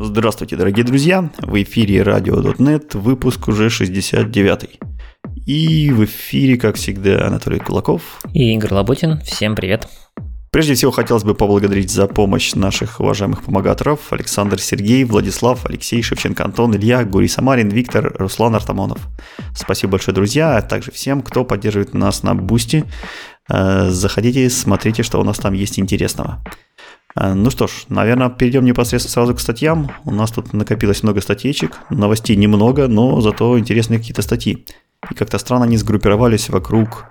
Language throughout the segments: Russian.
Здравствуйте, дорогие друзья! В эфире RadioDotNet, выпуск уже 69 И в эфире, как всегда, Анатолий Кулаков. И Игорь Лабутин. Всем привет! Прежде всего, хотелось бы поблагодарить за помощь наших уважаемых помогаторов Александр Сергей, Владислав, Алексей, Шевченко, Антон, Илья, Гурий Самарин, Виктор, Руслан Артамонов. Спасибо большое, друзья, а также всем, кто поддерживает нас на Boosty. Э, заходите, смотрите, что у нас там есть интересного. Э, ну что ж, наверное, перейдем непосредственно сразу к статьям. У нас тут накопилось много статейчик, новостей немного, но зато интересные какие-то статьи. И как-то странно они сгруппировались вокруг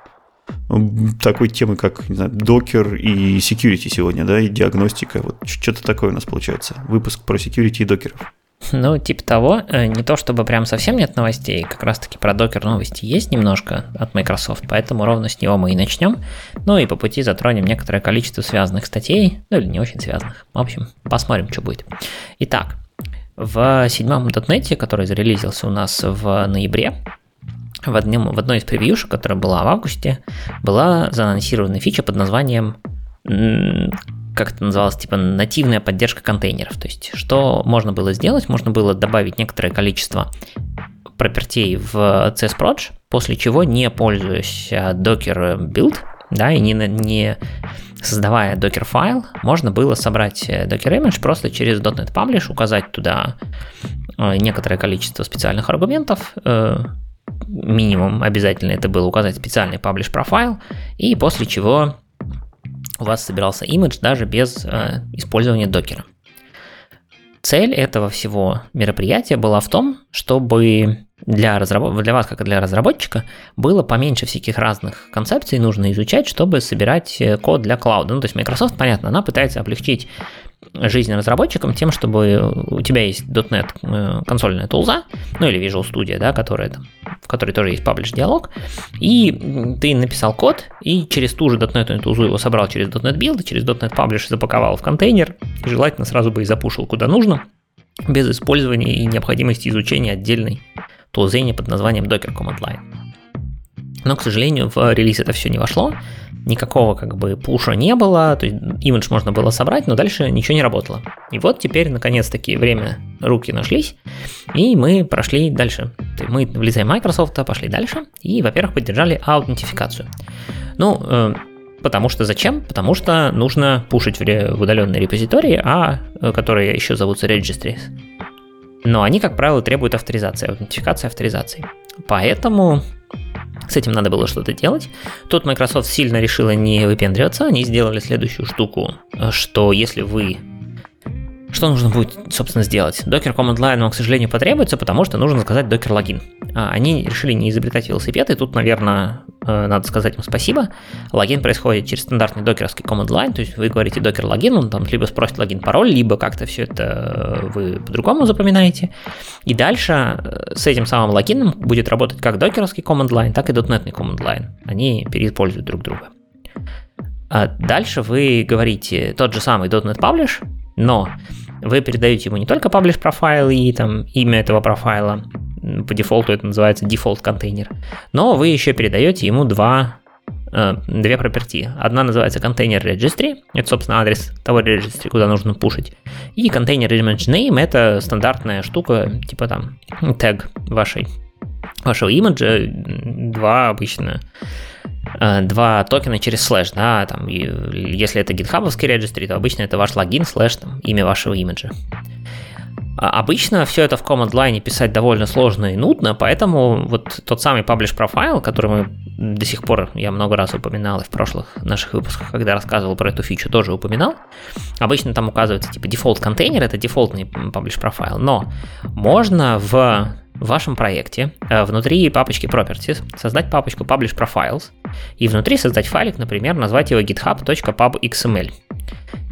такой темы, как, не знаю, докер и security сегодня, да, и диагностика. Вот что-то такое у нас получается. Выпуск про security и докеров. Ну, типа того, э, не то чтобы прям совсем нет новостей, как раз-таки про докер новости есть немножко от Microsoft, поэтому ровно с него мы и начнем. Ну и по пути затронем некоторое количество связанных статей, ну или не очень связанных. В общем, посмотрим, что будет. Итак, в седьмом .NET, который зарелизился у нас в ноябре, в, одном, в одной из превьюшек, которая была в августе, была заанонсирована фича под названием как это называлось, типа нативная поддержка контейнеров. То есть, что можно было сделать? Можно было добавить некоторое количество пропертей в CSProj, после чего, не пользуясь Docker build, да, и не, не создавая Docker файл, можно было собрать Docker image просто через .NET Publish, указать туда э, некоторое количество специальных аргументов, э, минимум обязательно это было указать специальный publish профайл, и после чего у вас собирался имидж даже без э, использования докера. Цель этого всего мероприятия была в том, чтобы для, разработ... для вас, как и для разработчика, было поменьше всяких разных концепций нужно изучать, чтобы собирать э, код для клауда. Ну, то есть Microsoft, понятно, она пытается облегчить жизнь разработчикам тем, чтобы у тебя есть .NET э, консольная тулза, ну или Visual Studio, да, которая там, в которой тоже есть publish диалог, и ты написал код, и через ту же .NET тулзу его собрал через .NET Build, через .NET Publish запаковал в контейнер, и желательно сразу бы и запушил куда нужно, без использования и необходимости изучения отдельной тулзения под названием Docker Command Line. Но, к сожалению, в релиз это все не вошло, никакого как бы пуша не было, то есть имидж можно было собрать, но дальше ничего не работало. И вот теперь, наконец-таки, время, руки нашлись, и мы прошли дальше. Мы в лице Microsoft пошли дальше, и, во-первых, поддержали аутентификацию. Ну, э, потому что зачем? Потому что нужно пушить в удаленные репозитории, а, э, которые еще зовутся registries. Но они, как правило, требуют авторизации, аутентификации авторизации. Поэтому с этим надо было что-то делать. Тут Microsoft сильно решила не выпендриваться. Они сделали следующую штуку, что если вы что нужно будет, собственно, сделать? Docker Command Line вам, к сожалению, потребуется, потому что нужно сказать Docker логин. А, они решили не изобретать велосипед, и тут, наверное, э, надо сказать им спасибо. Логин происходит через стандартный докеровский Command Line, то есть вы говорите Docker логин, он там либо спросит логин, пароль, либо как-то все это э, вы по-другому запоминаете. И дальше э, с этим самым логином будет работать как докеровский Command Line, так и .NET Command Line. Они переиспользуют друг друга. А дальше вы говорите тот же самый .NET Publish, но вы передаете ему не только publish профайл и там имя этого профайла, по дефолту это называется default контейнер, но вы еще передаете ему два э, две проперти. Одна называется контейнер registry, это, собственно, адрес того registry, куда нужно пушить. И container image name это стандартная штука, типа там тег вашей, вашего имиджа, два обычно два токена через слэш, да, там, если это GitHub овский registry, то обычно это ваш логин, слэш, там, имя вашего имиджа. А обычно все это в command line писать довольно сложно и нудно, поэтому вот тот самый publish profile, который мы до сих пор, я много раз упоминал и в прошлых наших выпусках, когда рассказывал про эту фичу, тоже упоминал. Обычно там указывается типа default container, это дефолтный publish profile, но можно в в вашем проекте э, внутри папочки Properties создать папочку Publish Profiles и внутри создать файлик, например, назвать его github.pubxml.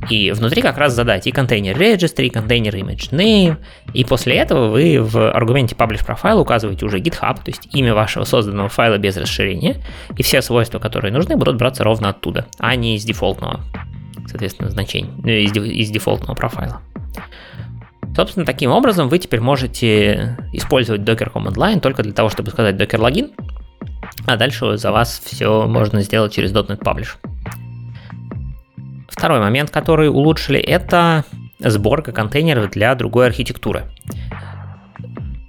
И внутри как раз задать и container registry, и container image name, и после этого вы в аргументе publish profile указываете уже GitHub, то есть имя вашего созданного файла без расширения, и все свойства, которые нужны, будут браться ровно оттуда, а не из дефолтного, соответственно, значения, э, из, из дефолтного профайла. Собственно, таким образом вы теперь можете использовать Docker Command Line только для того, чтобы сказать Docker логин, а дальше за вас все можно сделать через .NET Publish. Второй момент, который улучшили, это сборка контейнеров для другой архитектуры.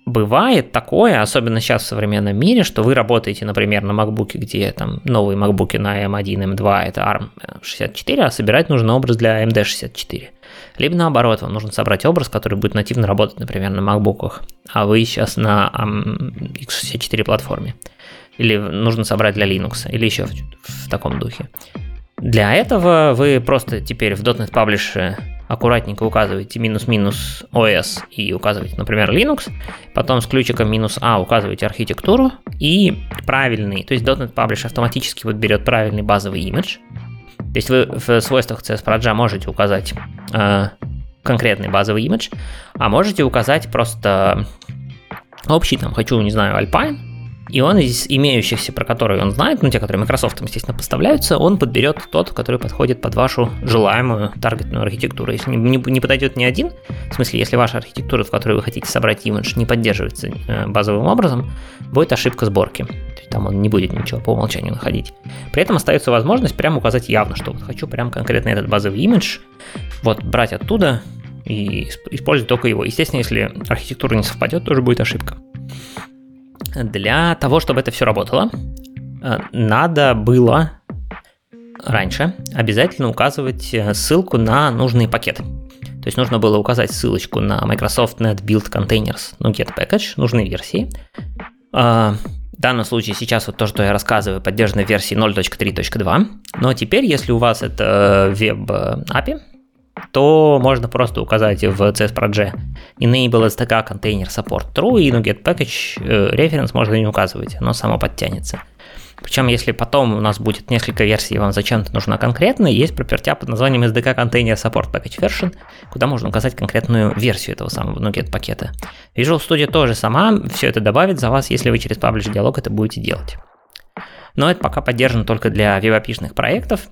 Бывает такое, особенно сейчас в современном мире, что вы работаете, например, на MacBook, где там новые MacBook на M1, M2 это ARM64, а собирать нужен образ для AMD64. Либо наоборот, вам нужно собрать образ, который будет нативно работать, например, на MacBook, а вы сейчас на x64 платформе. Или нужно собрать для Linux, или еще в, в таком духе. Для этого вы просто теперь в .NET Publish аккуратненько указываете минус-минус OS и указываете, например, Linux, потом с ключиком минус А указываете архитектуру и правильный, то есть .NET Publish автоматически вот берет правильный базовый имидж, то есть вы в свойствах CSPROJ можете указать э, конкретный базовый имидж, а можете указать просто общий, там, хочу, не знаю, Alpine, и он из имеющихся, про которые он знает, ну, те, которые Microsoft, естественно, поставляются, он подберет тот, который подходит под вашу желаемую таргетную архитектуру. Если не, не, не подойдет ни один, в смысле, если ваша архитектура, в которой вы хотите собрать имидж, не поддерживается э, базовым образом, будет ошибка сборки. Там он не будет ничего по умолчанию находить. При этом остается возможность прямо указать явно, что вот хочу прям конкретно этот базовый имидж, вот брать оттуда и использовать только его. Естественно, если архитектура не совпадет, тоже будет ошибка. Для того, чтобы это все работало, э, надо было раньше обязательно указывать э, ссылку на нужные пакеты. То есть нужно было указать ссылочку на Microsoft Net Build Containers, ну, Get Package, нужной версии. Э, в данном случае сейчас вот то, что я рассказываю, поддержано в версии 0.3.2. Но теперь, если у вас это веб-API, то можно просто указать в CSPROJ enable SDK container support true и ну, get package э, reference можно не указывать, оно само подтянется. Причем, если потом у нас будет несколько версий, вам зачем-то нужна конкретная, есть пропертя под названием SDK Container Support Package Version, куда можно указать конкретную версию этого самого NuGet пакета. Visual Studio тоже сама все это добавит за вас, если вы через Publish диалог это будете делать. Но это пока поддержано только для веб проектов,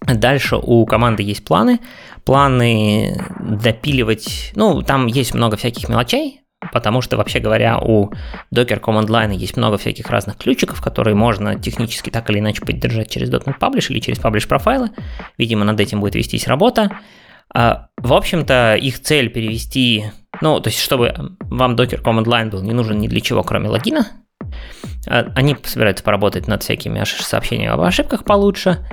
Дальше у команды есть планы. Планы допиливать, ну, там есть много всяких мелочей, потому что, вообще говоря, у Docker Command Line есть много всяких разных ключиков, которые можно технически так или иначе поддержать через .NET Publish или через Publish профайлы. Видимо, над этим будет вестись работа. А, в общем-то, их цель перевести, ну, то есть, чтобы вам Docker Command Line был не нужен ни для чего, кроме логина, а, они собираются поработать над всякими сообщениями об ошибках получше,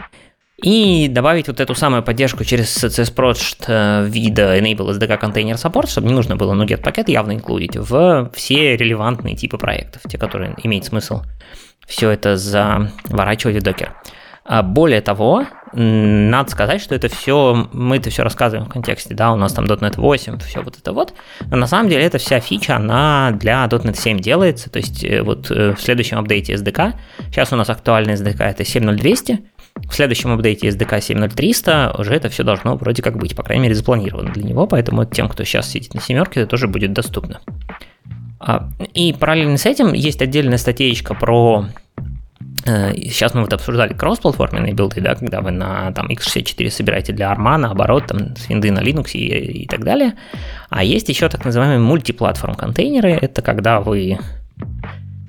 и добавить вот эту самую поддержку через CSS э, вида Enable SDK Container Support, чтобы не нужно было NuGet пакет явно инклюдить в все релевантные типы проектов, те, которые имеет смысл все это заворачивать в докер. А более того, надо сказать, что это все, мы это все рассказываем в контексте, да, у нас там .NET 8, все вот это вот, но на самом деле эта вся фича, она для .NET 7 делается, то есть э, вот э, в следующем апдейте SDK, сейчас у нас актуальный SDK это 7.0200, в следующем апдейте SDK 7.0300 уже это все должно вроде как быть, по крайней мере, запланировано для него, поэтому тем, кто сейчас сидит на семерке, это тоже будет доступно. А, и параллельно с этим есть отдельная статейка про э, Сейчас мы вот обсуждали кроссплатформенные билды, да, когда вы на там, x64 собираете для ARMA, наоборот, там, с винды на Linux и, и так далее. А есть еще так называемые мультиплатформ контейнеры. Это когда вы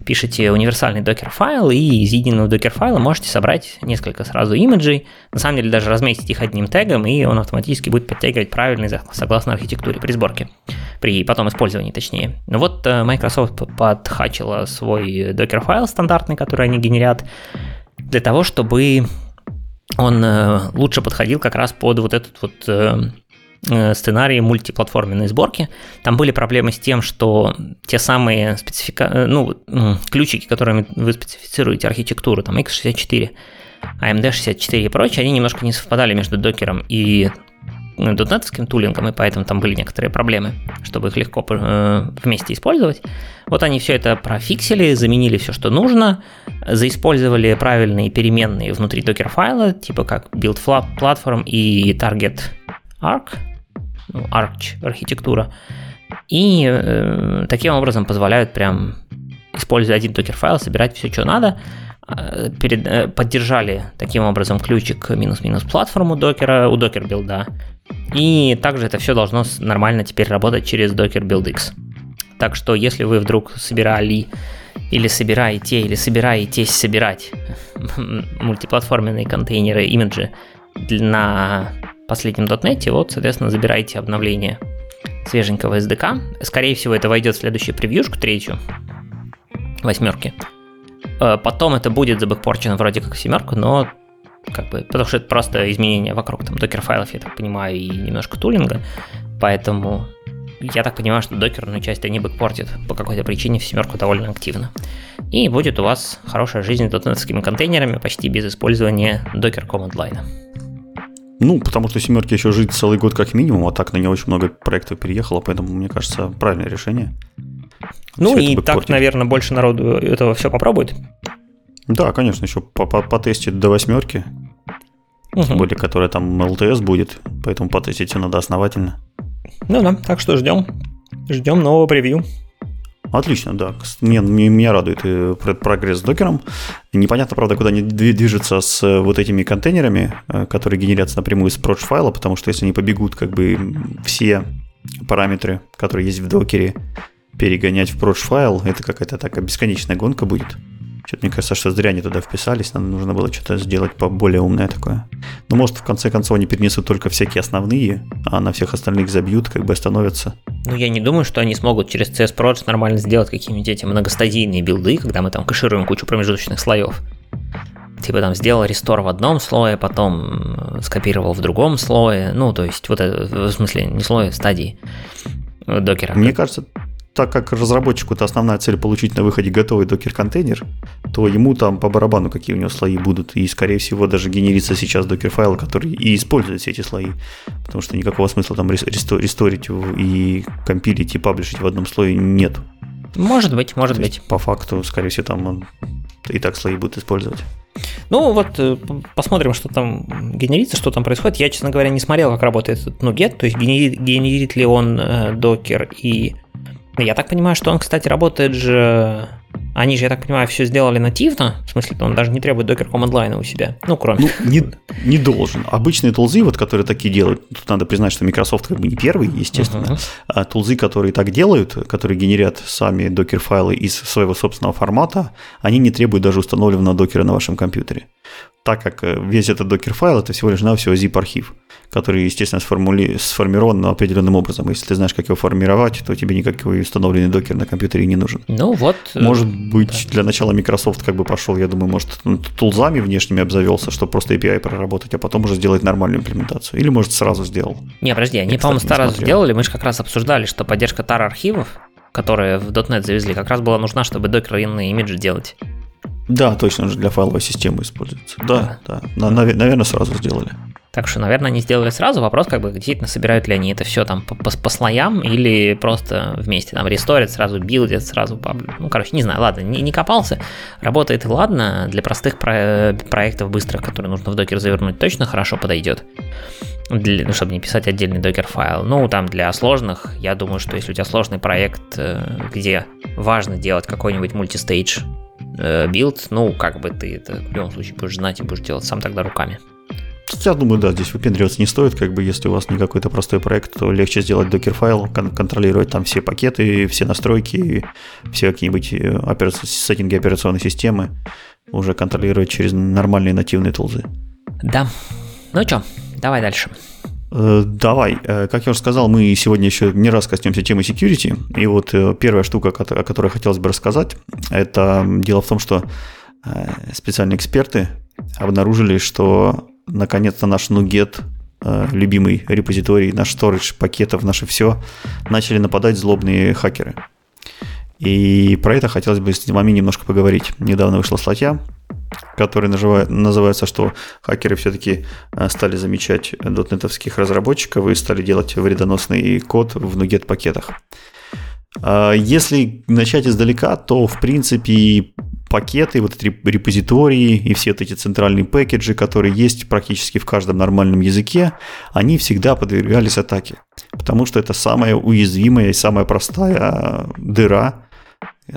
пишете универсальный докер-файл, и из единого докер-файла можете собрать несколько сразу имиджей, на самом деле даже разметить их одним тегом, и он автоматически будет подтягивать правильный согласно архитектуре при сборке, при потом использовании точнее. Ну вот э, Microsoft подхачила свой докер-файл стандартный, который они генерят, для того, чтобы он э, лучше подходил как раз под вот этот вот Э, сценарии мультиплатформенной сборки. Там были проблемы с тем, что те самые специфика... Э, ну, ключики, которыми вы специфицируете архитектуру, там x64, AMD64 и прочее, они немножко не совпадали между докером и дотнетовским тулингом, и поэтому там были некоторые проблемы, чтобы их легко э, вместе использовать. Вот они все это профиксили, заменили все, что нужно, заиспользовали правильные переменные внутри докер-файла, типа как build platform и target arc, ну, Arch архитектура, и э, таким образом позволяют прям, используя один докер-файл, собирать все, что надо. А, перед, э, поддержали таким образом ключик минус-минус платформу докера, у докер билда. И также это все должно нормально теперь работать через Docker Build X. Так что если вы вдруг собирали или собираете, или собираетесь собирать мультиплатформенные контейнеры, имиджи на последнем .NET, вот, соответственно, забирайте обновление свеженького SDK. Скорее всего, это войдет в следующую превьюшку, третью, восьмерки. Э, потом это будет забэкпорчено вроде как в семерку, но как бы, потому что это просто изменения вокруг там докер-файлов, я так понимаю, и немножко тулинга, поэтому я так понимаю, что докерную часть они бэкпортят по какой-то причине в семерку довольно активно. И будет у вас хорошая жизнь с дотнетскими контейнерами почти без использования докер команд лайна. Ну, потому что семерки еще жить целый год как минимум, а так на нее очень много проектов переехало, поэтому, мне кажется, правильное решение. Ну все и так, портить. наверное, больше народу этого все попробует. Да, конечно, еще потестить до восьмерки. Угу. Тем более, которая там LTS будет, поэтому потестить надо основательно. Ну да, так что ждем. Ждем нового превью. Отлично, да. Меня, меня радует э, прогресс с докером. Непонятно, правда, куда они движутся с э, вот этими контейнерами, э, которые генерятся напрямую из проч файла, потому что если они побегут как бы все параметры, которые есть в докере, перегонять в проч файл, это какая-то такая бесконечная гонка будет. Что-то мне кажется, что зря они туда вписались, нам нужно было что-то сделать поболее умное такое. Ну, может, в конце концов они перенесут только всякие основные, а на всех остальных забьют, как бы остановятся. Ну, я не думаю, что они смогут через CS Project нормально сделать какие-нибудь эти многостадийные билды, когда мы там кэшируем кучу промежуточных слоев. Типа там сделал рестор в одном слое, потом скопировал в другом слое. Ну, то есть, вот это, в смысле, не слое, стадии докера. Мне кажется, так как разработчику-то основная цель получить на выходе готовый докер-контейнер, то ему там по барабану, какие у него слои будут. И, скорее всего, даже генерится сейчас докер-файл, который и использует все эти слои. Потому что никакого смысла там ресторить и компилить и паблишить в одном слое нет. Может быть, может то быть. По факту, скорее всего, там он и так слои будет использовать. Ну вот э, посмотрим, что там генерится, что там происходит. Я, честно говоря, не смотрел, как работает этот NuGet, то есть генерит, генерит ли он э, докер и я так понимаю, что он, кстати, работает же... Они же, я так понимаю, все сделали нативно, в смысле, он даже не требует докер command line у себя, ну, кроме... Ну, не, не должен. Обычные тулзы, вот, которые такие делают, тут надо признать, что Microsoft как бы не первый, естественно, uh-huh. а тулзы, которые так делают, которые генерят сами докер-файлы из своего собственного формата, они не требуют даже установленного докера на вашем компьютере так как э, весь этот докер-файл это всего лишь навсего zip-архив, который, естественно, сформули... сформирован определенным образом. Если ты знаешь, как его формировать, то тебе никакой установленный докер на компьютере не нужен. Ну вот. Э, может быть, да. для начала Microsoft как бы пошел, я думаю, может, ну, тулзами внешними обзавелся, чтобы просто API проработать, а потом уже сделать нормальную имплементацию. Или, может, сразу сделал. Не, подожди, они, по-моему, сразу сделали. Мы же как раз обсуждали, что поддержка tar архивов, которые в .NET завезли, как раз была нужна, чтобы докер-инные имиджи делать. Да, точно, он же для файловой системы используется. Да, да, да. На, наверное, сразу сделали. Так что, наверное, они сделали сразу. Вопрос, как бы, действительно, собирают ли они это все там по, по, по слоям или просто вместе там ресторят, сразу билдят, сразу паблю. Ну, короче, не знаю, ладно, не, не копался. Работает и ладно, для простых про- проектов быстрых, которые нужно в Docker завернуть, точно хорошо подойдет. Для, ну, чтобы не писать отдельный Dockerfile. Ну, там для сложных, я думаю, что если у тебя сложный проект, э, где важно делать какой-нибудь multistage build, ну, как бы ты это в любом случае будешь знать и будешь делать сам тогда руками. Я думаю, да, здесь выпендриваться не стоит, как бы если у вас не какой-то простой проект, то легче сделать Dockerfile, кон- контролировать там все пакеты, все настройки, все какие-нибудь э, операци- сеттинги операционной системы, уже контролировать через нормальные нативные тулзы. Да. Ну что, давай дальше. Э, давай, э, как я уже сказал, мы сегодня еще не раз коснемся темы security. И вот э, первая штука, о которой хотелось бы рассказать, это дело в том, что специальные эксперты обнаружили, что наконец-то наш NuGet, любимый репозиторий, наш storage пакетов, наше все, начали нападать злобные хакеры. И про это хотелось бы с вами немножко поговорить. Недавно вышла статья, которая называет, называется, что хакеры все-таки э, стали замечать дотнетовских разработчиков и стали делать вредоносный код в NuGet пакетах. А если начать издалека, то в принципе пакеты, вот эти репозитории и все эти центральные пэкэджи, которые есть практически в каждом нормальном языке, они всегда подвергались атаке. Потому что это самая уязвимая и самая простая дыра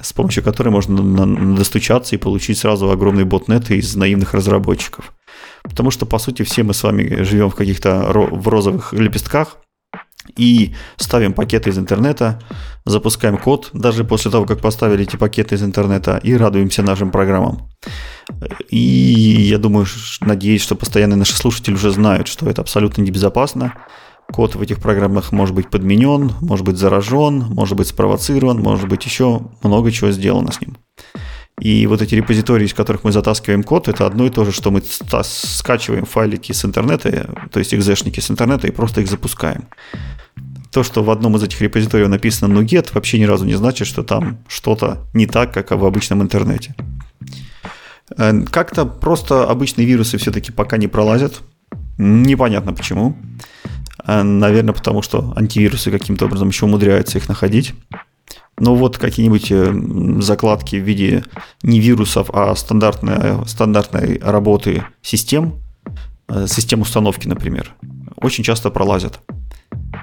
с помощью которой можно достучаться и получить сразу огромный ботнет из наивных разработчиков. Потому что, по сути, все мы с вами живем в каких-то в розовых лепестках, и ставим пакеты из интернета, запускаем код даже после того, как поставили эти пакеты из интернета и радуемся нашим программам. И я думаю, надеюсь, что постоянные наши слушатели уже знают, что это абсолютно небезопасно. Код в этих программах может быть подменен, может быть заражен, может быть спровоцирован, может быть еще много чего сделано с ним. И вот эти репозитории, из которых мы затаскиваем код, это одно и то же, что мы скачиваем файлики с интернета, то есть экзешники с интернета, и просто их запускаем. То, что в одном из этих репозиториев написано NuGet, вообще ни разу не значит, что там что-то не так, как в обычном интернете. Э, как-то просто обычные вирусы все-таки пока не пролазят. Непонятно почему. Э, наверное, потому что антивирусы каким-то образом еще умудряются их находить. Но вот какие-нибудь э, закладки в виде не вирусов, а стандартной, стандартной работы систем, систем установки, например, очень часто пролазят.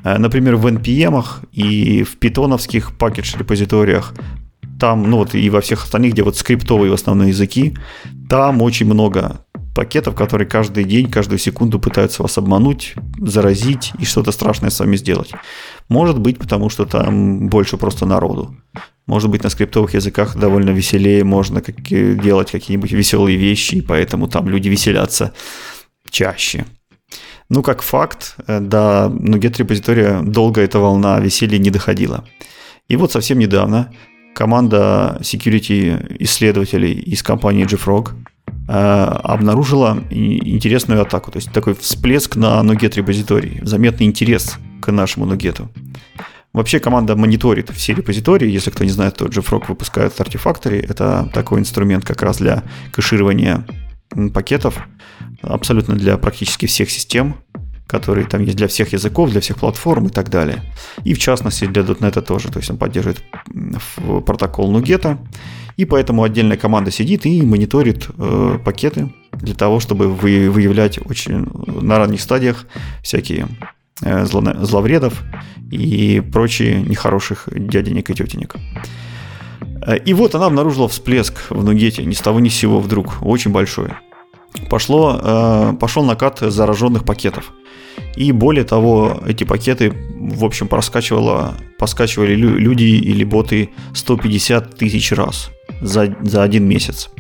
Например, в NPM и в питоновских пакетж-репозиториях там, ну вот и во всех остальных, где вот скриптовые в основном языки, там очень много пакетов, которые каждый день, каждую секунду пытаются вас обмануть, заразить и что-то страшное с вами сделать. Может быть, потому что там больше просто народу. Может быть, на скриптовых языках довольно веселее, можно как делать какие-нибудь веселые вещи, и поэтому там люди веселятся чаще. Ну, как факт, э, до NuGet репозитория долго эта волна веселья не доходила. И вот совсем недавно команда security исследователей из компании JFrog обнаружила интересную атаку, то есть такой всплеск на NuGet репозитории, заметный интерес к нашему NuGet. Вообще команда мониторит все репозитории. Если кто не знает, то JFrog выпускает Artifactory. Это такой инструмент как раз для кэширования пакетов, абсолютно для практически всех систем который там есть для всех языков, для всех платформ и так далее. И в частности для .NET тоже, то есть он поддерживает протокол NuGet, и поэтому отдельная команда сидит и мониторит э, пакеты для того, чтобы вы, выявлять очень на ранних стадиях всякие э, зло, зловредов и прочие нехороших дяденек и тетенек. Э, и вот она обнаружила всплеск в Нугете ни с того ни с сего вдруг, очень большой. Пошло, э, пошел накат зараженных пакетов. И более того, эти пакеты, в общем, проскачивало, поскачивали люди или боты 150 тысяч раз за, за один месяц.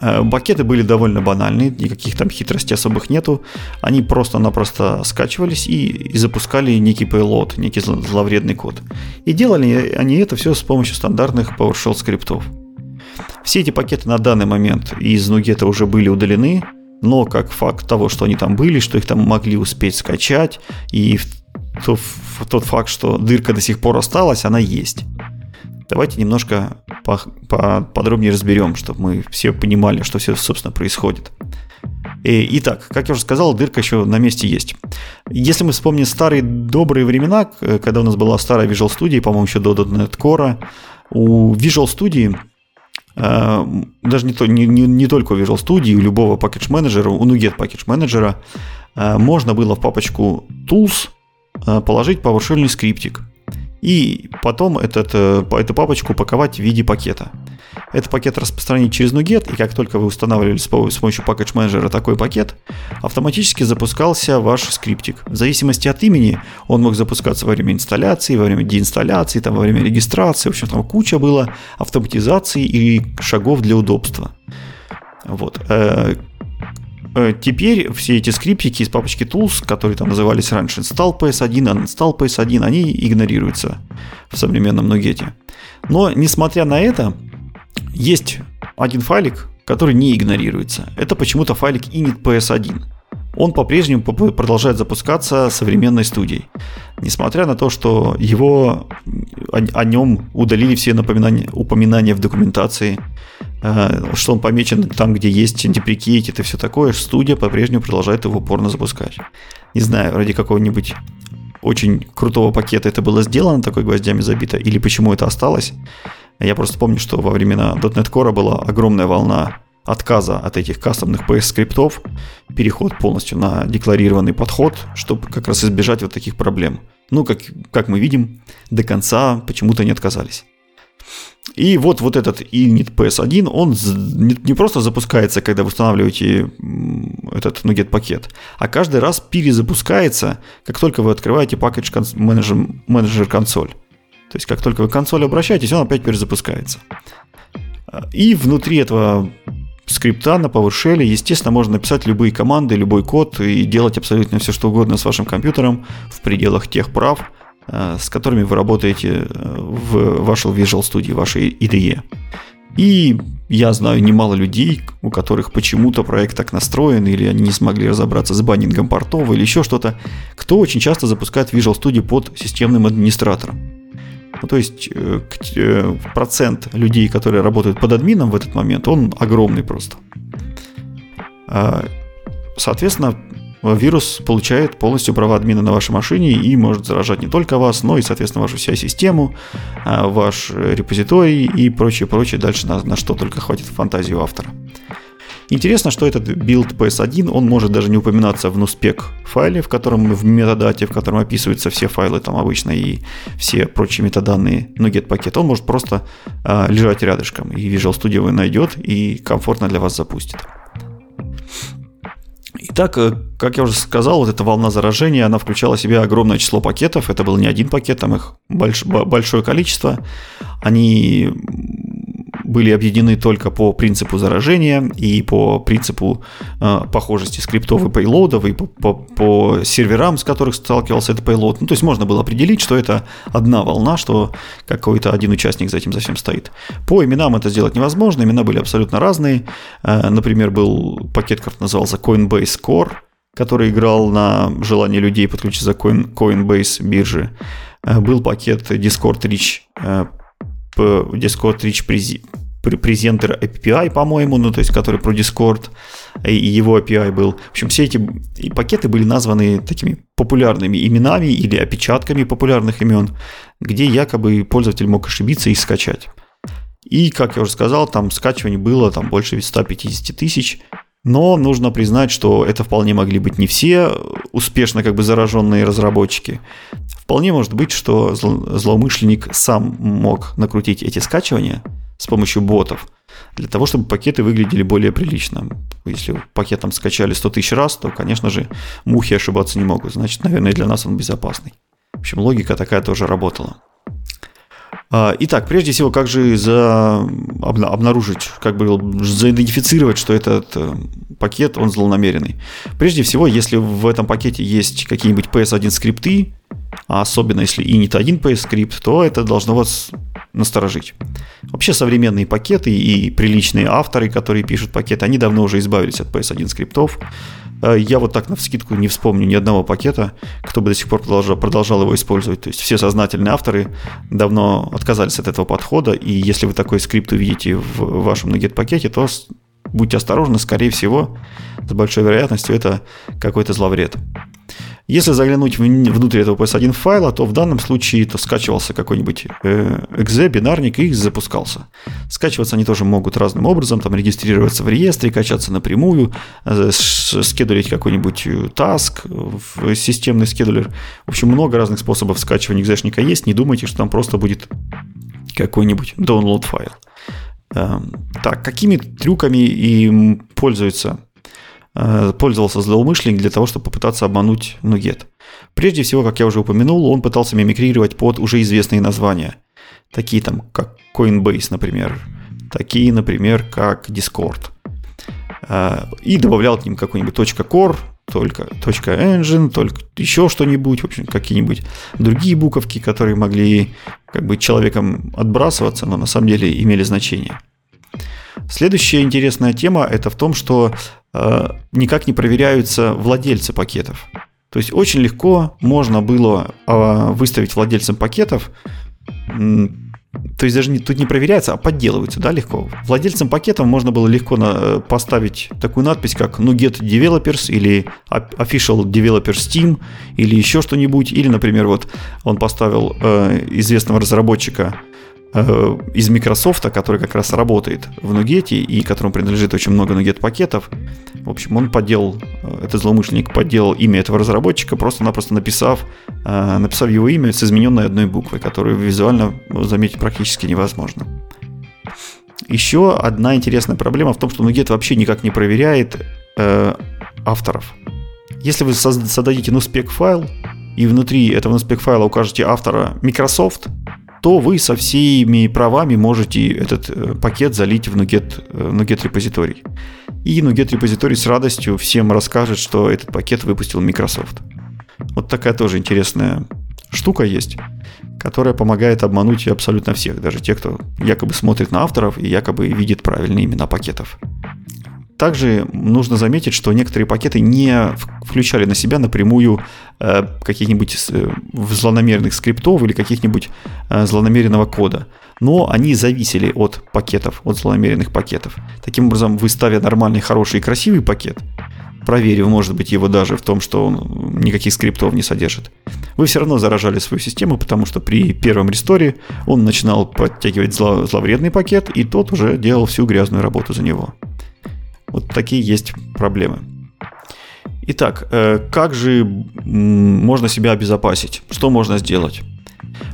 Э, пакеты были довольно банальные, никаких там хитростей особых нету. Они просто-напросто скачивались и, и запускали некий payload, некий зловредный код. И делали они это все с помощью стандартных PowerShell скриптов. Все эти пакеты на данный момент из Nuget уже были удалены, но как факт того, что они там были, что их там могли успеть скачать, и тот, тот факт, что дырка до сих пор осталась, она есть. Давайте немножко по, по, подробнее разберем, чтобы мы все понимали, что все, собственно, происходит. И, итак, как я уже сказал, дырка еще на месте есть. Если мы вспомним старые добрые времена, когда у нас была старая Visual Studio, по-моему, еще до .NET Core, у Visual Studio Э, даже не, то, не, не, не только у Visual Studio, у любого package менеджера, у NuGet package менеджера э, можно было в папочку Tools э, положить PowerShell скриптик и потом этот, эту папочку упаковать в виде пакета. Этот пакет распространить через NuGet, и как только вы устанавливали с помощью Package Manager такой пакет, автоматически запускался ваш скриптик. В зависимости от имени он мог запускаться во время инсталляции, во время деинсталляции, там, во время регистрации. В общем, там куча было автоматизации и шагов для удобства. Вот. Э, теперь все эти скриптики из папочки Tools, которые там назывались раньше install PS1, uninstall PS1, они игнорируются в современном NuGet. Но, несмотря на это, есть один файлик, который не игнорируется. Это почему-то файлик init.ps1. Он по-прежнему продолжает запускаться современной студией. Несмотря на то, что его, о, о нем удалили все напоминания, упоминания в документации, что он помечен там, где есть деприкейт и все такое, студия по-прежнему продолжает его упорно запускать. Не знаю, ради какого-нибудь очень крутого пакета это было сделано, такой гвоздями забито, или почему это осталось. Я просто помню, что во времена .NET Core была огромная волна отказа от этих кастомных PS-скриптов, переход полностью на декларированный подход, чтобы как раз избежать вот таких проблем. Ну, как, как мы видим, до конца почему-то не отказались. И вот, вот этот init PS1, он не просто запускается, когда вы устанавливаете этот NuGet пакет, а каждый раз перезапускается, как только вы открываете Package Manager, Manager консоль. То есть как только вы к консоли обращаетесь, он опять перезапускается. И внутри этого скрипта на PowerShell, естественно, можно написать любые команды, любой код и делать абсолютно все, что угодно с вашим компьютером в пределах тех прав, с которыми вы работаете э, в вашей Visual Studio, вашей IDE. И я знаю немало людей, у которых почему-то проект так настроен, или они не смогли разобраться с баннингом портов, или еще что-то, кто очень часто запускает Visual Studio под системным администратором. Ну, то есть э, э, процент людей, которые работают под админом в этот момент, он огромный просто. А, соответственно, вирус получает полностью права админа на вашей машине и может заражать не только вас, но и, соответственно, вашу CI-систему, а, ваш репозиторий и прочее, прочее, дальше на, на что только хватит фантазию автора. Интересно, что этот build PS1, он может даже не упоминаться в nuspec файле, в котором в метадате, в котором описываются все файлы там обычно и все прочие метаданные NuGet пакет. Он может просто э, лежать рядышком, и Visual Studio его найдет и комфортно для вас запустит. Итак, э, как я уже сказал, вот эта волна заражения, она включала в себя огромное число пакетов. Это был не один пакет, там их больш, большое количество. Они были объединены только по принципу заражения и по принципу э, похожести скриптов и пейлодов, и по, по, по серверам, с которых сталкивался этот пейлод. Ну, то есть можно было определить, что это одна волна, что какой-то один участник за этим за всем стоит. По именам это сделать невозможно, имена были абсолютно разные. Э, например, был пакет, который назывался Coinbase Core, который играл на желание людей подключиться к Coinbase бирже. Э, был пакет Discord Rich э, Discord Rich презентер API, по-моему, ну, то есть, который про Discord, и его API был. В общем, все эти пакеты были названы такими популярными именами или опечатками популярных имен, где якобы пользователь мог ошибиться и скачать. И, как я уже сказал, там скачиваний было там больше 150 тысяч, но нужно признать, что это вполне могли быть не все успешно как бы зараженные разработчики. Вполне может быть, что злоумышленник сам мог накрутить эти скачивания с помощью ботов для того, чтобы пакеты выглядели более прилично. Если пакет там скачали 100 тысяч раз, то, конечно же, мухи ошибаться не могут. Значит, наверное, для нас он безопасный. В общем, логика такая тоже работала. А, итак, прежде всего, как же за, обнаружить, как бы заидентифицировать, что этот э, пакет, он злонамеренный? Прежде всего, если в этом пакете есть какие-нибудь PS1 скрипты, а особенно если и не один PS скрипт, то это должно вас насторожить. Вообще современные пакеты и приличные авторы, которые пишут пакеты, они давно уже избавились от PS1 скриптов. Э, я вот так на вскидку не вспомню ни одного пакета, кто бы до сих пор продолжал, продолжал его использовать. То есть все сознательные авторы давно отказались от этого подхода, и если вы такой скрипт увидите в вашем NuGet пакете, то будьте осторожны, скорее всего, с большой вероятностью это какой-то зловред. Если заглянуть внутрь этого PS1 файла, то в данном случае то скачивался какой-нибудь э, exe, бинарник и запускался. Скачиваться они тоже могут разным образом, там регистрироваться в реестре, качаться напрямую, э, скедулить какой-нибудь э, task в системный скедулер. В общем, много разных способов скачивания экзешника есть. Не думайте, что там просто будет какой-нибудь download файл. Эм, так, какими трюками и пользуются Э, пользовался злоумышленник для того, чтобы попытаться обмануть Нугет. Прежде всего, как я уже упомянул, он пытался мимикрировать под уже известные названия. Такие там, как Coinbase, например. Такие, например, как Discord. Э, и добавлял к ним какой-нибудь .core, только .engine, только еще что-нибудь, в общем, какие-нибудь другие буковки, которые могли как бы человеком отбрасываться, но на самом деле имели значение. Следующая интересная тема это в том, что э, никак не проверяются владельцы пакетов. То есть очень легко можно было э, выставить владельцам пакетов, то есть даже не, тут не проверяется, а подделывается, да, легко. Владельцам пакетов можно было легко на, э, поставить такую надпись, как NuGet Developers или Official Developers Steam или еще что-нибудь. Или, например, вот он поставил э, известного разработчика Э, из Microsoft, который как раз работает в Nuget и которому принадлежит очень много Nuget пакетов. В общем, он подделал, э, этот злоумышленник подделал имя этого разработчика, просто-напросто написав, э, написав его имя с измененной одной буквой, которую визуально заметить практически невозможно. Еще одна интересная проблема в том, что Nuget вообще никак не проверяет авторов. Если вы создадите NuSpec файл, и внутри этого NuSpec файла укажете автора Microsoft, то вы со всеми правами можете этот э, пакет залить в NuGet, э, NuGet репозиторий. И NuGet репозиторий с радостью всем расскажет, что этот пакет выпустил Microsoft. Вот такая тоже интересная штука есть, которая помогает обмануть абсолютно всех, даже тех, кто якобы смотрит на авторов и якобы видит правильные имена пакетов. Также нужно заметить, что некоторые пакеты не включали на себя напрямую э, каких-нибудь э, злонамеренных скриптов или каких-нибудь э, злонамеренного кода. Но они зависели от пакетов, от злонамеренных пакетов. Таким образом, вы ставя нормальный, хороший и красивый пакет, проверив, может быть, его даже в том, что он никаких скриптов не содержит, вы все равно заражали свою систему, потому что при первом ресторе он начинал подтягивать зло, зловредный пакет, и тот уже делал всю грязную работу за него. Вот такие есть проблемы. Итак, э, как же можно себя обезопасить? Что можно сделать?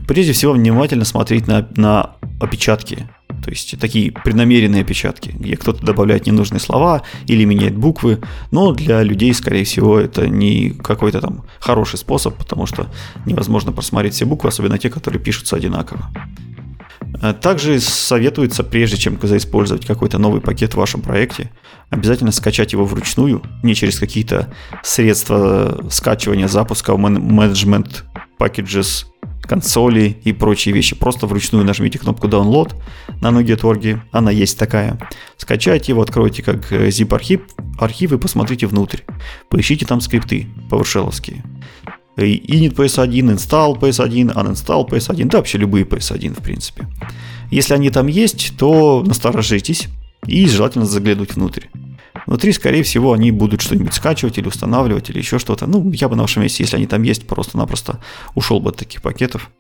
Прежде всего, внимательно смотреть на, на опечатки. То есть такие преднамеренные опечатки, где кто-то добавляет ненужные слова или меняет буквы. Но для людей, скорее всего, это не какой-то там хороший способ, потому что невозможно просмотреть все буквы, особенно те, которые пишутся одинаково. Э, также советуется, прежде чем использовать какой-то новый пакет в вашем проекте, обязательно скачать его вручную, не через какие-то средства скачивания, запуска, management packages, консоли и прочие вещи. Просто вручную нажмите кнопку Download на NuGet.org, она есть такая. Скачайте его, откройте как zip архив, архив и посмотрите внутрь. Поищите там скрипты PowerShell. Init PS1, install PS1, uninstall PS1, да вообще любые PS1 в принципе. Если они там есть, то насторожитесь и желательно заглянуть внутрь. Внутри, скорее всего, они будут что-нибудь скачивать или устанавливать или еще что-то. Ну, я бы на вашем месте, если они там есть, просто-напросто ушел бы от таких пакетов.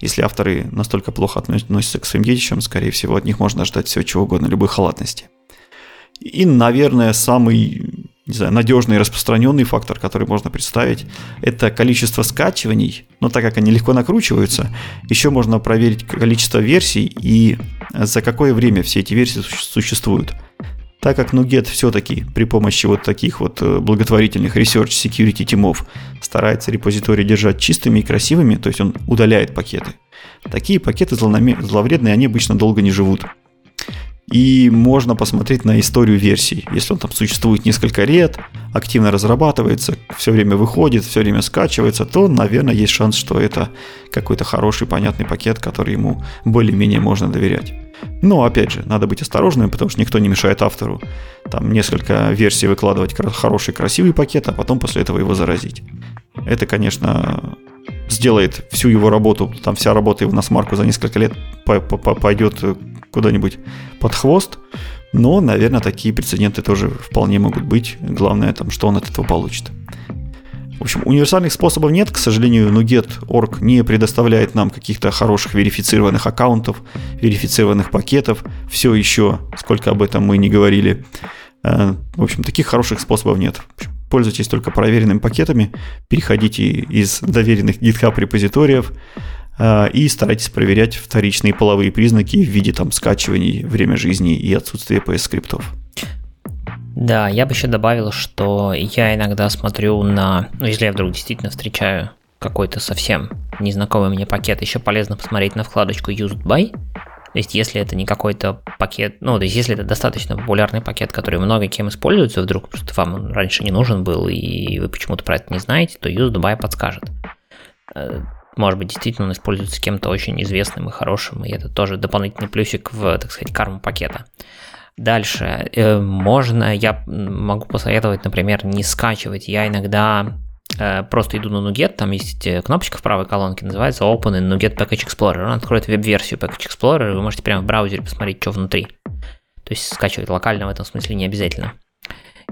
Если авторы настолько плохо относятся к своим детищам, скорее всего, от них можно ждать всего чего угодно, любой халатности. И, наверное, самый не знаю, надежный распространенный фактор, который можно представить, это количество скачиваний. Но так как они легко накручиваются, еще можно проверить количество версий и за какое время все эти версии существуют. Так как NuGet все-таки при помощи вот таких вот э, благотворительных research security тимов старается репозитории держать чистыми и красивыми, то есть он удаляет пакеты. Такие пакеты зловредные, они обычно долго не живут. И можно посмотреть на историю версий. Если он там существует несколько лет, активно разрабатывается, все время выходит, все время скачивается, то, наверное, есть шанс, что это какой-то хороший, понятный пакет, который ему более-менее можно доверять. Но, опять же, надо быть осторожным, потому что никто не мешает автору там несколько версий выкладывать хороший, красивый пакет, а потом после этого его заразить. Это, конечно, сделает всю его работу, там вся работа его на смарку за несколько лет пойдет куда-нибудь под хвост. Но, наверное, такие прецеденты тоже вполне могут быть. Главное, там, что он от этого получит. В общем, универсальных способов нет. К сожалению, Nuget.org не предоставляет нам каких-то хороших верифицированных аккаунтов, верифицированных пакетов. Все еще, сколько об этом мы не говорили. Э, в общем, таких хороших способов нет. Пользуйтесь только проверенными пакетами, переходите из доверенных GitHub репозиториев, и старайтесь проверять вторичные половые признаки в виде там скачиваний, время жизни и отсутствия PS-скриптов. Да, я бы еще добавил, что я иногда смотрю на... Ну, если я вдруг действительно встречаю какой-то совсем незнакомый мне пакет, еще полезно посмотреть на вкладочку Used By. То есть, если это не какой-то пакет, ну, то есть, если это достаточно популярный пакет, который много кем используется, вдруг что вам раньше не нужен был, и вы почему-то про это не знаете, то Used By подскажет. Может быть, действительно он используется кем-то очень известным и хорошим, и это тоже дополнительный плюсик в, так сказать, карму пакета. Дальше, э, можно, я могу посоветовать, например, не скачивать. Я иногда э, просто иду на Nuget, там есть э, кнопочка в правой колонке, называется Open in Nuget Package Explorer. Он откроет веб-версию Package Explorer, и вы можете прямо в браузере посмотреть, что внутри. То есть скачивать локально в этом смысле не обязательно.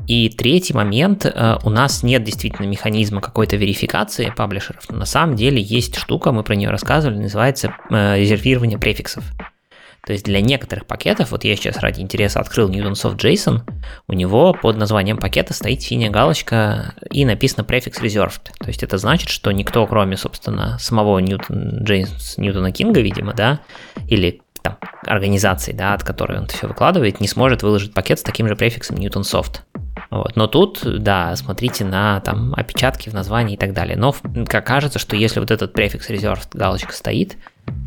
И третий момент, э, у нас нет действительно механизма какой-то верификации паблишеров, но на самом деле есть штука, мы про нее рассказывали, называется э, резервирование префиксов. То есть для некоторых пакетов, вот я сейчас ради интереса открыл Newtonsoft JSON, у него под названием пакета стоит синяя галочка и написано префикс reserved. То есть это значит, что никто, кроме, собственно, самого Ньютон, Джеймс, Ньютона Кинга, видимо, да, или там, организации, да, от которой он все выкладывает, не сможет выложить пакет с таким же префиксом Newtonsoft. Вот. Но тут, да, смотрите на там опечатки в названии и так далее. Но как кажется, что если вот этот префикс reserved галочка стоит,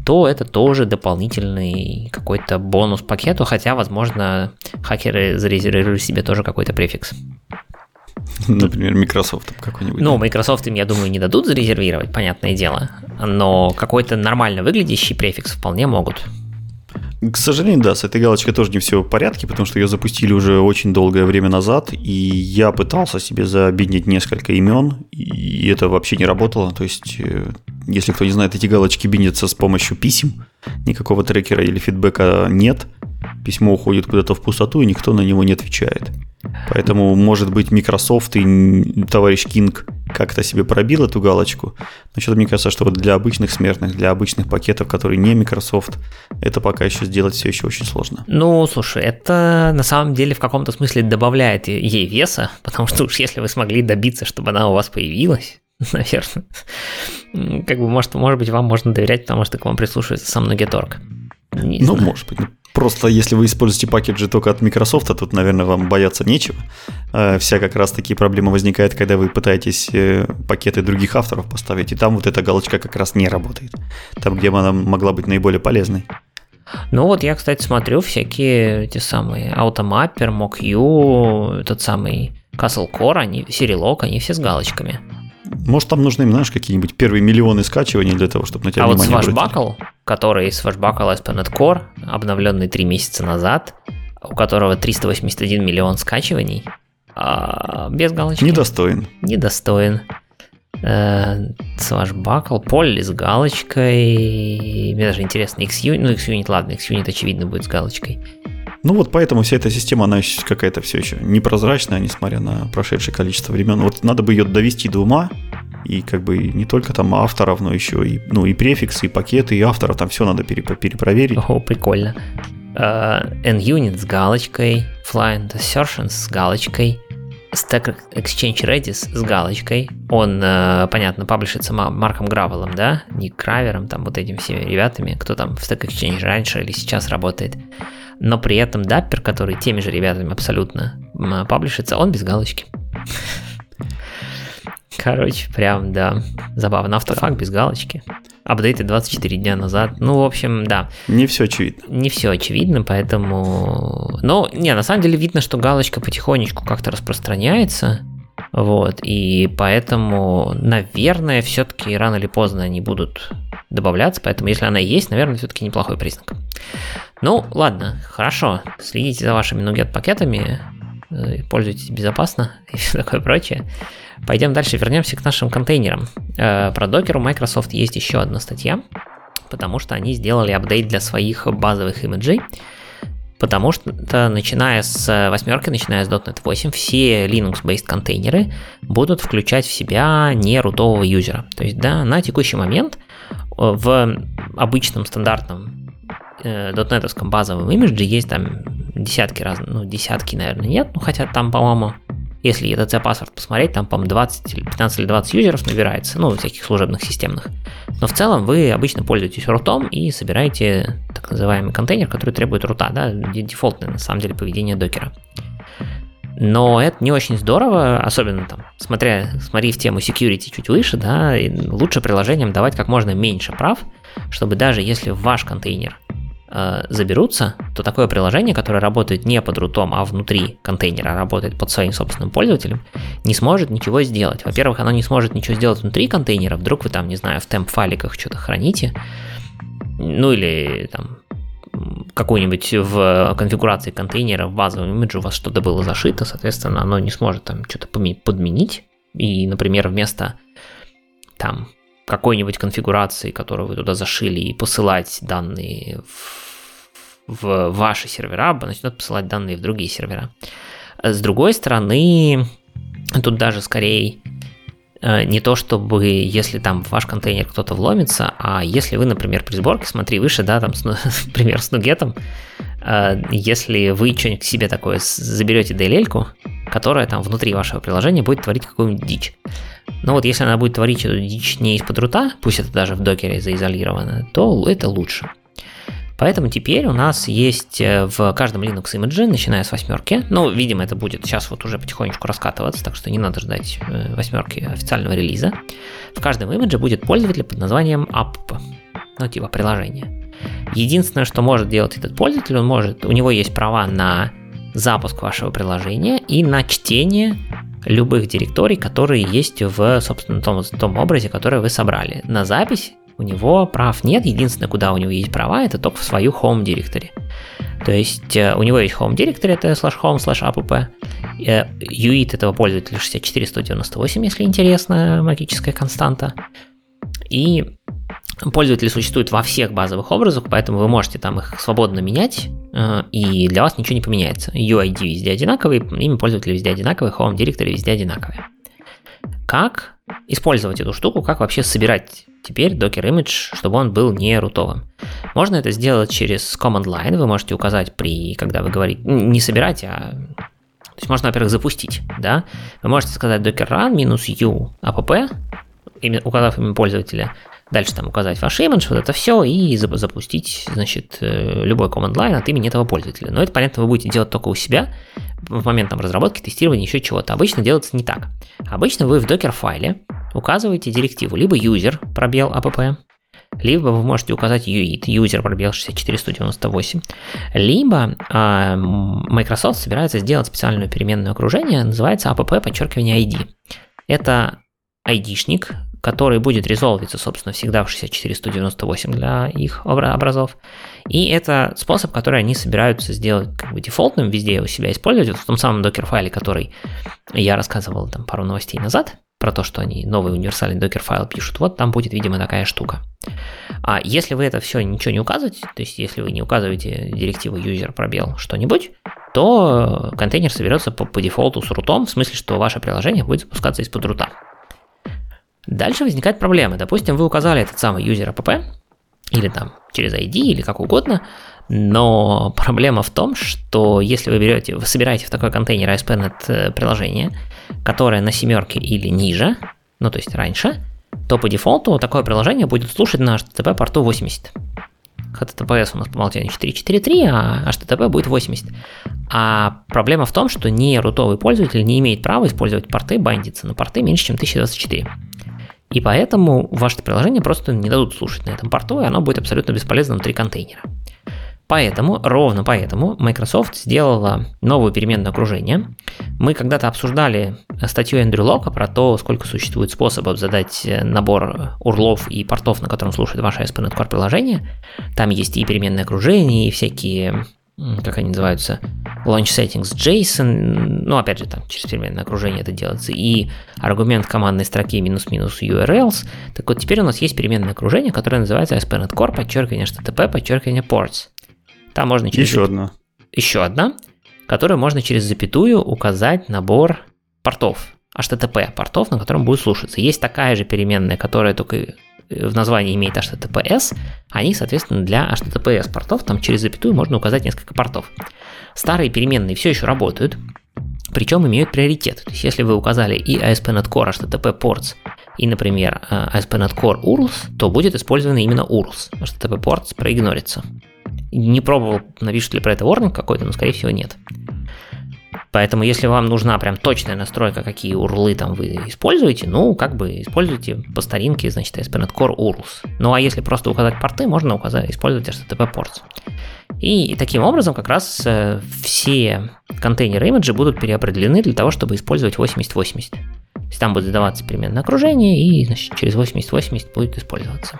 то это тоже дополнительный какой-то бонус пакету, хотя, возможно, хакеры зарезервировали себе тоже какой-то префикс. Например, Microsoft какой-нибудь. Ну, Microsoft им, я думаю, не дадут зарезервировать, понятное дело, но какой-то нормально выглядящий префикс вполне могут. К сожалению, да, с этой галочкой тоже не все в порядке, потому что ее запустили уже очень долгое время назад, и я пытался себе забиднить несколько имен, и это вообще не работало. То есть, э, если кто не знает, эти галочки биндятся с помощью писем, никакого трекера или фидбэка нет, письмо уходит куда-то в пустоту, и никто на него не отвечает. Поэтому, может быть, Microsoft и товарищ Кинг как-то себе пробил эту галочку. Но что-то мне кажется, что вот для обычных смертных, для обычных пакетов, которые не Microsoft, это пока еще сделать все еще очень сложно. Ну, слушай, это на самом деле в каком-то смысле добавляет ей веса, потому что уж если вы смогли добиться, чтобы она у вас появилась, наверное, как бы, может, может быть, вам можно доверять, потому что к вам прислушивается сам Многиторг. ну, знаю. может быть. Просто если вы используете пакеджи только от Microsoft, тут, наверное, вам бояться нечего. Э, вся как раз такие проблемы возникает, когда вы пытаетесь э, пакеты других авторов поставить, и там вот эта галочка как раз не работает. Там, где она могла быть наиболее полезной. Ну вот я, кстати, смотрю всякие эти самые Automapper, MockU, этот самый Castle Core, они, Serilock, они все с галочками. Может, там нужны, знаешь, какие-нибудь первые миллионы скачиваний для того, чтобы на тебя А вот Swashbuckle, который Swashbuckle ASP.NET Core, обновленный три месяца назад, у которого 381 миллион скачиваний, а без галочки. Недостоин. Недостоин. Swashbuckle, Полли с галочкой. Мне даже интересно, XUnit, ну XUnit, ладно, XUnit очевидно будет с галочкой. Ну вот поэтому вся эта система, она какая-то все еще непрозрачная, несмотря на прошедшее количество времен. Вот надо бы ее довести до ума, и как бы не только там авторов, но еще и, ну, и префиксы, и пакеты, и авторов, там все надо перепроверить. О, прикольно. Uh, NUnit с галочкой, Flying Assertions с галочкой, Stack Exchange Redis с галочкой. Он, uh, понятно, паблишится Марком Гравелом, да? Не Кравером, там вот этими всеми ребятами, кто там в Stack Exchange раньше или сейчас работает но при этом Dapper, который теми же ребятами абсолютно паблишится, он без галочки. Короче, прям, да, забавно. Автофак без галочки. Апдейты 24 дня назад. Ну, в общем, да. Не все очевидно. Не все очевидно, поэтому... Но, не, на самом деле видно, что галочка потихонечку как-то распространяется. Вот, и поэтому, наверное, все-таки рано или поздно они будут добавляться, поэтому если она есть, наверное, все-таки неплохой признак. Ну, ладно, хорошо, следите за вашими нугет пакетами, э, пользуйтесь безопасно и все такое прочее. Пойдем дальше, вернемся к нашим контейнерам. Э, про докер у Microsoft есть еще одна статья, потому что они сделали апдейт для своих базовых имиджей, потому что начиная с восьмерки, начиная с .NET 8, все Linux-based контейнеры будут включать в себя не рутового юзера. То есть, да, на текущий момент в обычном стандартном э, .NET базовом имидже есть там десятки разных, ну десятки, наверное, нет, ну хотя там, по-моему, если ETC паспорт посмотреть, там, по-моему, 20 или 15 или 20 юзеров набирается, ну, всяких служебных системных. Но в целом вы обычно пользуетесь рутом и собираете так называемый контейнер, который требует рута, да, дефолтное на самом деле поведение докера. Но это не очень здорово, особенно там, смотря, смотри в тему security чуть выше, да, лучше приложениям давать как можно меньше прав, чтобы даже если ваш контейнер э, заберутся, то такое приложение, которое работает не под рутом, а внутри контейнера, а работает под своим собственным пользователем, не сможет ничего сделать. Во-первых, оно не сможет ничего сделать внутри контейнера, вдруг вы там, не знаю, в темп-файликах что-то храните, ну или там какой-нибудь в конфигурации контейнера в базовом имидже у вас что-то было зашито, соответственно, оно не сможет там что-то подменить. И, например, вместо там какой-нибудь конфигурации, которую вы туда зашили, и посылать данные в, в ваши сервера, начнет посылать данные в другие сервера. С другой стороны, тут даже скорее Э, не то чтобы, если там в ваш контейнер кто-то вломится, а если вы, например, при сборке, смотри выше, да, там, например, с нугетом, э, если вы что-нибудь к себе такое заберете DLL, которая там внутри вашего приложения будет творить какую-нибудь дичь. Но вот если она будет творить эту дичь не из-под рута, пусть это даже в докере заизолировано, то это лучше. Поэтому теперь у нас есть э, в каждом Linux имидже, начиная с восьмерки, ну, видимо, это будет сейчас вот уже потихонечку раскатываться, так что не надо ждать э, восьмерки официального релиза. В каждом имидже будет пользователь под названием app, ну, типа приложение. Единственное, что может делать этот пользователь, он может, у него есть права на запуск вашего приложения и на чтение любых директорий, которые есть в, собственно, том, том образе, который вы собрали. На запись у него прав нет, единственное, куда у него есть права, это только в свою home директории. То есть э, у него есть home директория, это slash home slash app, UID этого пользователя 64198, если интересно, магическая константа. И пользователи существуют во всех базовых образах, поэтому вы можете там их свободно менять, э, и для вас ничего не поменяется. UID везде одинаковый, имя пользователя везде одинаковый, home директория везде одинаковый. Как использовать эту штуку, как вообще собирать теперь Docker Image, чтобы он был не рутовым. Можно это сделать через command line, вы можете указать при, когда вы говорите, не собирать, а то есть можно, во-первых, запустить, да, вы можете сказать docker run минус u app, указав имя пользователя, дальше там указать ваш имидж, вот это все, и запустить, значит, э, любой command line от имени этого пользователя. Но это, понятно, вы будете делать только у себя, в момент там разработки, тестирования, еще чего-то. Обычно делается не так. Обычно вы в докер-файле указываете директиву либо user пробел app, либо вы можете указать UID, user пробел 64198, либо э, Microsoft собирается сделать специальное переменное окружение, называется app подчеркивание ID. Это ID-шник, который будет резолвиться, собственно, всегда в 64198 для их образов. И это способ, который они собираются сделать как бы дефолтным, везде у себя использовать. Вот в том самом докер-файле, который я рассказывал там пару новостей назад, про то, что они новый универсальный докер-файл пишут, вот там будет, видимо, такая штука. А если вы это все ничего не указываете, то есть если вы не указываете директиву user пробел что-нибудь, то контейнер соберется по, по дефолту с рутом, в смысле, что ваше приложение будет запускаться из-под рута. Дальше возникает проблема. Допустим, вы указали этот самый user app, или там через ID, или как угодно, но проблема в том, что если вы берете, вы собираете в такой контейнер ASP.NET э, приложение, которое на семерке или ниже, ну то есть раньше, то по дефолту такое приложение будет слушать на HTTP порту 80. HTTPS у нас по умолчанию 4.4.3, а HTTP будет 80. А проблема в том, что не рутовый пользователь не имеет права использовать порты, бандиться на порты меньше, чем 1024. И поэтому ваше приложение просто не дадут слушать на этом порту, и оно будет абсолютно бесполезно внутри контейнера. Поэтому, ровно поэтому Microsoft сделала новое переменное окружение. Мы когда-то обсуждали статью Эндрю Лока про то, сколько существует способов задать набор урлов и портов, на котором слушает ваше ASP.NET Core приложение. Там есть и переменное окружение, и всякие как они называются, launch settings JSON, ну, опять же, там через переменное окружение это делается, и аргумент командной строки минус-минус URLs. Так вот, теперь у нас есть переменное окружение, которое называется ASP.NET Core, подчеркивание HTTP, подчеркивание ports. Там можно через... Еще одна. Еще одна, которую можно через запятую указать набор портов, HTTP портов, на котором будет слушаться. Есть такая же переменная, которая только в названии имеет HTTPS, они, соответственно, для HTTPS портов, там через запятую можно указать несколько портов. Старые переменные все еще работают, причем имеют приоритет. То есть, если вы указали и ASP.NET Core HTTP ports, и, например, ASP.NET Core URLs, то будет использован именно URLs. HTTP ports проигнорится. Не пробовал, напишет ли про это warning какой-то, но, скорее всего, нет. Поэтому, если вам нужна прям точная настройка, какие урлы там вы используете, ну, как бы используйте по старинке, значит, ASP.NET Core URLs. Ну, а если просто указать порты, можно указать, использовать HTTP ports. И таким образом как раз э, все контейнеры имиджи будут переопределены для того, чтобы использовать 8080. То есть там будет задаваться переменное окружение, и значит, через 8080 будет использоваться.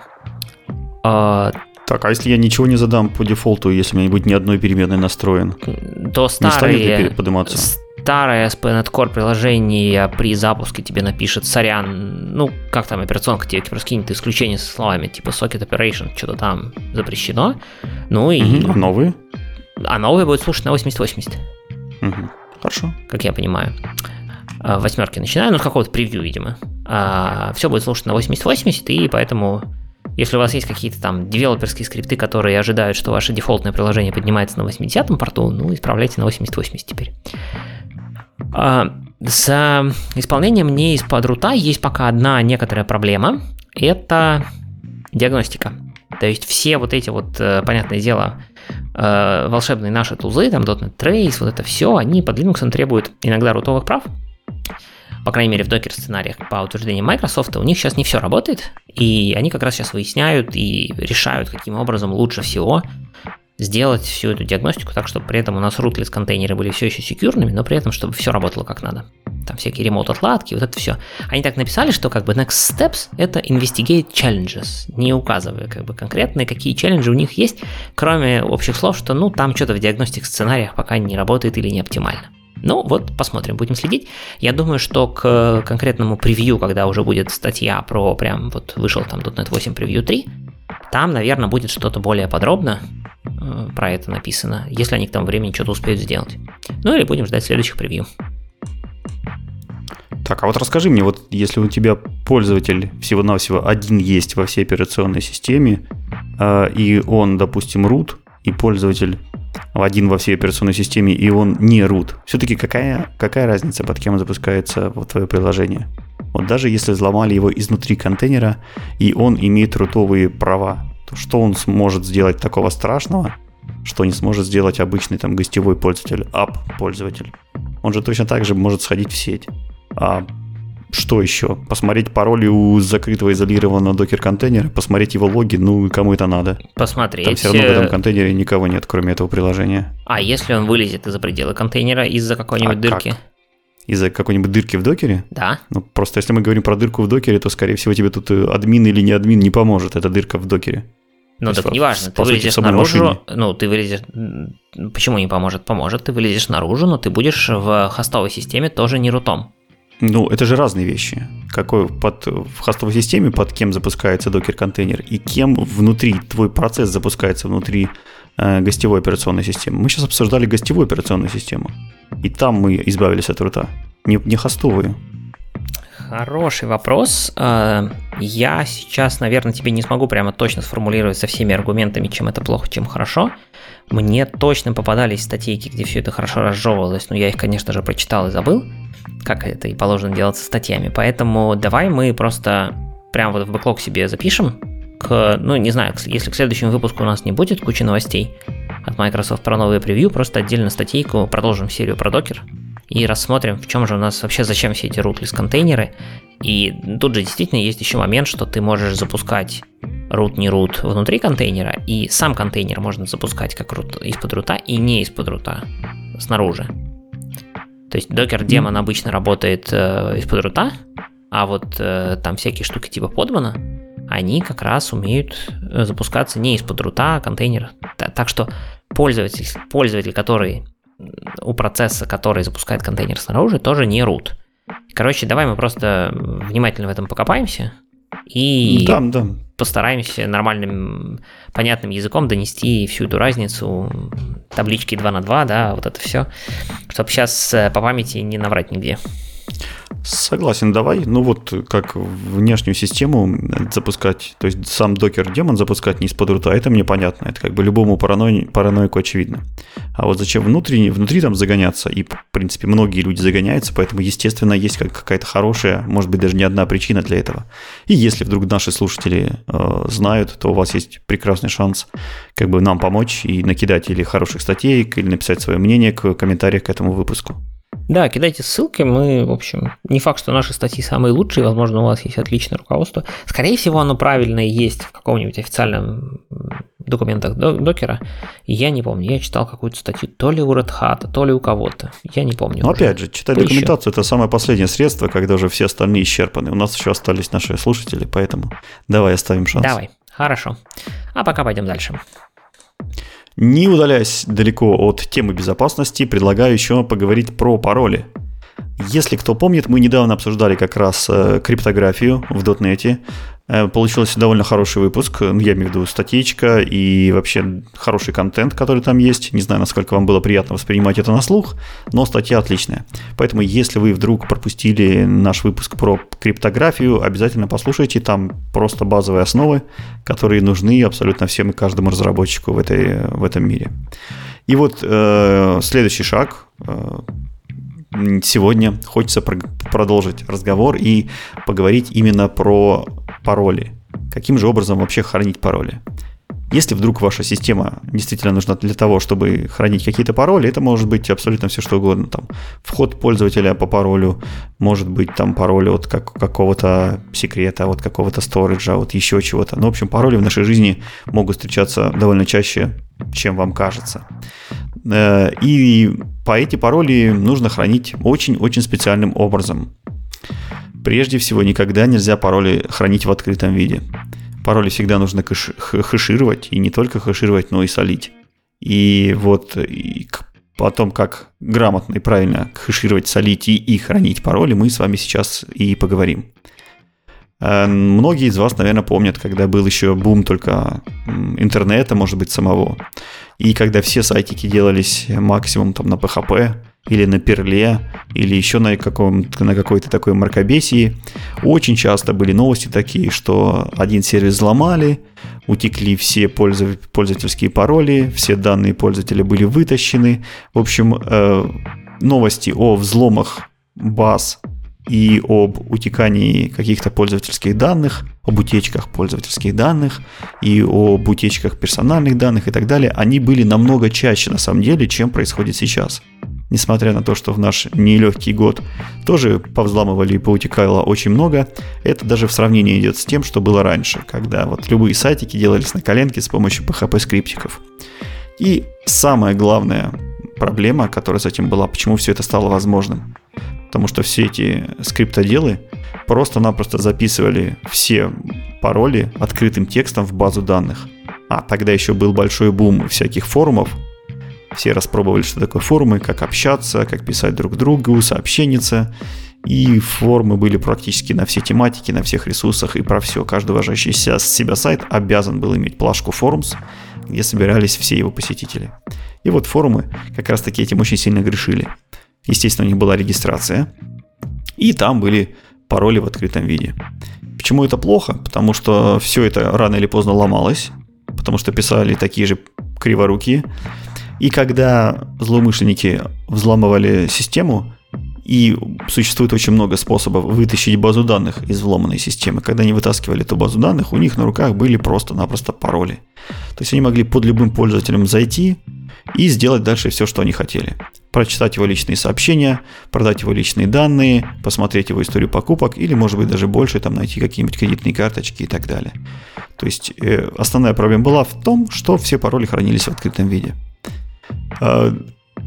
Так, а если я ничего не задам по дефолту, если у меня не будет ни одной переменной настроен? То старые, подниматься? старое ASP.NET Core приложение при запуске тебе напишет сорян, ну, как там операционка тебе раскинет исключение со словами типа socket operation, что-то там запрещено. Ну и... Угу, а новые? А новые будут слушать на 8080. Угу. Хорошо. Как я понимаю. А, восьмерки начинаю, ну, с какого-то превью, видимо. А, все будет слушать на 8080, и поэтому если у вас есть какие-то там девелоперские скрипты, которые ожидают, что ваше дефолтное приложение поднимается на 80-м порту, ну, исправляйте на 8080 теперь. А, с исполнением не из-под рута есть пока одна некоторая проблема. Это диагностика. То есть все вот эти вот, э, понятное дело, э, волшебные наши тузы, там .NET Trace, вот это все, они под Linux требуют иногда рутовых прав, по крайней мере в докер сценариях по утверждению Microsoft, у них сейчас не все работает, и они как раз сейчас выясняют и решают, каким образом лучше всего сделать всю эту диагностику так, чтобы при этом у нас rootless контейнеры были все еще секьюрными, но при этом, чтобы все работало как надо. Там всякие ремонт отладки, вот это все. Они так написали, что как бы next steps это investigate challenges, не указывая как бы конкретные, какие челленджи у них есть, кроме общих слов, что ну там что-то в диагностик сценариях пока не работает или не оптимально. Ну вот, посмотрим, будем следить. Я думаю, что к конкретному превью, когда уже будет статья про прям вот вышел там .NET 8 превью 3, там, наверное, будет что-то более подробно э, про это написано, если они к тому времени что-то успеют сделать. Ну или будем ждать следующих превью. Так, а вот расскажи мне, вот если у тебя пользователь всего-навсего один есть во всей операционной системе, э, и он, допустим, root, и пользователь один во всей операционной системе, и он не root, все-таки какая, какая разница, под кем запускается вот твое приложение? Вот даже если взломали его изнутри контейнера, и он имеет рутовые права, то что он сможет сделать такого страшного, что не сможет сделать обычный там гостевой пользователь, ап-пользователь? Он же точно так же может сходить в сеть. А что еще? Посмотреть пароли у закрытого изолированного докер-контейнера, посмотреть его логи, ну кому это надо? Посмотреть. Там все равно в этом контейнере никого нет, кроме этого приложения. А если он вылезет из-за пределы контейнера из-за какой-нибудь а дырки? Как? Из-за какой-нибудь дырки в докере? Да. Ну, просто если мы говорим про дырку в докере, то, скорее всего, тебе тут э, админ или не админ не поможет, эта дырка в докере. Ну, так неважно, ты вылезешь наружу, машине. ну, ты вылезешь, почему не поможет? Поможет, ты вылезешь наружу, но ты будешь в хостовой системе тоже не рутом. Ну, это же разные вещи. Какой под, в хостовой системе под кем запускается докер-контейнер и кем внутри твой процесс запускается внутри э, гостевой операционной системы. Мы сейчас обсуждали гостевую операционную систему. И там мы избавились от рута. Не, не хостовую. Хороший вопрос. Э, я сейчас, наверное, тебе не смогу прямо точно сформулировать со всеми аргументами, чем это плохо, чем хорошо. Мне точно попадались статейки, где все это хорошо разжевывалось, но я их, конечно же, прочитал и забыл как это и положено делать со статьями. Поэтому давай мы просто прям вот в бэклог себе запишем, к, ну, не знаю, если к следующему выпуску у нас не будет кучи новостей от Microsoft про новые превью, просто отдельно статейку продолжим серию про докер и рассмотрим, в чем же у нас вообще, зачем все эти rootless контейнеры. И тут же действительно есть еще момент, что ты можешь запускать root не root внутри контейнера, и сам контейнер можно запускать как root из-под рута и не из-под рута снаружи. То есть докер демон обычно работает э, из-под рута, а вот э, там всякие штуки типа подмана, они как раз умеют э, запускаться не из-под рута, а контейнер. Так что пользователь, пользователь, который у процесса, который запускает контейнер снаружи, тоже не root. Короче, давай мы просто внимательно в этом покопаемся и да, да. постараемся нормальным, понятным языком донести всю эту разницу, таблички 2 на 2, да, вот это все, чтобы сейчас э, по памяти не наврать нигде. Согласен, давай. Ну вот как внешнюю систему запускать, то есть сам докер демон запускать не из-под рута, это мне понятно. Это как бы любому параной, параноику очевидно. А вот зачем внутри, внутри там загоняться? И, в принципе, многие люди загоняются, поэтому, естественно, есть какая-то хорошая, может быть, даже не одна причина для этого. И если вдруг наши слушатели э, знают, то у вас есть прекрасный шанс как бы нам помочь и накидать или хороших статей, или написать свое мнение к комментариях к этому выпуску. Да, кидайте ссылки, мы, в общем, не факт, что наши статьи самые лучшие, возможно, у вас есть отличное руководство. Скорее всего, оно правильное есть в каком-нибудь официальном документах докера. Я не помню, я читал какую-то статью то ли у Red Hat, то ли у кого-то. Я не помню. Но опять же, читать Позже. документацию это самое последнее средство, когда уже все остальные исчерпаны. У нас еще остались наши слушатели, поэтому давай оставим шанс. Давай, хорошо. А пока пойдем дальше. Не удаляясь далеко от темы безопасности, предлагаю еще поговорить про пароли. Если кто помнит, мы недавно обсуждали как раз э, криптографию в .NET. Э, получился довольно хороший выпуск, ну, я имею в виду статейка и вообще хороший контент, который там есть. Не знаю, насколько вам было приятно воспринимать это на слух, но статья отличная. Поэтому, если вы вдруг пропустили наш выпуск про криптографию, обязательно послушайте, там просто базовые основы, которые нужны абсолютно всем и каждому разработчику в, этой, в этом мире. И вот э, следующий шаг э, сегодня хочется продолжить разговор и поговорить именно про пароли. Каким же образом вообще хранить пароли? Если вдруг ваша система действительно нужна для того, чтобы хранить какие-то пароли, это может быть абсолютно все что угодно. Там, вход пользователя по паролю, может быть там пароль от как, какого-то секрета, от какого-то сториджа, от еще чего-то. Ну, в общем, пароли в нашей жизни могут встречаться довольно чаще, чем вам кажется. Э, и по эти пароли нужно хранить очень-очень специальным образом. Прежде всего, никогда нельзя пароли хранить в открытом виде пароли всегда нужно хэшировать, и не только хэшировать, но и солить. И вот и о как грамотно и правильно хэшировать, солить и, и хранить пароли, мы с вами сейчас и поговорим. Э, многие из вас, наверное, помнят, когда был еще бум только интернета, может быть, самого. И когда все сайтики делались максимум там на PHP, или на перле, или еще на, каком, на какой-то такой мракобесии. Очень часто были новости такие, что один сервис взломали, утекли все пользовательские пароли, все данные пользователя были вытащены. В общем, э, новости о взломах баз и об утекании каких-то пользовательских данных, об утечках пользовательских данных и об утечках персональных данных и так далее, они были намного чаще на самом деле, чем происходит сейчас несмотря на то, что в наш нелегкий год тоже повзламывали и поутекало очень много, это даже в сравнении идет с тем, что было раньше, когда вот любые сайтики делались на коленке с помощью PHP-скриптиков. И самая главная проблема, которая этим была, почему все это стало возможным. Потому что все эти скриптоделы просто-напросто записывали все пароли открытым текстом в базу данных. А тогда еще был большой бум всяких форумов, все распробовали, что такое форумы, как общаться, как писать друг другу, сообщенница. И форумы были практически на все тематики, на всех ресурсах и про все. Каждый уважающий себя сайт обязан был иметь плашку Forums, где собирались все его посетители. И вот форумы как раз таки этим очень сильно грешили. Естественно, у них была регистрация, и там были пароли в открытом виде. Почему это плохо? Потому что все это рано или поздно ломалось, потому что писали такие же криворукие, и когда злоумышленники взламывали систему, и существует очень много способов вытащить базу данных из взломанной системы. Когда они вытаскивали эту базу данных, у них на руках были просто-напросто пароли. То есть они могли под любым пользователем зайти и сделать дальше все, что они хотели. Прочитать его личные сообщения, продать его личные данные, посмотреть его историю покупок или, может быть, даже больше, там найти какие-нибудь кредитные карточки и так далее. То есть э, основная проблема была в том, что все пароли хранились в открытом виде. А,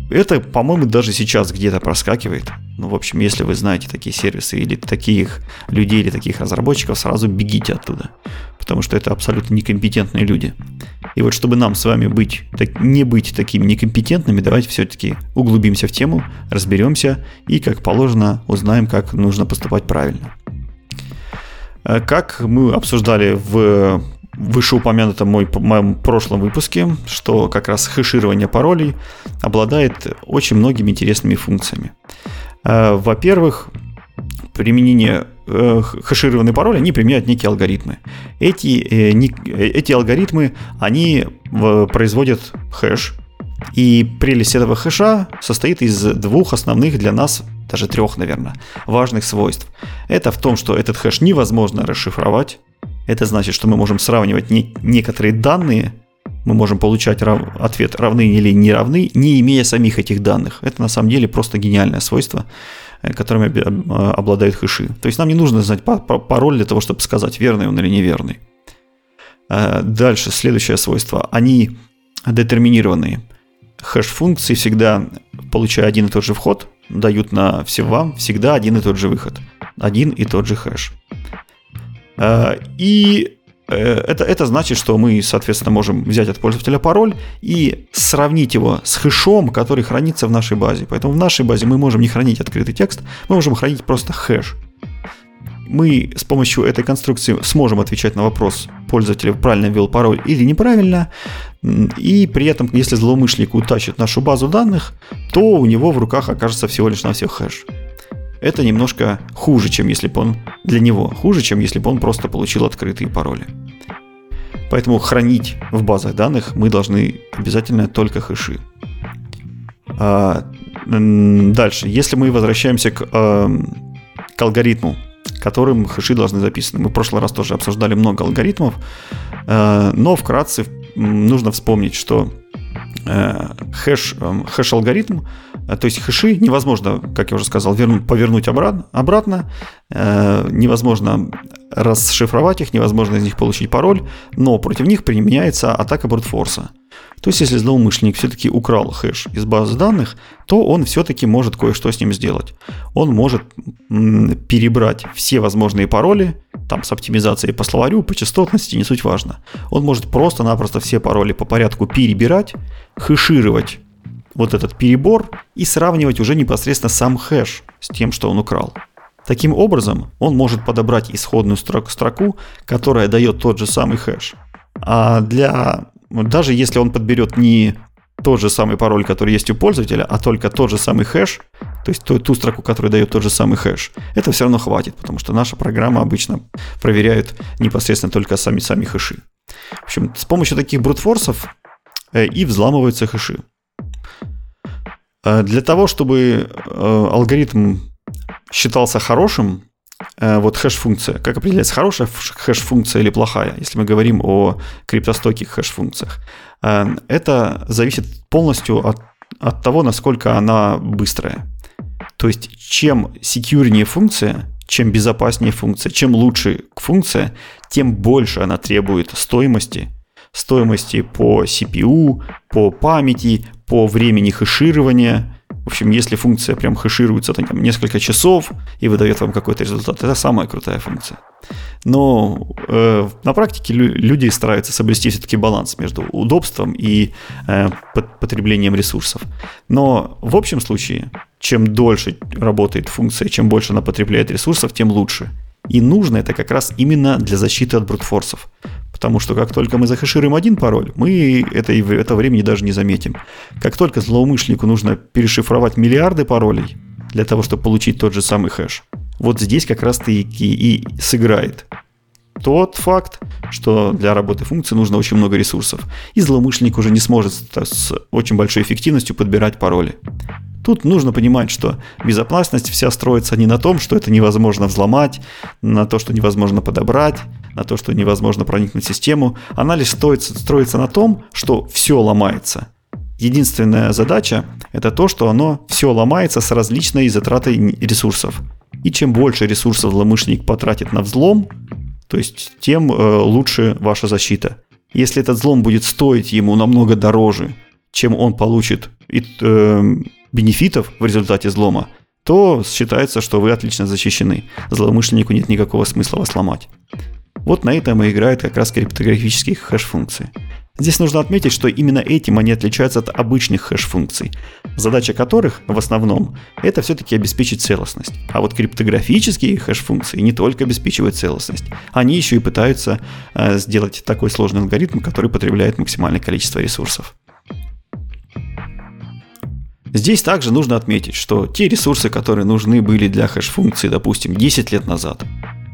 это, по-моему, даже сейчас где-то проскакивает. Ну, в общем, если вы знаете такие сервисы или таких людей, или таких разработчиков, сразу бегите оттуда. Потому что это абсолютно некомпетентные люди. И вот чтобы нам с вами быть, так, не быть такими некомпетентными, давайте все-таки углубимся в тему, разберемся и, как положено, узнаем, как нужно поступать правильно. А, как мы обсуждали в вышеупомянутом мой, моем прошлом выпуске, что как раз хэширование паролей обладает очень многими интересными функциями. Э, во-первых, применение э, хэшированные пароли, они применяют некие алгоритмы. Эти, э, эти алгоритмы, они производят хэш, и прелесть этого хэша состоит из двух основных для нас, даже трех, наверное, важных свойств. Это в том, что этот хэш невозможно расшифровать, это значит, что мы можем сравнивать не, некоторые данные, мы можем получать рав, ответ равны или не равны, не имея самих этих данных. Это на самом деле просто гениальное свойство, э, которым э, обладают хэши. То есть нам не нужно знать пароль для того, чтобы сказать, верный он или неверный. Э, дальше, следующее свойство. Они детерминированные. Хэш-функции всегда, получая один и тот же вход, дают на все вам всегда один и тот же выход. Один и тот же хэш. Э, и э, это, это значит, что мы, соответственно, можем взять от пользователя пароль и сравнить его с хэшом, который хранится в нашей базе. Поэтому в нашей базе мы можем не хранить открытый текст, мы можем хранить просто хэш. Мы с помощью этой конструкции сможем отвечать на вопрос, пользователь правильно ввел пароль или неправильно. И при этом, если злоумышленник утащит нашу базу данных, то у него в руках окажется всего лишь на всех хэш это немножко хуже, чем если бы он для него хуже, чем если бы он просто получил открытые пароли. Поэтому хранить в базах данных мы должны обязательно только хэши. А, дальше, если мы возвращаемся к, а, к алгоритму, которым хэши должны записаны. Мы в прошлый раз тоже обсуждали много алгоритмов, а, но вкратце нужно вспомнить, что э, хэш, э, хэш-алгоритм, э, то есть хэши невозможно, как я уже сказал, вернуть, повернуть обратно, обратно э, невозможно расшифровать их, невозможно из них получить пароль, но против них применяется атака брутфорса. То есть, если злоумышленник все-таки украл хэш из базы данных, то он все-таки может кое-что с ним сделать. Он может перебрать все возможные пароли, там с оптимизацией по словарю, по частотности, не суть важно. Он может просто-напросто все пароли по порядку перебирать, хэшировать вот этот перебор и сравнивать уже непосредственно сам хэш с тем, что он украл. Таким образом, он может подобрать исходную строку, которая дает тот же самый хэш. А для даже если он подберет не тот же самый пароль, который есть у пользователя, а только тот же самый хэш, то есть ту, ту строку, которая дает тот же самый хэш, это все равно хватит, потому что наша программа обычно проверяет непосредственно только сами-сами хэши. В общем, с помощью таких брутфорсов э, и взламываются хэши. Э, для того, чтобы э, алгоритм считался хорошим, вот хэш-функция. Как определяется, хорошая хэш-функция или плохая, если мы говорим о криптостойких хэш-функциях? Э, это зависит полностью от, от того, насколько она быстрая. То есть, чем секьюрнее функция, чем безопаснее функция, чем лучше функция, тем больше она требует стоимости, стоимости по CPU, по памяти, по времени хэширования – общем, если функция прям хэшируется там, несколько часов и выдает вам какой-то результат, это самая крутая функция. Но э, на практике люди стараются соблюсти все-таки баланс между удобством и э, потреблением ресурсов. Но в общем случае, чем дольше работает функция, чем больше она потребляет ресурсов, тем лучше. И нужно это как раз именно для защиты от брутфорсов. Потому что как только мы захешируем один пароль, мы это, это времени даже не заметим. Как только злоумышленнику нужно перешифровать миллиарды паролей для того, чтобы получить тот же самый хэш, вот здесь как раз-таки и, сыграет тот факт, что для работы функции нужно очень много ресурсов, и злоумышленник уже не сможет с очень большой эффективностью подбирать пароли. Тут нужно понимать, что безопасность вся строится не на том, что это невозможно взломать, на то, что невозможно подобрать, на то, что невозможно проникнуть в систему. Она лишь строится, строится на том, что все ломается. Единственная задача – это то, что оно все ломается с различной затратой ресурсов. И чем больше ресурсов злоумышленник потратит на взлом, то есть тем э, лучше ваша защита. Если этот взлом будет стоить ему намного дороже, чем он получит э, бенефитов в результате взлома, то считается, что вы отлично защищены. Злоумышленнику нет никакого смысла вас сломать. Вот на этом и играют как раз криптографические хэш-функции. Здесь нужно отметить, что именно этим они отличаются от обычных хэш-функций, задача которых в основном это все-таки обеспечить целостность. А вот криптографические хэш-функции не только обеспечивают целостность, они еще и пытаются э, сделать такой сложный алгоритм, который потребляет максимальное количество ресурсов. Здесь также нужно отметить, что те ресурсы, которые нужны были для хэш-функции, допустим, 10 лет назад,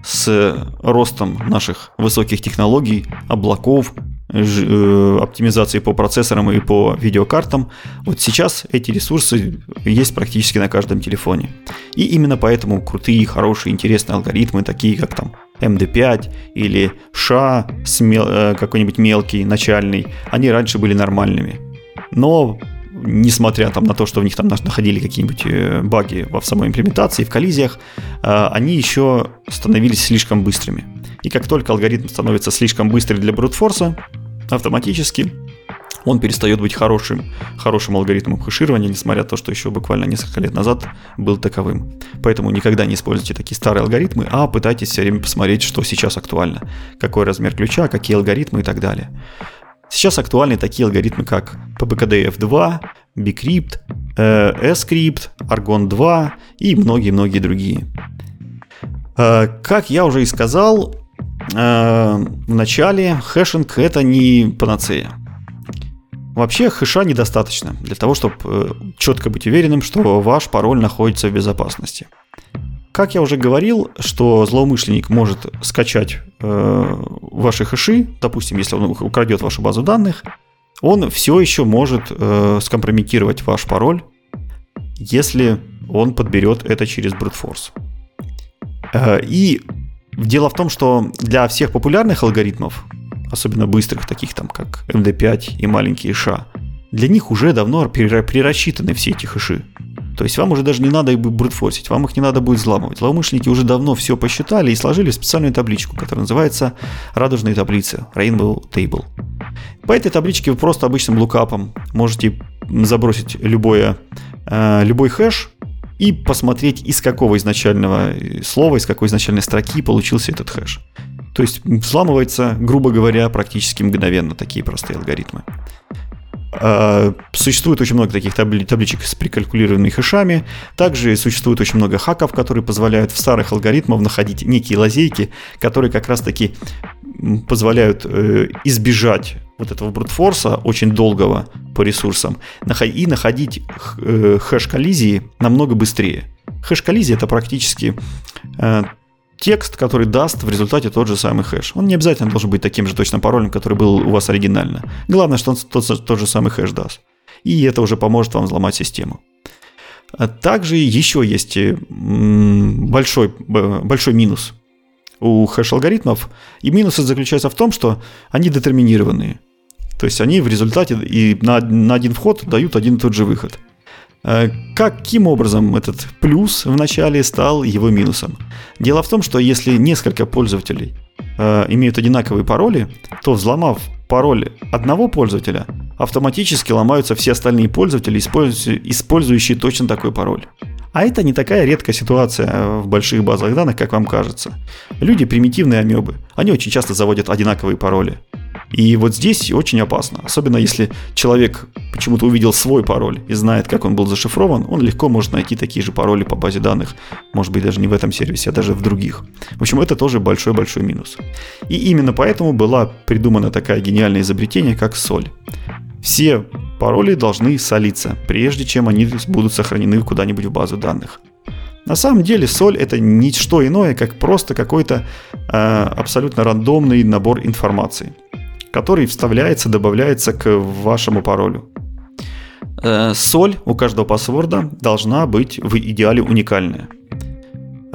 с ростом наших высоких технологий, облаков, э, оптимизации по процессорам и по видеокартам, вот сейчас эти ресурсы есть практически на каждом телефоне. И именно поэтому крутые, хорошие, интересные алгоритмы, такие как там MD5 или SHA, э, какой-нибудь мелкий, начальный, они раньше были нормальными. Но несмотря там, на то, что в них там находили какие-нибудь э, баги в самой имплементации, в коллизиях, э, они еще становились слишком быстрыми. И как только алгоритм становится слишком быстрый для брутфорса, автоматически он перестает быть хорошим, хорошим алгоритмом хеширования, несмотря на то, что еще буквально несколько лет назад был таковым. Поэтому никогда не используйте такие старые алгоритмы, а пытайтесь все время посмотреть, что сейчас актуально, какой размер ключа, какие алгоритмы и так далее. Сейчас актуальны такие алгоритмы, как PBKDF2, Bcrypt, э, Scrypt, Argon 2 и многие-многие другие. Э, как я уже и сказал, э, в начале хэшинг это не панацея. Вообще хэша недостаточно для того, чтобы четко быть уверенным, что ваш пароль находится в безопасности. Как я уже говорил, что злоумышленник может скачать э, ваши хэши, допустим, если он украдет вашу базу данных, он все еще может э, скомпрометировать ваш пароль, если он подберет это через force. Э, и дело в том, что для всех популярных алгоритмов, особенно быстрых, таких там как MD5 и маленькие ша, для них уже давно перерасчитаны все эти хэши. То есть вам уже даже не надо их брутфорсить, вам их не надо будет взламывать. Злоумышленники уже давно все посчитали и сложили специальную табличку, которая называется радужная таблица, Rainbow Table. По этой табличке вы просто обычным лукапом можете забросить любое, э, любой хэш и посмотреть, из какого изначального слова, из какой изначальной строки получился этот хэш. То есть взламывается, грубо говоря, практически мгновенно такие простые алгоритмы. А, существует очень много таких табли- табличек с прикалькулированными хэшами. Также существует очень много хаков, которые позволяют в старых алгоритмах находить некие лазейки, которые как раз-таки позволяют э, избежать вот этого брутфорса очень долгого по ресурсам и находить э, хэш-коллизии намного быстрее. Хэш-коллизия это практически э, текст, который даст в результате тот же самый хэш. Он не обязательно должен быть таким же точно паролем, который был у вас оригинально. Главное, что он тот, тот же самый хэш даст. И это уже поможет вам взломать систему. А также еще есть большой, большой минус у хэш-алгоритмов. И минус заключается в том, что они детерминированные. То есть они в результате и на, на один вход дают один и тот же выход. Э, каким образом этот плюс в начале стал его минусом? Дело в том, что если несколько пользователей э, имеют одинаковые пароли, то взломав пароль одного пользователя, автоматически ломаются все остальные пользователи, использующие точно такой пароль. А это не такая редкая ситуация в больших базах данных, как вам кажется. Люди примитивные амебы. Они очень часто заводят одинаковые пароли. И вот здесь очень опасно. Особенно если человек почему-то увидел свой пароль и знает, как он был зашифрован, он легко может найти такие же пароли по базе данных. Может быть, даже не в этом сервисе, а даже в других. В общем, это тоже большой-большой минус. И именно поэтому была придумана такая гениальное изобретение, как соль. Все пароли должны солиться, прежде чем они будут сохранены куда-нибудь в базу данных. На самом деле соль это ничто иное, как просто какой-то э, абсолютно рандомный набор информации который вставляется, добавляется к вашему паролю. Э, соль у каждого паспорта должна быть в идеале уникальная.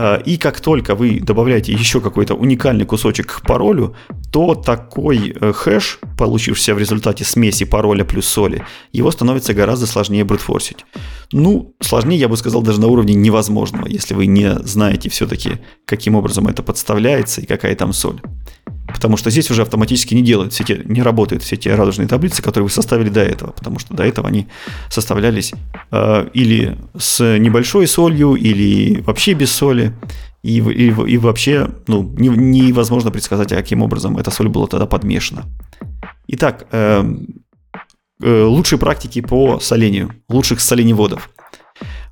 Э, и как только вы добавляете еще какой-то уникальный кусочек к паролю, то такой э, хэш, получившийся в результате смеси пароля плюс соли, его становится гораздо сложнее брутфорсить. Ну, сложнее, я бы сказал, даже на уровне невозможного, если вы не знаете все-таки, каким образом это подставляется и какая там соль. Потому что здесь уже автоматически не делают все те, не работают все те радужные таблицы, которые вы составили до этого, потому что до этого они составлялись э, или с небольшой солью, или вообще без соли. И, и, и вообще ну, не, невозможно предсказать, каким образом эта соль была тогда подмешана. Итак, э, э, лучшие практики по солению, лучших соленеводов.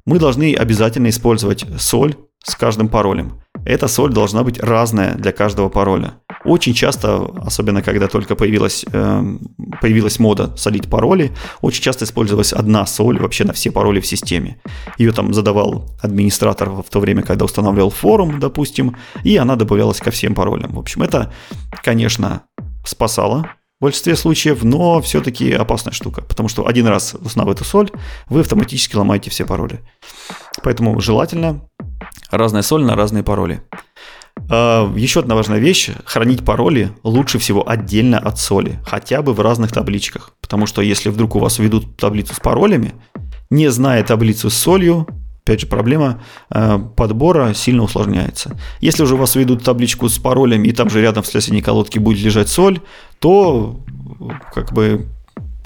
Мы должны обязательно использовать соль с каждым паролем. Эта соль должна быть разная для каждого пароля. Очень часто, особенно когда только появилась, э, появилась мода солить пароли, очень часто использовалась одна соль вообще на все пароли в системе. Ее там задавал администратор в то время, когда устанавливал форум, допустим, и она добавлялась ко всем паролям. В общем, это, конечно, спасало в большинстве случаев, но все-таки опасная штука, потому что один раз узнав эту соль, вы автоматически ломаете все пароли. Поэтому желательно разная соль на разные пароли. А, Еще одна важная вещь. Хранить пароли лучше всего отдельно от соли. Хотя бы в разных табличках. Потому что если вдруг у вас ведут таблицу с паролями, не зная таблицу с солью, опять же, проблема а, подбора сильно усложняется. Если уже у вас ведут табличку с паролями, и там же рядом в соседней колодке будет лежать соль, то как бы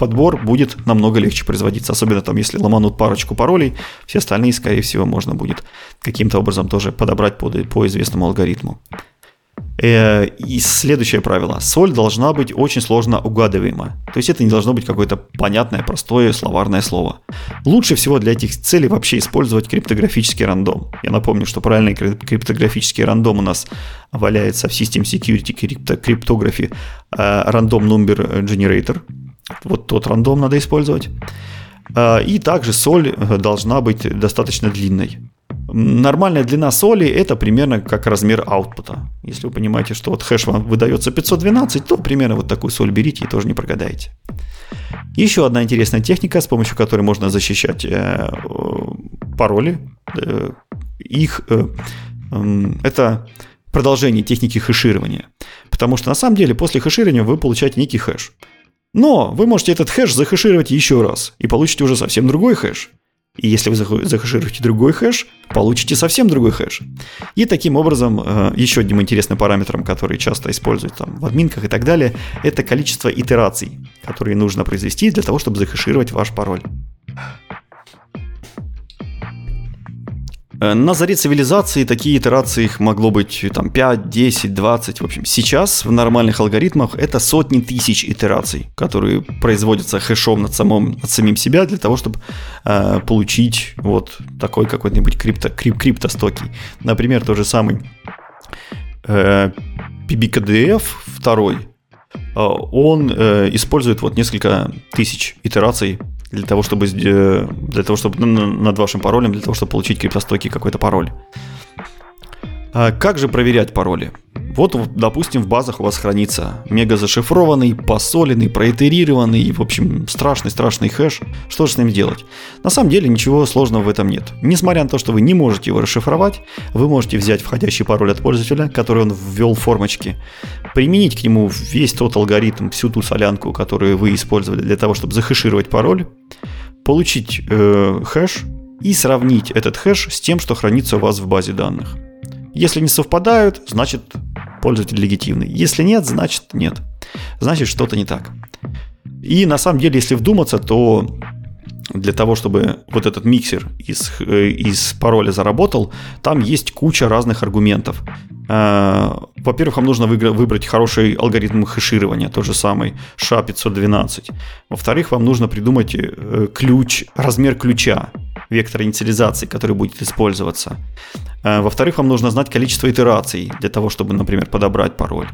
подбор будет намного легче производиться. Особенно там, если ломанут парочку паролей, все остальные, скорее всего, можно будет каким-то образом тоже подобрать по, по известному алгоритму. Э, и следующее правило. Соль должна быть очень сложно угадываема. То есть это не должно быть какое-то понятное, простое словарное слово. Лучше всего для этих целей вообще использовать криптографический рандом. Я напомню, что правильный криптографический рандом у нас валяется в System Security Cryptography э, Random Number Generator. Вот тот рандом надо использовать. А, и также соль э, должна быть достаточно длинной. Нормальная длина соли это примерно как размер аутпута. Если вы понимаете, что вот хэш вам выдается 512, то примерно вот такую соль берите и тоже не прогадаете. Еще одна интересная техника, с помощью которой можно защищать э, пароли. Э, их это продолжение техники хэширования. Потому что на самом деле после хэширования вы получаете некий хэш. Но вы можете этот хэш захэшировать еще раз и получите уже совсем другой хэш. И если вы захэшируете другой хэш, получите совсем другой хэш. И таким образом, э, еще одним интересным параметром, который часто используют там, в админках и так далее, это количество итераций, которые нужно произвести для того, чтобы захэшировать ваш пароль. На заре цивилизации такие итерации их могло быть там 5, 10, 20. В общем, сейчас в нормальных алгоритмах это сотни тысяч итераций, которые производятся хэшом над, самым, над самим себя для того, чтобы э, получить вот такой какой-нибудь крипто, крип, криптостокий. Например, тот же самый э, PBKDF 2, э, он э, использует вот несколько тысяч итераций для того, чтобы, для того, чтобы над вашим паролем, для того, чтобы получить криптостойкий какой-то пароль. А как же проверять пароли? Вот, допустим, в базах у вас хранится мега зашифрованный, посоленный, проитерированный, в общем, страшный-страшный хэш. Что же с ним делать? На самом деле ничего сложного в этом нет. Несмотря на то, что вы не можете его расшифровать, вы можете взять входящий пароль от пользователя, который он ввел в формочке, применить к нему весь тот алгоритм, всю ту солянку, которую вы использовали для того, чтобы захэшировать пароль, получить э, хэш и сравнить этот хэш с тем, что хранится у вас в базе данных. Если не совпадают, значит пользователь легитимный. Если нет, значит нет. Значит что-то не так. И на самом деле, если вдуматься, то для того, чтобы вот этот миксер из, э, из пароля заработал, там есть куча разных аргументов. Э, во-первых, вам нужно выбрать хороший алгоритм хэширования, тот же самый SHA-512. Во-вторых, вам нужно придумать э, ключ, размер ключа, вектор инициализации, который будет использоваться. Во-вторых, вам нужно знать количество итераций для того, чтобы, например, подобрать пароль.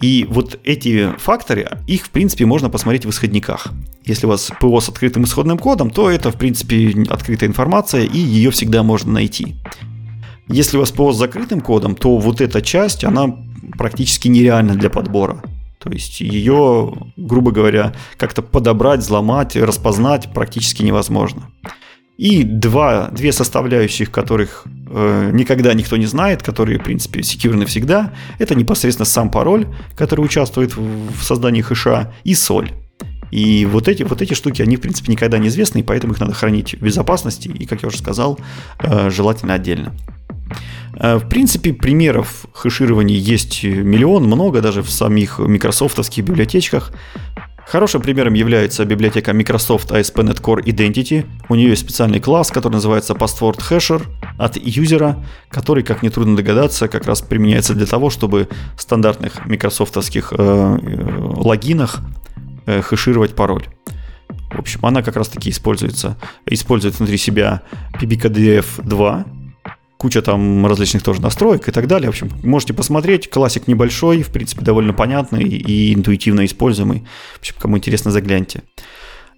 И вот эти факторы, их, в принципе, можно посмотреть в исходниках. Если у вас ПО с открытым исходным кодом, то это, в принципе, открытая информация, и ее всегда можно найти. Если у вас ПО с закрытым кодом, то вот эта часть, она практически нереальна для подбора. То есть ее, грубо говоря, как-то подобрать, взломать, распознать практически невозможно. И два, две составляющих, которых э, никогда никто не знает, которые, в принципе, секьюрны всегда, это непосредственно сам пароль, который участвует в, в создании хэша, и соль. И вот эти, вот эти штуки, они, в принципе, никогда не известны, и поэтому их надо хранить в безопасности, и, как я уже сказал, э, желательно отдельно. Э, в принципе, примеров хэширования есть миллион, много даже в самих микрософтовских библиотечках. Хорошим примером является библиотека Microsoft ASP.NET Core Identity. У нее есть специальный класс, который называется Password Hasher от юзера, который, как нетрудно догадаться, как раз применяется для того, чтобы в стандартных микрософтовских э, э логинах э, хэшировать пароль. В общем, она как раз таки используется, использует внутри себя PBKDF 2, куча там различных тоже настроек и так далее. В общем, можете посмотреть. Классик небольшой, в принципе, довольно понятный и интуитивно используемый. В общем, кому интересно, загляньте.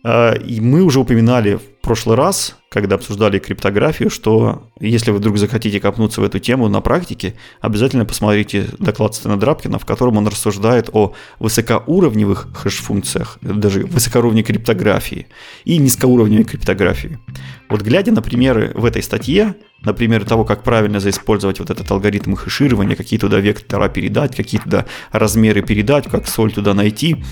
А, и мы уже упоминали прошлый раз, когда обсуждали криптографию, что если вы вдруг захотите копнуться в эту тему на практике, обязательно посмотрите доклад Стена Драбкина, в котором он рассуждает о высокоуровневых хэш-функциях, даже высокоуровневой криптографии и низкоуровневой криптографии. Вот глядя на примеры в этой статье, например, того, как правильно заиспользовать вот этот алгоритм хэширования, какие туда вектора передать, какие туда размеры передать, как соль туда найти,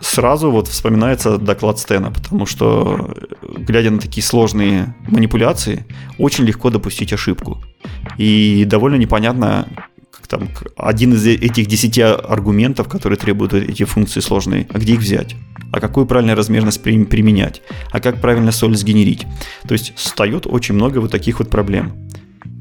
сразу вот вспоминается доклад Стена, потому что, глядя на такие сложные манипуляции, очень легко допустить ошибку. И довольно непонятно, как там, один из этих десяти аргументов, которые требуют эти функции сложные, а где их взять? а какую правильную размерность применять, а как правильно соль сгенерить. То есть встает очень много вот таких вот проблем.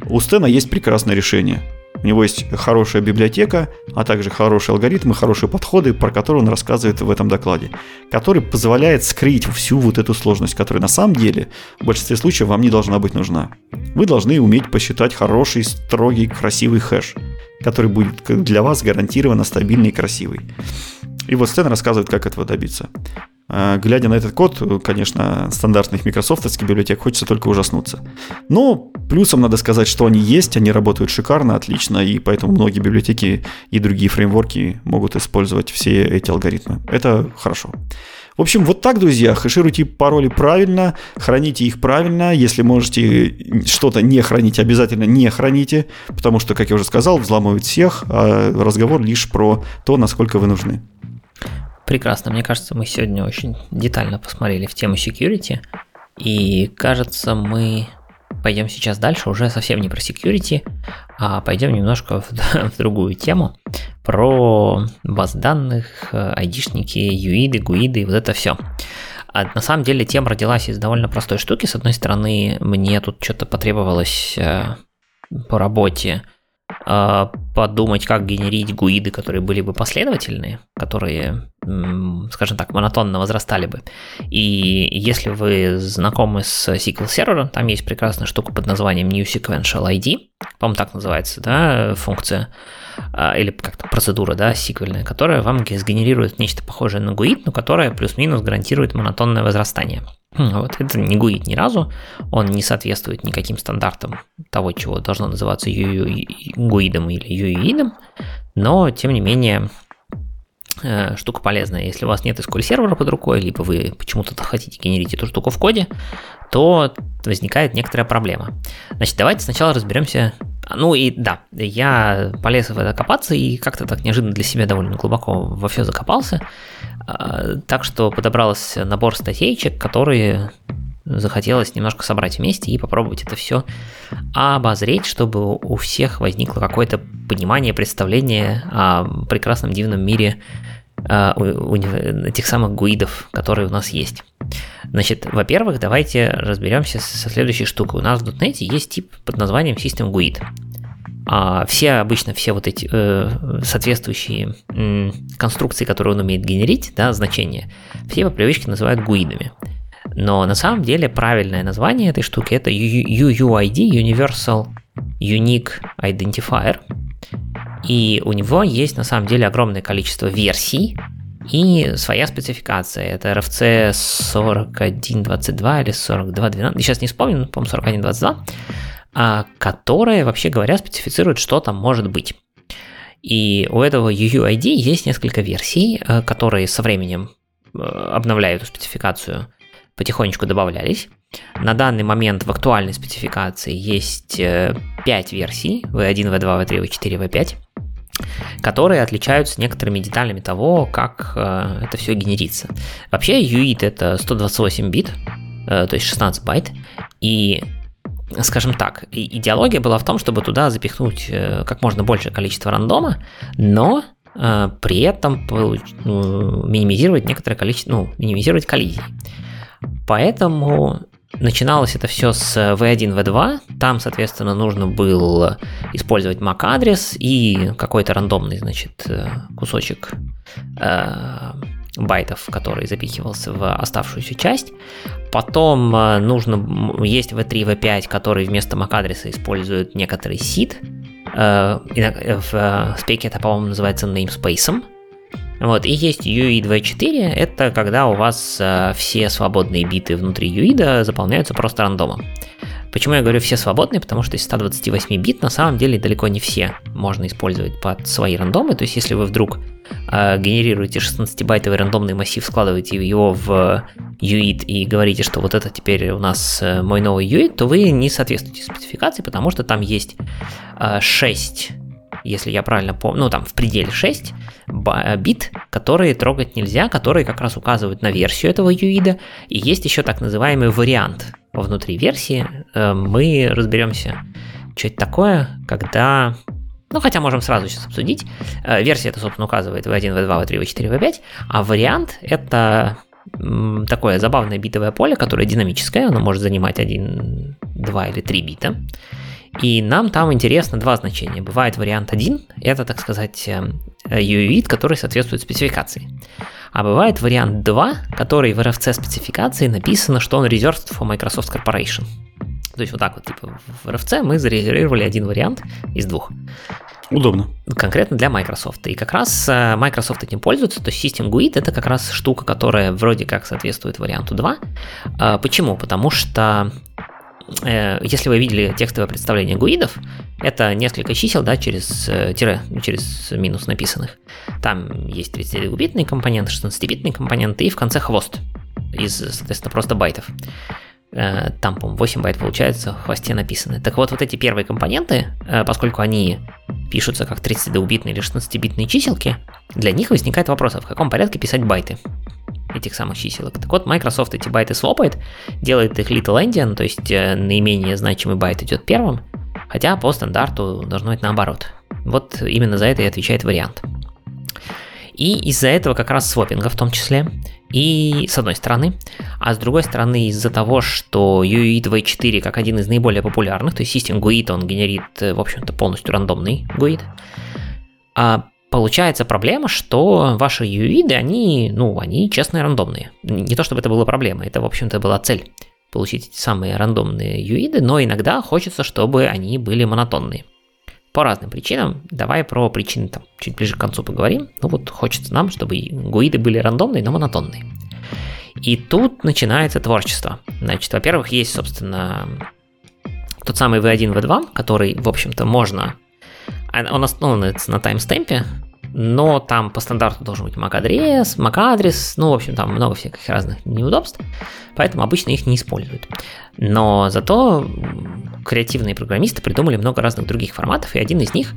У Стена есть прекрасное решение. У него есть хорошая библиотека, а также хорошие алгоритмы, хорошие подходы, про которые он рассказывает в этом докладе, который позволяет скрыть всю вот эту сложность, которая на самом деле в большинстве случаев вам не должна быть нужна. Вы должны уметь посчитать хороший, строгий, красивый хэш, который будет для вас гарантированно стабильный и красивый. И вот Стэн рассказывает, как этого добиться. А, глядя на этот код, конечно, стандартных микрософтовских библиотек хочется только ужаснуться. Но плюсом надо сказать, что они есть, они работают шикарно, отлично, и поэтому многие библиотеки и другие фреймворки могут использовать все эти алгоритмы. Это хорошо. В общем, вот так, друзья, хэшируйте пароли правильно, храните их правильно. Если можете что-то не хранить, обязательно не храните, потому что, как я уже сказал, взламывают всех, а разговор лишь про то, насколько вы нужны. Прекрасно. Мне кажется, мы сегодня очень детально посмотрели в тему security. И кажется, мы пойдем сейчас дальше уже совсем не про security, а пойдем немножко в, в другую тему, про баз данных, айдишники, юиды, гуиды и вот это все. А на самом деле тема родилась из довольно простой штуки. С одной стороны, мне тут что-то потребовалось э, по работе подумать, как генерить гуиды, которые были бы последовательные, которые, скажем так, монотонно возрастали бы. И если вы знакомы с SQL сервером, там есть прекрасная штука под названием New Sequential ID, по-моему, так называется, да, функция, а, или как-то процедура, да, сиквельная, которая вам сгенерирует нечто похожее на гуид, но которая плюс-минус гарантирует монотонное возрастание. Хм, вот это не гуид ни разу, он не соответствует никаким стандартам того, чего должно называться гуидом или юидом, но тем не менее штука полезная. Если у вас нет SQL сервера под рукой, либо вы почему-то хотите генерить эту штуку в коде, то возникает некоторая проблема. Значит, давайте сначала разберемся. Ну и да, я полез в это копаться и как-то так неожиданно для себя довольно глубоко во все закопался. А, так что подобрался набор статейчек, которые захотелось немножко собрать вместе и попробовать это все обозреть, чтобы у всех возникло какое-то понимание, представление о прекрасном дивном мире этих самых гуидов, которые у нас есть. Значит, во-первых, давайте разберемся со следующей штукой. У нас в .NET есть тип под названием System GUID. А все обычно все вот эти э, соответствующие конструкции, которые он умеет генерить, да, значения, все по привычке называют гуидами. Но на самом деле правильное название этой штуки это UUID, Universal Unique Identifier. И у него есть на самом деле огромное количество версий и своя спецификация. Это RFC 4122 или 4212, сейчас не вспомню, по-моему 4122, а, которая, вообще говоря, специфицирует, что там может быть. И у этого UUID есть несколько версий, э, которые со временем э, обновляют спецификацию, потихонечку добавлялись. На данный момент в актуальной спецификации есть 5 э, версий, V1, V2, V3, V4, V5 которые отличаются некоторыми деталями того, как э, это все генерится. Вообще UID это 128 бит, э, то есть 16 байт, и скажем так, идеология была в том, чтобы туда запихнуть как можно большее количество рандома, но при этом ну, минимизировать некоторое количество, ну, минимизировать коллизии. Поэтому Начиналось это все с V1, V2. Там, соответственно, нужно было использовать MAC-адрес и какой-то рандомный, значит, э, кусочек э, байтов, который запихивался в оставшуюся часть. Потом э, нужно есть V3, V5, который вместо MAC-адреса использует некоторый seed. Э, в спеке это, по-моему, называется namespace. Вот, и есть UI24, это когда у вас э, все свободные биты внутри UID заполняются просто рандомом. Почему я говорю все свободные? Потому что из 128 бит на самом деле далеко не все можно использовать под свои рандомы. То есть если вы вдруг э, генерируете 16-байтовый рандомный массив, складываете его в UID и говорите, что вот это теперь у нас э, мой новый UID, то вы не соответствуете спецификации, потому что там есть э, 6 если я правильно помню, ну там в пределе 6 бит, которые трогать нельзя, которые как раз указывают на версию этого юида, и есть еще так называемый вариант внутри версии. Э, мы разберемся, что это такое, когда ну, хотя можем сразу сейчас обсудить. Э, версия это, собственно, указывает V1, V2, V3, V4, V5, а вариант это такое забавное битовое поле, которое динамическое, оно может занимать 1, 2 или 3 бита. И нам там интересно два значения. Бывает вариант 1, это, так сказать, UUID, э, который соответствует спецификации. А бывает вариант 2, который в RFC спецификации написано, что он reserved for Microsoft Corporation. То есть вот так вот, типа в RFC мы зарезервировали один вариант из двух. Удобно. Конкретно для Microsoft. И как раз э, Microsoft этим пользуется, то есть System GUID это как раз штука, которая вроде как соответствует варианту 2. А, почему? Потому что если вы видели текстовое представление гуидов, это несколько чисел, да, через э, тире, через минус написанных. Там есть 32-битный компонент, 16-битный компонент и в конце хвост из, соответственно, просто байтов. Э, там, по-моему, 8 байт получается в хвосте написаны. Так вот, вот эти первые компоненты, э, поскольку они пишутся как 32-битные или 16-битные чиселки, для них возникает вопрос, а в каком порядке писать байты этих самых чиселок. Так вот, Microsoft эти байты слопает, делает их little endian, то есть э, наименее значимый байт идет первым, хотя по стандарту должно быть наоборот. Вот именно за это и отвечает вариант. И из-за этого как раз свопинга в том числе. И с одной стороны, а с другой стороны из-за того, что UUID V4 как один из наиболее популярных, то есть System GUID, он генерит, э, в общем-то, полностью рандомный GUID, а получается проблема, что ваши UUID, они, ну, они честные рандомные. Не то чтобы это была проблема, это, в общем-то, была цель получить самые рандомные UUID, но иногда хочется, чтобы они были монотонные. По разным причинам. Давай про причины там чуть ближе к концу поговорим. Ну вот хочется нам, чтобы гуиды были рандомные, но монотонные. И тут начинается творчество. Значит, во-первых, есть, собственно, тот самый V1, V2, который, в общем-то, можно... Он основан на таймстемпе, но там по стандарту должен быть MAC-адрес, MAC-адрес, ну, в общем, там много всяких разных неудобств, поэтому обычно их не используют. Но зато креативные программисты придумали много разных других форматов, и один из них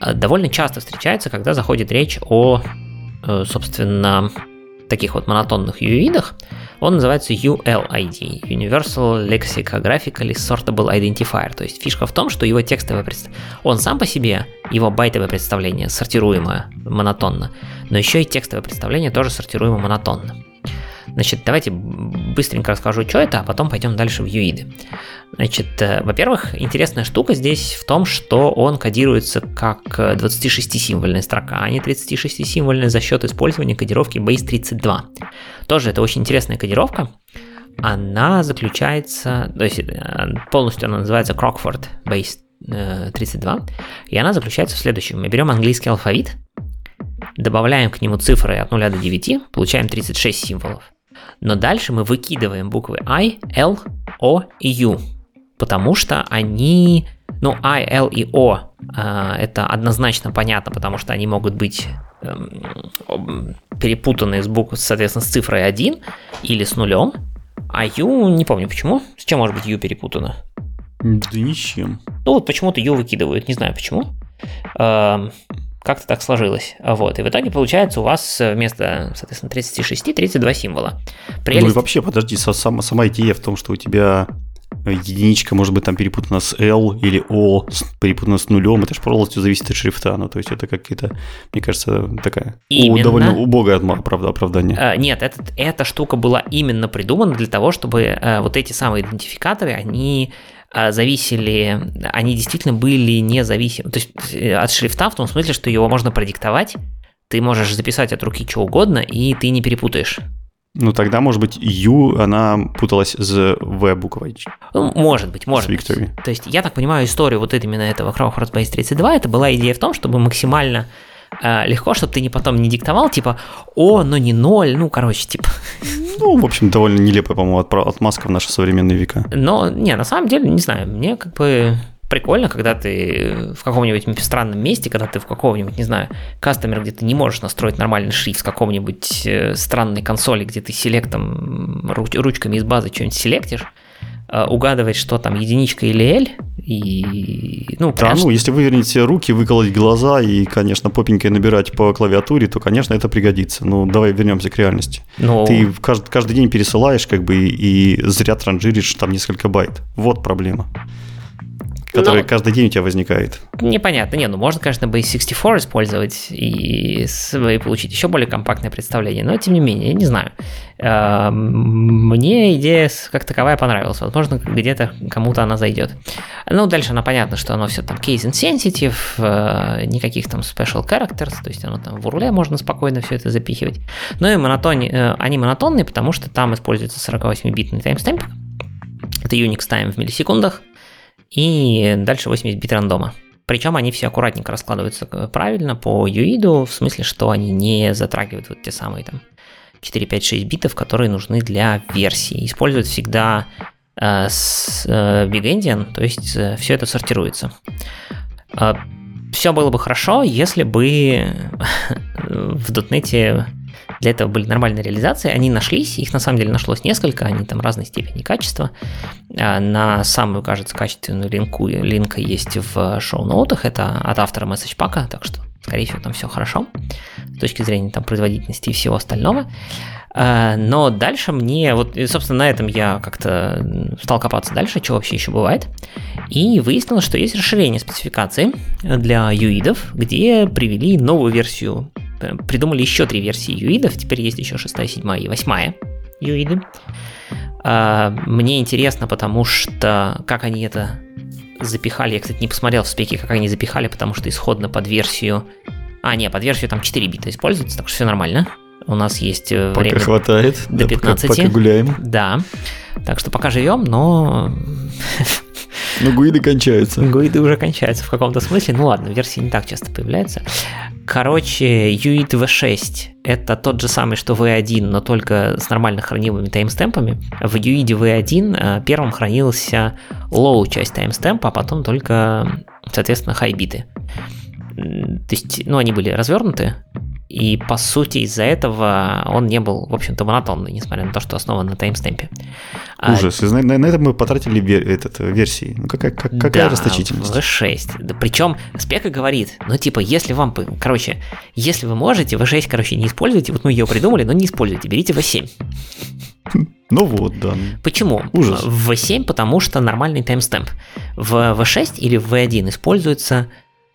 э, довольно часто встречается, когда заходит речь о, э, собственно, таких вот монотонных UUID, он называется ULID, Universal Lexicographical Sortable Identifier. То есть фишка в том, что его текстовое представление, он сам по себе, его байтовое представление сортируемое монотонно, но еще и текстовое представление тоже сортируемо монотонно. Значит, давайте быстренько расскажу, что это, а потом пойдем дальше в юиды. Значит, э, во-первых, интересная штука здесь в том, что он кодируется как 26-символьная строка, а не 36-символьная за счет использования кодировки base32. Тоже это очень интересная кодировка. Она заключается, то есть э, полностью она называется Crockford Base 32, э, и она заключается в следующем. Мы берем английский алфавит, добавляем к нему цифры от 0 до 9, получаем 36 символов. Но дальше мы выкидываем буквы I, L, O и U, потому что они, ну, I, L и O э, это однозначно понятно, потому что они могут быть э, перепутаны с буквой, соответственно, с цифрой 1 или с нулем, а U, не помню почему, с чем может быть U перепутано? Да ничем. Ну вот почему-то U выкидывают, не знаю почему. Э, как-то так сложилось. Вот. И в итоге получается у вас вместо, соответственно, 36 32 символа. Прелесть... Ну и вообще, подожди, сама, сама идея в том, что у тебя единичка может быть там перепутана с L или O, перепутана с нулем, это же полностью зависит от шрифта, ну то есть это какие-то, мне кажется, такая именно... довольно убогая правда, оправдание. А, нет, этот, эта штука была именно придумана для того, чтобы а, вот эти самые идентификаторы, они зависели, они действительно были независимы. То есть э, от шрифта в том смысле, что его можно продиктовать, ты можешь записать от руки что угодно, и ты не перепутаешь. Ну, тогда, может быть, U, она путалась с V буквой. Ну, может быть, может быть. То есть, я так понимаю, историю вот именно этого Crowd Base 32, это была идея в том, чтобы максимально легко, чтобы ты не потом не диктовал, типа, о, но не ноль, ну, короче, типа. Ну, в общем, довольно нелепая, по-моему, отмазка в наши современные века. Но, не, на самом деле, не знаю, мне как бы прикольно, когда ты в каком-нибудь странном месте, когда ты в каком-нибудь, не знаю, кастомер, где ты не можешь настроить нормальный шрифт, в каком-нибудь э, странной консоли, где ты селектом, ручками из базы что-нибудь селектишь, Э, угадывать, что там единичка или L, и, ну, да, ну, если выверните руки, выколоть глаза и, конечно, попенькой набирать по клавиатуре, то, конечно, это пригодится. Ну, давай вернемся к реальности. Но... Ты каждый, каждый день пересылаешь, как бы, и зря транжиришь там несколько байт. Вот проблема который ну, каждый день у тебя возникает. Непонятно. Не, ну можно, конечно, Base64 использовать и, и получить еще более компактное представление, но тем не менее, я не знаю. Эм, мне идея как таковая понравилась. Возможно, где-то кому-то она зайдет. Ну, дальше она понятно, что оно все там case insensitive, э, никаких там special characters, то есть оно там в урле можно спокойно все это запихивать. Ну и монотон, э, они монотонные, потому что там используется 48-битный таймстемп. Это Unix time в миллисекундах и дальше 80 бит рандома. Причем они все аккуратненько раскладываются правильно по юиду, в смысле, что они не затрагивают вот те самые там 4, 5, 6 битов, которые нужны для версии. Используют всегда с Big Endian, то есть все это сортируется. Все было бы хорошо, если бы в дотнете для этого были нормальные реализации, они нашлись, их на самом деле нашлось несколько, они там разной степени качества. А, на самую, кажется, качественную линку, линка есть в шоу-ноутах, это от автора Message Pack, так что, скорее всего, там все хорошо с точки зрения там производительности и всего остального. А, но дальше мне, вот, собственно, на этом я как-то стал копаться дальше, что вообще еще бывает. И выяснилось, что есть расширение спецификации для юидов, где привели новую версию придумали еще три версии юидов, теперь есть еще шестая, седьмая и восьмая юиды. А, мне интересно, потому что как они это запихали, я, кстати, не посмотрел в спеке, как они запихали, потому что исходно под версию... А, не, под версию там 4 бита используется, так что все нормально. У нас есть э, пока время хватает, до 15. Пока, пока гуляем. Да. Так что пока живем, но но гуиды кончаются. Гуиды уже кончаются в каком-то смысле. Ну ладно, версии не так часто появляются. Короче, UID V6 — это тот же самый, что V1, но только с нормально хранимыми таймстемпами. В UID V1 э, первым хранился low часть таймстемпа, а потом только, соответственно, high биты. То есть, ну, они были развернуты, и по сути из-за этого он не был, в общем-то, монотонный, несмотря на то, что основан на таймстемпе. А Ужас. А, на, на, этом мы потратили вер, этот, версии. Ну какая, как, какая да, расточительность? V6. Да, причем спека говорит, ну типа, если вам, короче, если вы можете, V6, короче, не используйте, вот мы ее придумали, но не используйте, берите V7. Ну вот, да. Почему? Ужас. В V7, потому что нормальный таймстемп. В V6 или в V1 используется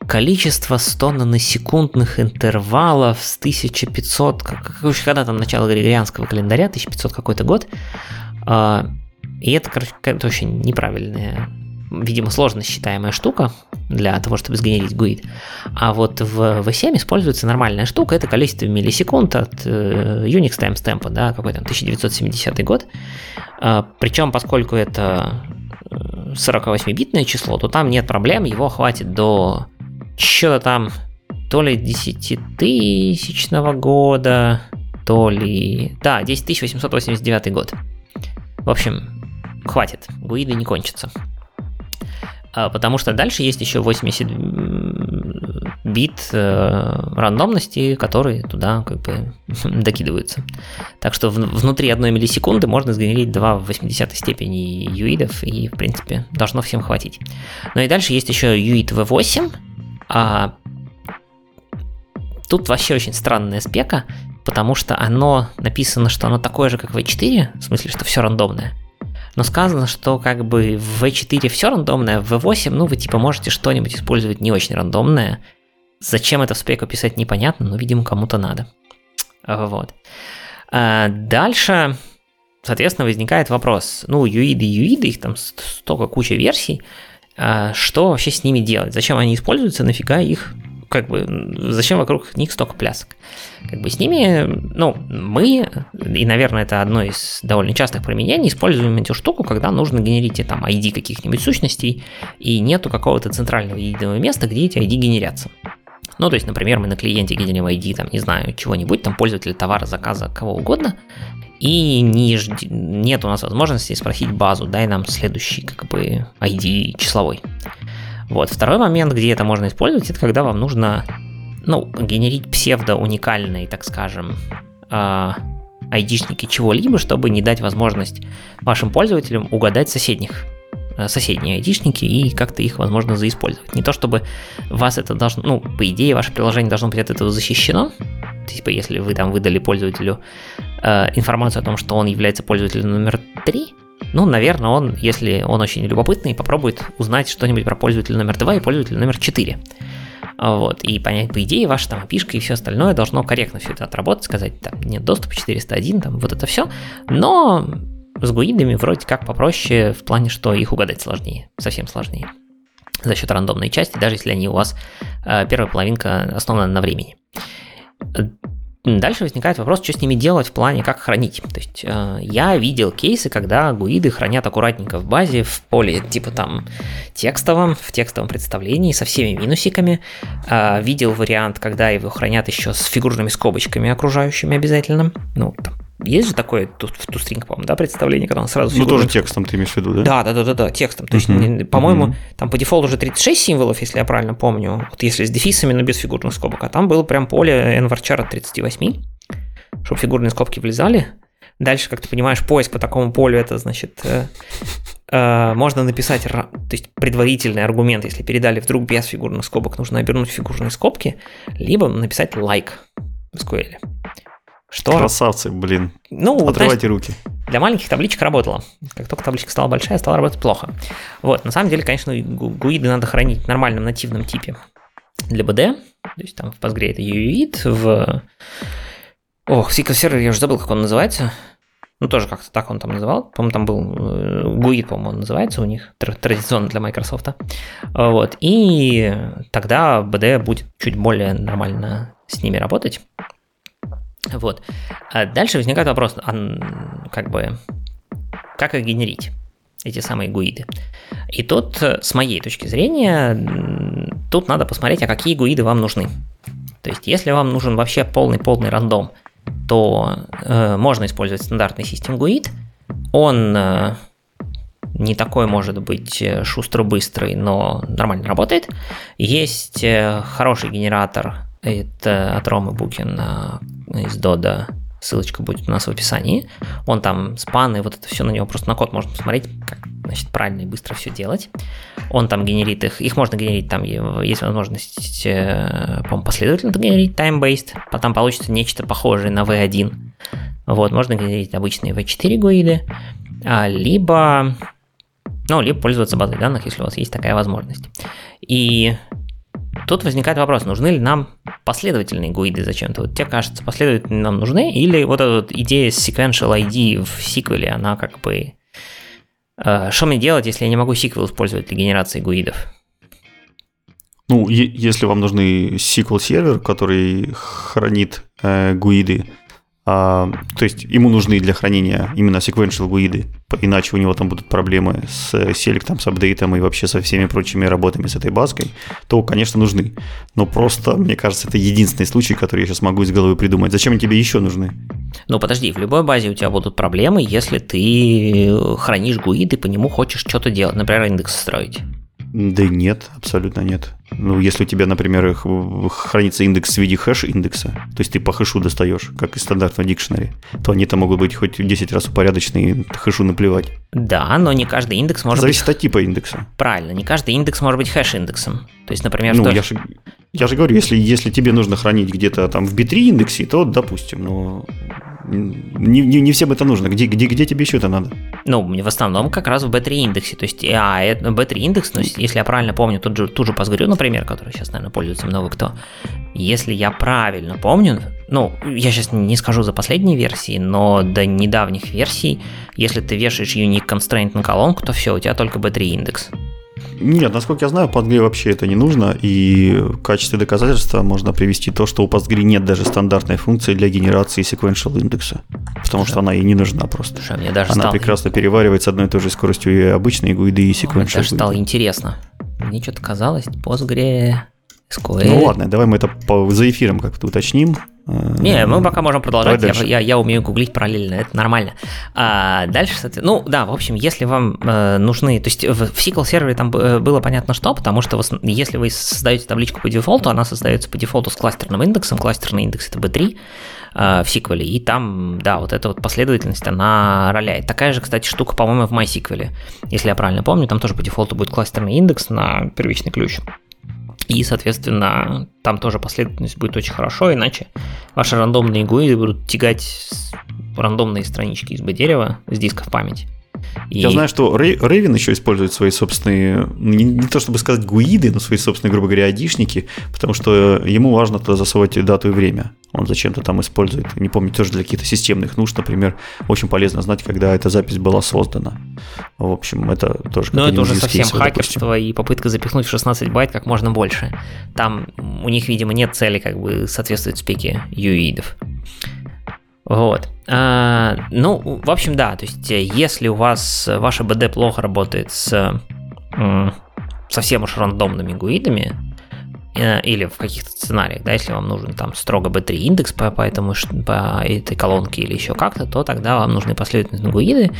количество 100 наносекундных интервалов с 1500, короче, когда там начало григорианского календаря, 1500 какой-то год, а, и это, короче, это очень неправильная, видимо, сложно считаемая штука для того, чтобы сгенерить GUID. А вот в V7 используется нормальная штука, это количество миллисекунд от э, Unix timestamp, да, какой там 1970 год. А, Причем, поскольку это 48-битное э, число, то там нет проблем, его хватит до что-то там то ли 10-тысячного года, то ли... Да, 10889 год. В общем, хватит, гуиды не кончатся. А, потому что дальше есть еще 80 бит э, рандомности, которые туда как бы докидываются. Так что внутри одной миллисекунды можно сгенерить два в 80 степени юидов, и в принципе должно всем хватить. Ну и дальше есть еще юид V8, а тут вообще очень странная спека, потому что оно написано, что оно такое же, как V4, в смысле, что все рандомное. Но сказано, что как бы в V4 все рандомное, в V8, ну, вы типа можете что-нибудь использовать не очень рандомное. Зачем это в спеку писать, непонятно, но, видимо, кому-то надо. Вот. А дальше, соответственно, возникает вопрос. Ну, юиды, юиды, их там столько куча версий. А что вообще с ними делать? Зачем они используются, нафига их как бы, зачем вокруг них столько плясок? Как бы с ними, ну, мы, и, наверное, это одно из довольно частых применений, используем эту штуку, когда нужно генерить там ID каких-нибудь сущностей, и нету какого-то центрального единого места, где эти ID генерятся. Ну, то есть, например, мы на клиенте генерим ID, там, не знаю, чего-нибудь, там, пользователя товара, заказа, кого угодно, и не, нет у нас возможности спросить базу, дай нам следующий как бы ID числовой. Вот. Второй момент, где это можно использовать, это когда вам нужно ну, генерить псевдо-уникальные, так скажем, э, айдишники чего-либо, чтобы не дать возможность вашим пользователям угадать соседних а, соседние айдишники и как-то их, возможно, заиспользовать. Не то чтобы вас это должно, ну, по идее, ваше приложение должно быть от этого защищено, типа, если вы там выдали пользователю э, информацию о том, что он является пользователем номер 3, ну, наверное, он, если он очень любопытный, попробует узнать что-нибудь про пользователя номер 2 и пользователя номер 4. Вот, и понять, по идее, ваша там опишка и все остальное должно корректно все это отработать, сказать, там, нет доступа 401, там, вот это все, но с гуидами вроде как попроще в плане, что их угадать сложнее, совсем сложнее за счет рандомной части, даже если они у вас э, первая половинка основана на времени. Дальше возникает вопрос, что с ними делать в плане, как хранить. То есть э, я видел кейсы, когда гуиды хранят аккуратненько в базе, в поле типа там текстовом, в текстовом представлении со всеми минусиками. Э, видел вариант, когда его хранят еще с фигурными скобочками окружающими обязательно. Ну, там, есть же такое в ToString, по-моему, да, представление, когда он сразу... Ну, тоже текстом ты имеешь в виду, да? Да, да, да, да, да текстом. То есть, uh-huh. по-моему, uh-huh. там по дефолту уже 36 символов, если я правильно помню, вот если с дефисами, но без фигурных скобок, а там было прям поле nvarchar от 38, чтобы фигурные скобки влезали. Дальше, как ты понимаешь, поиск по такому полю, это значит, э, э, можно написать, то есть предварительный аргумент, если передали вдруг без фигурных скобок, нужно обернуть фигурные скобки, либо написать like в SQL. Что? Красавцы, блин. Ну, Отрывайте знаешь, руки. Для маленьких табличек работало. Как только табличка стала большая, стала работать плохо. Вот, на самом деле, конечно, гуиды надо хранить в нормальном нативном типе для BD. То есть там в Postgre это UUID, в... Ох, SQL Server, я уже забыл, как он называется. Ну, тоже как-то так он там называл. По-моему, там был GUID, по-моему, он называется у них, традиционно для Microsoft. Вот. И тогда BD будет чуть более нормально с ними работать. Вот. А дальше возникает вопрос, а, как бы, как их генерить, эти самые гуиды. И тут, с моей точки зрения, тут надо посмотреть, а какие гуиды вам нужны. То есть, если вам нужен вообще полный-полный рандом, то э, можно использовать стандартный систем гуид. Он э, не такой, может быть, шустро-быстрый, но нормально работает. Есть э, хороший генератор это от Ромы Букина из Дода. Ссылочка будет у нас в описании. Он там спан, и вот это все на него просто на код можно посмотреть, как значит, правильно и быстро все делать. Он там генерит их. Их можно генерить, там есть возможность, э, по-моему, последовательно генерить time-based. Потом получится нечто похожее на V1. Вот, можно генерить обычные V4 гуиды, а, либо, ну, либо пользоваться базой данных, если у вас есть такая возможность. И Тут возникает вопрос, нужны ли нам последовательные гуиды зачем-то? Вот тебе кажется, последовательные нам нужны? Или вот эта вот идея sequential ID в сиквеле, она как бы... Э, что мне делать, если я не могу сиквел использовать для генерации гуидов? Ну, если вам нужны SQL сервер, который хранит э, гуиды, а, то есть ему нужны для хранения именно sequential гуиды, иначе у него там будут проблемы с селектом, с апдейтом и вообще со всеми прочими работами с этой базкой, то, конечно, нужны. Но просто, мне кажется, это единственный случай, который я сейчас могу из головы придумать. Зачем они тебе еще нужны? Ну, подожди, в любой базе у тебя будут проблемы, если ты хранишь гуид и по нему хочешь что-то делать, например, индекс строить. Да нет, абсолютно нет. Ну, если у тебя, например, хранится индекс в виде хэш-индекса, то есть ты по хэшу достаешь, как из стандартного дикшнери, то они-то могут быть хоть 10 раз упорядоченные, хэшу наплевать. Да, но не каждый индекс может Зависит быть... от типа индекса. Правильно, не каждый индекс может быть хэш-индексом. То есть, например, ну, что... я же, я же говорю, если, если тебе нужно хранить где-то там в B3 индексе, то допустим, но не, не, не всем это нужно. Где, где, где тебе еще это надо? Ну, в основном как раз в B3 индексе. То есть, а, это B3 индекс, ну, если я правильно помню, тот же, ту же Postgre, например, который сейчас, наверное, пользуется много кто. Если я правильно помню, ну, я сейчас не скажу за последние версии, но до недавних версий, если ты вешаешь unique constraint на колонку, то все, у тебя только B3 индекс. Нет, насколько я знаю, Postgre вообще это не нужно, и в качестве доказательства можно привести то, что у Postgre нет даже стандартной функции для генерации sequential индекса, потому что она и не нужна просто. Слушай, мне даже она стало... прекрасно переваривает с одной и той же скоростью и обычные гуиды, и sequential. Мне даже стало интересно. Мне что-то казалось, Postgre SQL. Ну ладно, давай мы это по, за эфиром как-то уточним. Не, мы пока можем продолжать. Я, я, я умею гуглить параллельно, это нормально. А дальше, ну да, в общем, если вам э, нужны, то есть в, в SQL сервере там было понятно что, потому что вы, если вы создаете табличку по дефолту, она создается по дефолту с кластерным индексом, кластерный индекс это B3 э, в SQL, и там, да, вот эта вот последовательность, она роляет. Такая же, кстати, штука, по-моему, в MySQL, если я правильно помню, там тоже по дефолту будет кластерный индекс на первичный ключ. И, соответственно, там тоже последовательность будет очень хорошо, иначе ваши рандомные GUI будут тягать рандомные странички из B-дерева с диска в память. И... Я знаю, что Raven еще использует свои собственные, не, не то чтобы сказать гуиды, но свои собственные, грубо говоря, айдишники, потому что ему важно туда засовывать дату и время. Он зачем-то там использует, не помню, тоже для каких-то системных нужд, например, очень полезно знать, когда эта запись была создана. В общем, это тоже... Но это уже совсем кейсов, хакерство допустим. и попытка запихнуть в 16 байт как можно больше. Там у них, видимо, нет цели как бы соответствовать спеке юидов. Вот. А, ну, в общем, да, то есть если у вас ваша BD плохо работает с совсем уж рандомными гуидами, э, или в каких-то сценариях, да, если вам нужен там строго B3 индекс по, по, этому, по этой колонке или еще как-то, то тогда вам нужны последовательные гуиды,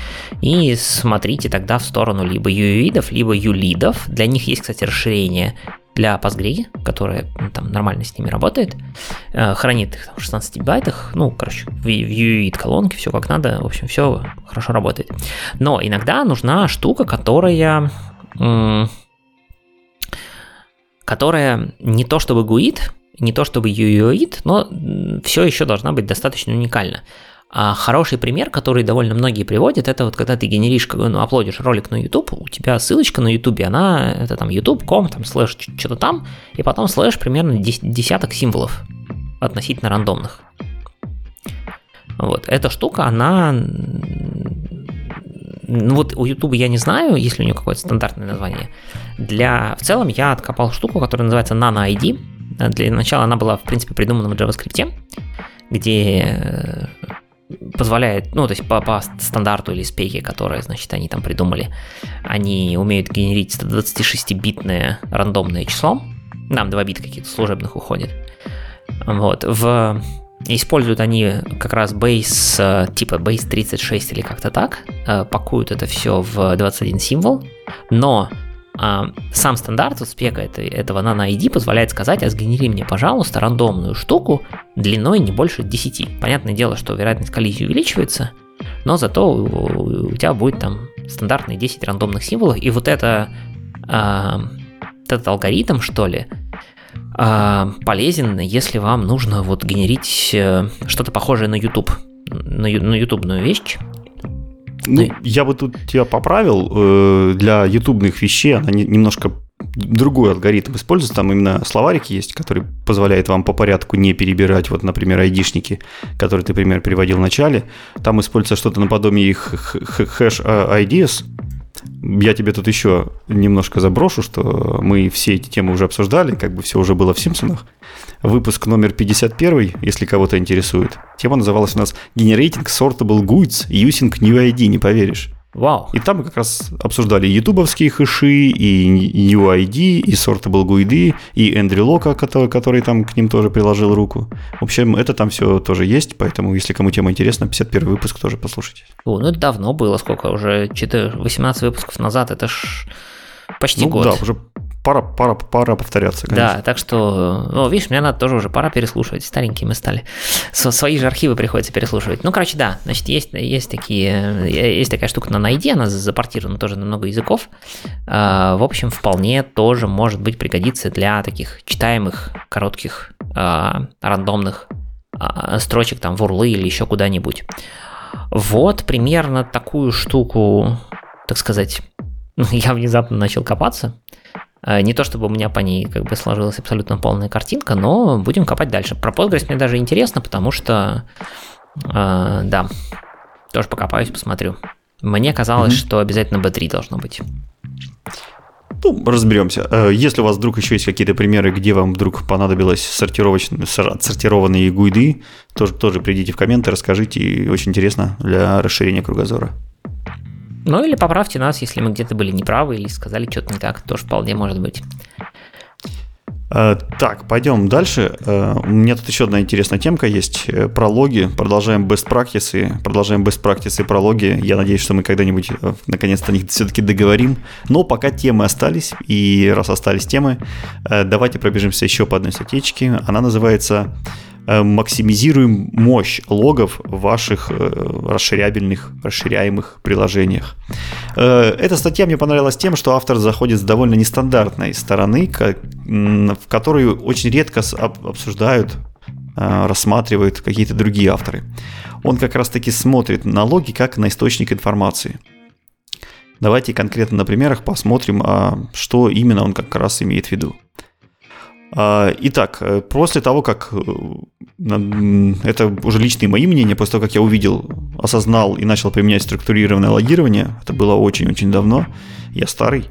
и смотрите тогда в сторону либо юидов, либо юлидов. Для них есть, кстати, расширение для Postgre, которая ну, там нормально с ними работает, э, хранит их в 16 байтах, ну, короче, в UUID колонке, все как надо, в общем, все хорошо работает. Но иногда нужна штука, которая которая не то чтобы GUID, не то чтобы UUID, но все еще должна быть достаточно уникальна. А хороший пример, который довольно многие приводят, это вот когда ты генеришь, ну, аплодишь ролик на YouTube, у тебя ссылочка на YouTube, она, это там youtube.com, там слэш что-то там, и потом слэш примерно десяток символов относительно рандомных. Вот, эта штука, она ну вот у YouTube я не знаю, есть ли у нее какое-то стандартное название. Для, в целом я откопал штуку, которая называется Nano ID. Для начала она была, в принципе, придумана в JavaScript, где э, позволяет, ну, то есть по, по стандарту или спеке, которые, значит, они там придумали, они умеют генерить 126-битное рандомное число. Нам 2 бита каких-то служебных уходит. Вот. В Используют они как раз base, э, типа base 36 или как-то так, э, пакуют это все в 21 символ, но сам стандарт это, этого Nano ID позволяет сказать, а сгенери мне, пожалуйста, рандомную штуку длиной не больше 10. Понятное дело, что вероятность коллизии увеличивается, но зато у, у тебя будет там стандартные 10 рандомных символов, и вот это, а, этот алгоритм, что ли, а, полезен, если вам нужно вот генерить э, что-то похожее на YouTube, на, на ютубную вещь. Ну, ну, я бы тут тебя поправил. Э, для ютубных вещей она немножко другой алгоритм используется. Там именно словарик есть, который позволяет вам по порядку не перебирать, вот, например, айдишники, которые ты, например, переводил в начале. Там используется что-то наподобие их хэш IDs, я тебе тут еще немножко заброшу, что мы все эти темы уже обсуждали, как бы все уже было в Симпсонах. Выпуск номер 51, если кого-то интересует. Тема называлась у нас «Generating Sortable Goods Using New ID», не поверишь. Вау. И там мы как раз обсуждали ютубовские хэши, и UID, и Sortable GUID, и Эндрю Лока, который, который там к ним тоже приложил руку. В общем, это там все тоже есть, поэтому, если кому тема интересна, 51 выпуск тоже послушайте. О, ну это давно было, сколько, уже 18 выпусков назад, это ж почти ну, год. Да, уже пора, пора, пора повторяться, конечно. Да, так что, ну, видишь, мне надо тоже уже пора переслушивать. Старенькие мы стали. Свои же архивы приходится переслушивать. Ну, короче, да, значит, есть, есть такие, есть такая штука на найди, она запортирована тоже на много языков. А, в общем, вполне тоже может быть пригодится для таких читаемых, коротких, а, рандомных а, строчек там в урлы или еще куда-нибудь. Вот примерно такую штуку, так сказать, я внезапно начал копаться. Э, не то чтобы у меня по ней как бы сложилась абсолютно полная картинка, но будем копать дальше. Про Postgres мне даже интересно, потому что, э, да, тоже покопаюсь, посмотрю. Мне казалось, mm-hmm. что обязательно B3 должно быть. Ну, разберемся. Э, если у вас вдруг еще есть какие-то примеры, где вам вдруг понадобилось сортировочные, сортированные гуиды, тоже, тоже придите в комменты, расскажите. Очень интересно для расширения кругозора. Ну или поправьте нас, если мы где-то были неправы или сказали что-то не так, тоже вполне может быть. Э, так, пойдем дальше. Э, у меня тут еще одна интересная темка есть э, про логи. Продолжаем best practices. Продолжаем best practices и про логи. Я надеюсь, что мы когда-нибудь наконец-то о них все-таки договорим. Но пока темы остались, и раз остались темы, давайте пробежимся еще по одной статьечке. Она называется максимизируем мощь логов в ваших э, расширябельных, расширяемых приложениях. Э, эта статья мне понравилась тем, что автор заходит с довольно нестандартной стороны, в которую очень редко обсуждают, рассматривают какие-то другие авторы. Он как раз таки смотрит на логи как на источник информации. Давайте конкретно на примерах посмотрим, а что именно он как раз имеет в виду. А, итак, э, после того, как э, это уже личные мои мнения, после того, как я увидел, осознал и начал применять структурированное логирование, это было очень-очень давно, я старый,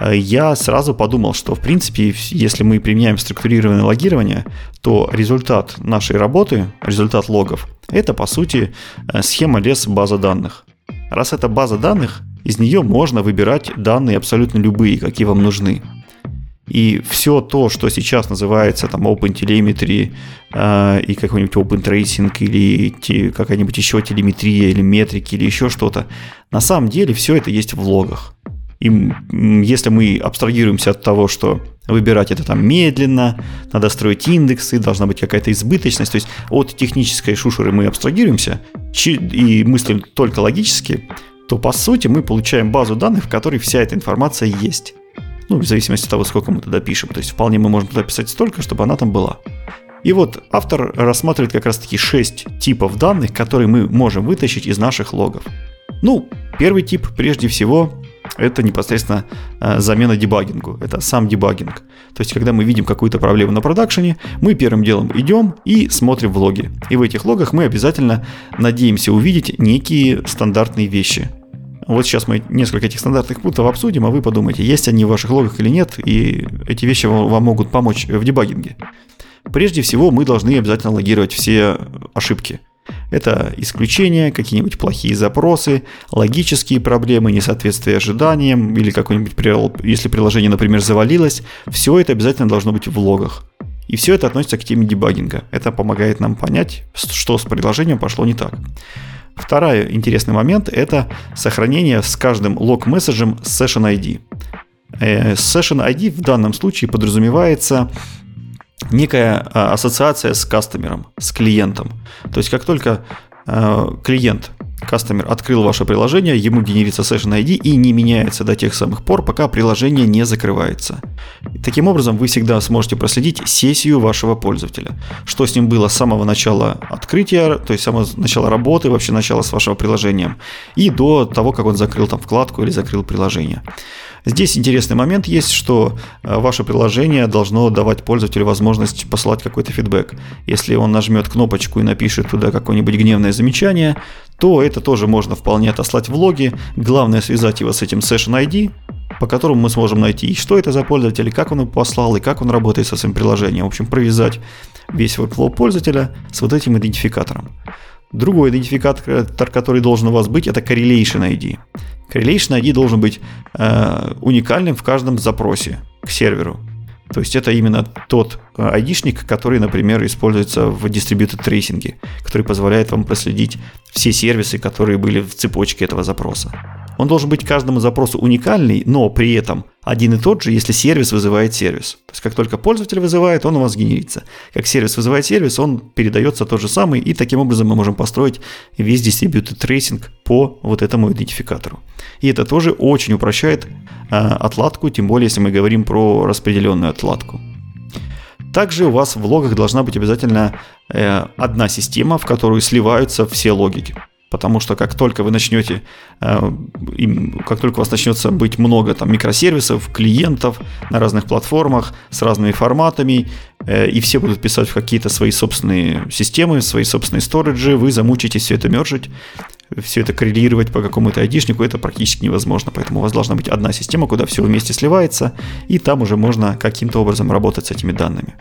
э, я сразу подумал, что в принципе, если мы применяем структурированное логирование, то результат нашей работы, результат логов, это по сути схема лес база данных. Раз это база данных, из нее можно выбирать данные абсолютно любые, какие вам нужны. И все то, что сейчас называется там OpenTelemetry э, и какой-нибудь OpenTracing или те, какая-нибудь еще телеметрия или метрики или еще что-то, на самом деле все это есть в логах. И если мы абстрагируемся от того, что выбирать это там медленно, надо строить индексы, должна быть какая-то избыточность, то есть от технической шушеры мы абстрагируемся и мыслим только логически, то по сути мы получаем базу данных, в которой вся эта информация есть. Ну, в зависимости от того, сколько мы туда пишем. То есть вполне мы можем туда писать столько, чтобы она там была. И вот автор рассматривает как раз-таки 6 типов данных, которые мы можем вытащить из наших логов. Ну, первый тип, прежде всего, это непосредственно э, замена дебагингу. Это сам дебагинг. То есть, когда мы видим какую-то проблему на продакшене, мы первым делом идем и смотрим в логи. И в этих логах мы обязательно надеемся увидеть некие стандартные вещи. Вот сейчас мы несколько этих стандартных пунктов обсудим, а вы подумайте, есть они в ваших логах или нет, и эти вещи вам могут помочь в дебагинге. Прежде всего, мы должны обязательно логировать все ошибки. Это исключения, какие-нибудь плохие запросы, логические проблемы, несоответствие ожиданиям или какой-нибудь, если приложение, например, завалилось, все это обязательно должно быть в логах. И все это относится к теме дебагинга. Это помогает нам понять, что с приложением пошло не так. Второй интересный момент – это сохранение с каждым лог-месседжем Session ID. Э, Session ID в данном случае подразумевается некая а, ассоциация с кастомером, с клиентом. То есть как только а, клиент, кастомер открыл ваше приложение, ему генерится Session ID и не меняется до тех самых пор, пока приложение не закрывается. Таким образом, вы всегда сможете проследить сессию вашего пользователя. Что с ним было с самого начала открытия, то есть с самого начала работы, вообще начала с вашего приложения, и до того, как он закрыл там вкладку или закрыл приложение. Здесь интересный момент есть, что э, ваше приложение должно давать пользователю возможность посылать какой-то фидбэк. Если он нажмет кнопочку и напишет туда какое-нибудь гневное замечание, то это тоже можно вполне отослать в логи. Главное связать его с этим Session ID, по которому мы сможем найти, что это за пользователь, как он его послал, и как он работает со своим приложением. В общем, провязать весь workflow пользователя с вот этим идентификатором. Другой идентификатор, который должен у вас быть, это Correlation ID. Correlation ID должен быть э, уникальным в каждом запросе к серверу. То есть это именно тот э, айдишник, который, например, используется в distributed трейсинге, который позволяет вам проследить все сервисы, которые были в цепочке этого запроса. Он должен быть каждому запросу уникальный, но при этом один и тот же, если сервис вызывает сервис. То есть как только пользователь вызывает, он у вас генерится. Как сервис вызывает сервис, он передается тот же самый, и таким образом мы можем построить весь distributed tracing по вот этому идентификатору. И это тоже очень упрощает э, отладку, тем более если мы говорим про распределенную отладку. Также у вас в логах должна быть обязательно э, одна система, в которую сливаются все логики. Потому что как только вы начнете, э, как только у вас начнется быть много там микросервисов, клиентов на разных платформах с разными форматами, э, и все будут писать в какие-то свои собственные системы, свои собственные сториджи, вы замучитесь все это мержить, все это коррелировать по какому-то айдишнику, это практически невозможно. Поэтому у вас должна быть одна система, куда все вместе сливается, и там уже можно каким-то образом работать с этими данными.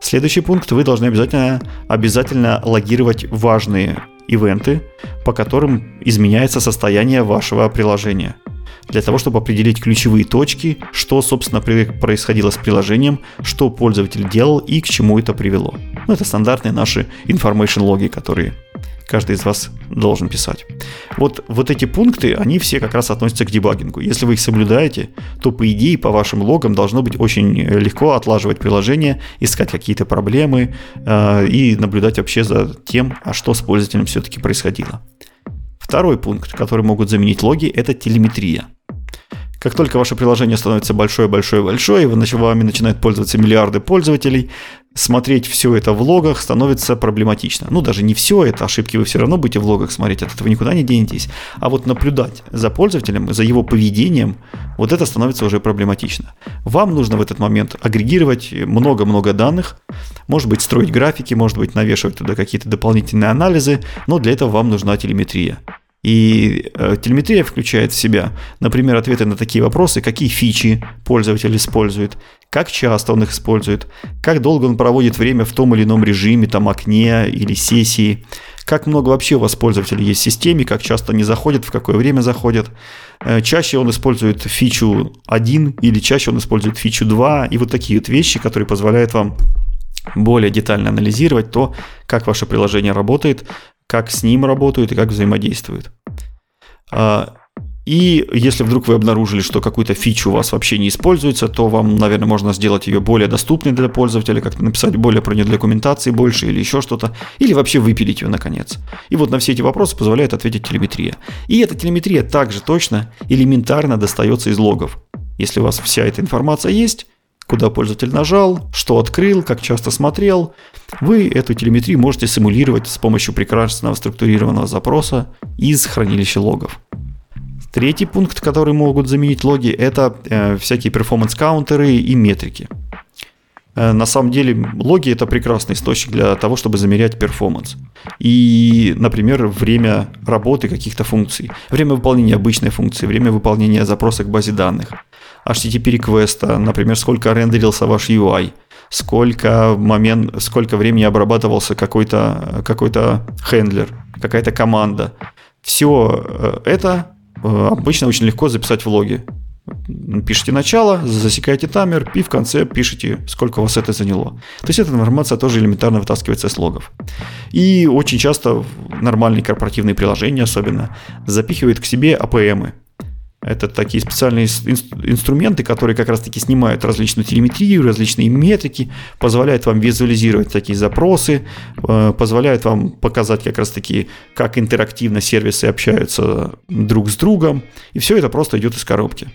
Следующий пункт, вы должны обязательно, обязательно логировать важные ивенты, по которым изменяется состояние вашего приложения. Для того, чтобы определить ключевые точки, что, собственно, происходило с приложением, что пользователь делал и к чему это привело. Ну, это стандартные наши information логи, которые каждый из вас должен писать. Вот, вот эти пункты, они все как раз относятся к дебагингу. Если вы их соблюдаете, то по идее по вашим логам должно быть очень легко отлаживать приложение, искать какие-то проблемы э, и наблюдать вообще за тем, а что с пользователем все-таки происходило. Второй пункт, который могут заменить логи, это телеметрия. Как только ваше приложение становится большое-большое-большое, и вами начинают пользоваться миллиарды пользователей, смотреть все это в логах становится проблематично. Ну, даже не все это, ошибки вы все равно будете в логах смотреть, от этого никуда не денетесь. А вот наблюдать за пользователем, за его поведением, вот это становится уже проблематично. Вам нужно в этот момент агрегировать много-много данных, может быть, строить графики, может быть, навешивать туда какие-то дополнительные анализы, но для этого вам нужна телеметрия. И э, телеметрия включает в себя, например, ответы на такие вопросы, какие фичи пользователь использует, как часто он их использует, как долго он проводит время в том или ином режиме, там окне или сессии, как много вообще у вас пользователей есть в системе, как часто они заходят, в какое время заходят. Э, чаще он использует фичу 1 или чаще он использует фичу 2 и вот такие вот вещи, которые позволяют вам более детально анализировать то, как ваше приложение работает, как с ним работают и как взаимодействуют. А, и если вдруг вы обнаружили, что какую-то фичу у вас вообще не используется, то вам, наверное, можно сделать ее более доступной для пользователя, как-то написать более про нее документации больше или еще что-то, или вообще выпилить ее наконец. И вот на все эти вопросы позволяет ответить телеметрия. И эта телеметрия также точно элементарно достается из логов. Если у вас вся эта информация есть, куда пользователь нажал, что открыл, как часто смотрел, вы эту телеметрию можете симулировать с помощью прекрасного структурированного запроса из хранилища логов. Третий пункт, который могут заменить логи, это э, всякие performance counter ы и метрики. Э, на самом деле логи это прекрасный источник для того, чтобы замерять performance. И, например, время работы каких-то функций, время выполнения обычной функции, время выполнения запроса к базе данных, HTTP реквеста, например, сколько рендерился ваш UI, сколько, момент, сколько времени обрабатывался какой-то какой хендлер, какая-то команда. Все э, это Э, обычно очень легко записать в логе. Пишите начало, засекаете таймер и в конце пишите, сколько у вас это заняло. То есть эта информация тоже элементарно вытаскивается из логов. И очень часто нормальные корпоративные приложения особенно запихивают к себе APM. Это такие специальные инструменты, которые как раз-таки снимают различную телеметрию, различные метрики, позволяют вам визуализировать такие запросы, э, позволяют вам показать как раз-таки, как интерактивно сервисы общаются друг с другом. И все это просто идет из коробки.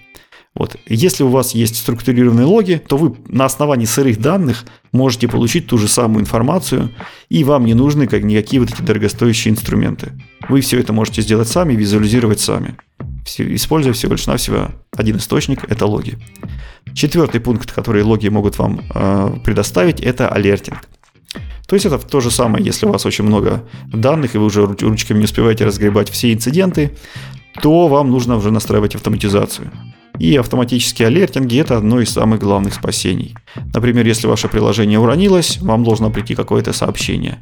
Вот. Если у вас есть структурированные логи, то вы на основании сырых данных можете получить ту же самую информацию, и вам не нужны как никакие вот эти дорогостоящие инструменты. Вы все это можете сделать сами, визуализировать сами используя всего лишь навсего один источник, это логи. Четвертый пункт, который логи могут вам э, предоставить, это алертинг. То есть это то же самое, если у вас очень много данных, и вы уже ручками не успеваете разгребать все инциденты, то вам нужно уже настраивать автоматизацию. И автоматические алертинги – это одно из самых главных спасений. Например, если ваше приложение уронилось, вам должно прийти какое-то сообщение,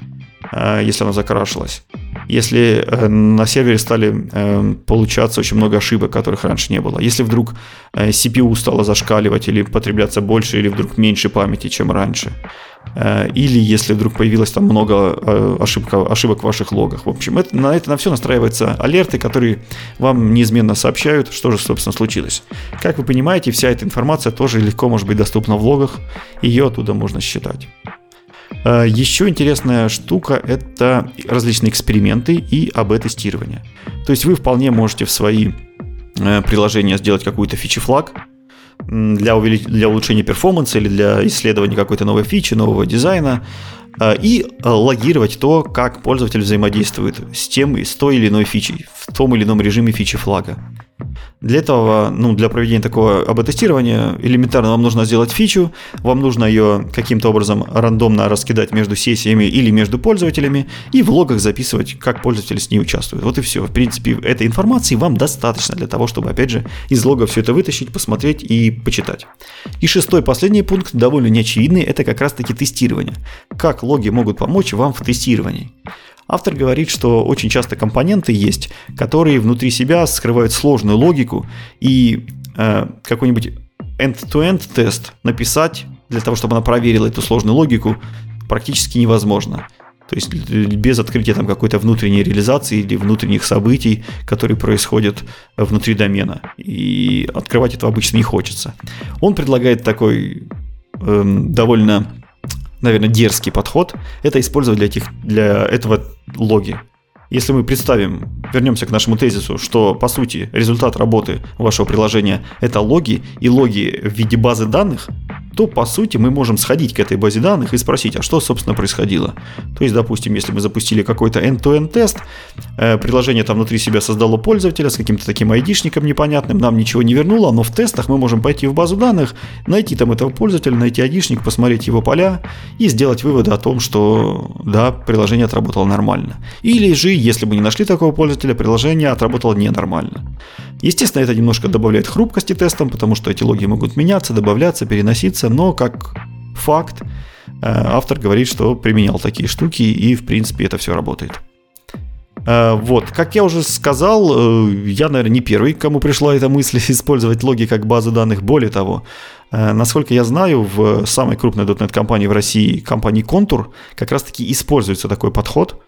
если оно закрашилось если э, на сервере стали э, получаться очень много ошибок, которых раньше не было. Если вдруг э, CPU стало зашкаливать или потребляться больше, или вдруг меньше памяти, чем раньше. Или если вдруг появилось там много ошибок, ошибок в ваших логах. В общем, это, на это на все настраиваются алерты, которые вам неизменно сообщают, что же, собственно, случилось. Как вы понимаете, вся эта информация тоже легко может быть доступна в логах, ее оттуда можно считать. Э, Еще интересная штука – это различные эксперименты и АБ-тестирование. То есть вы вполне можете в свои э, приложения сделать какую-то фичи-флаг, для, увелич... для улучшения перформанса или для исследования какой-то новой фичи, нового дизайна, э, и логировать то, как пользователь взаимодействует с тем, с той или иной фичей, в том или ином режиме фичи флага. Для этого, ну, для проведения такого АБ-тестирования элементарно вам нужно сделать фичу, вам нужно ее каким-то образом рандомно раскидать между сессиями или между пользователями и в логах записывать, как пользователи с ней участвуют. Вот и все. В принципе, этой информации вам достаточно для того, чтобы, опять же, из лога все это вытащить, посмотреть и почитать. И шестой, последний пункт, довольно неочевидный, это как раз-таки тестирование. Как логи могут помочь вам в тестировании. Автор говорит, что очень часто компоненты есть, которые внутри себя скрывают сложную логику, и э, какой-нибудь end-to-end тест написать для того, чтобы она проверила эту сложную логику, практически невозможно. То есть без открытия там какой-то внутренней реализации или внутренних событий, которые происходят внутри домена. И открывать это обычно не хочется. Он предлагает такой э, довольно наверное, дерзкий подход, это использовать для, этих, для этого логи. Если мы представим, вернемся к нашему тезису, что по сути результат работы вашего приложения это логи и логи в виде базы данных, то по сути мы можем сходить к этой базе данных и спросить, а что собственно происходило. То есть, допустим, если мы запустили какой-то end-to-end тест, э, приложение там внутри себя создало пользователя с каким-то таким айдишником непонятным, нам ничего не вернуло, но в тестах мы можем пойти в базу данных, найти там этого пользователя, найти айдишник, посмотреть его поля и сделать выводы о том, что да, приложение отработало нормально. Или же, если бы не нашли такого пользователя, приложение отработало ненормально. Естественно, это немножко добавляет хрупкости тестам, потому что эти логи могут меняться, добавляться, переноситься, но как факт э, автор говорит, что применял такие штуки и в принципе это все работает. Э, вот, как я уже сказал, э, я, наверное, не первый, кому пришла эта мысль использовать логи как базу данных. Более того, насколько я знаю, в самой крупной .NET компании в России, компании Контур, как раз-таки используется такой подход.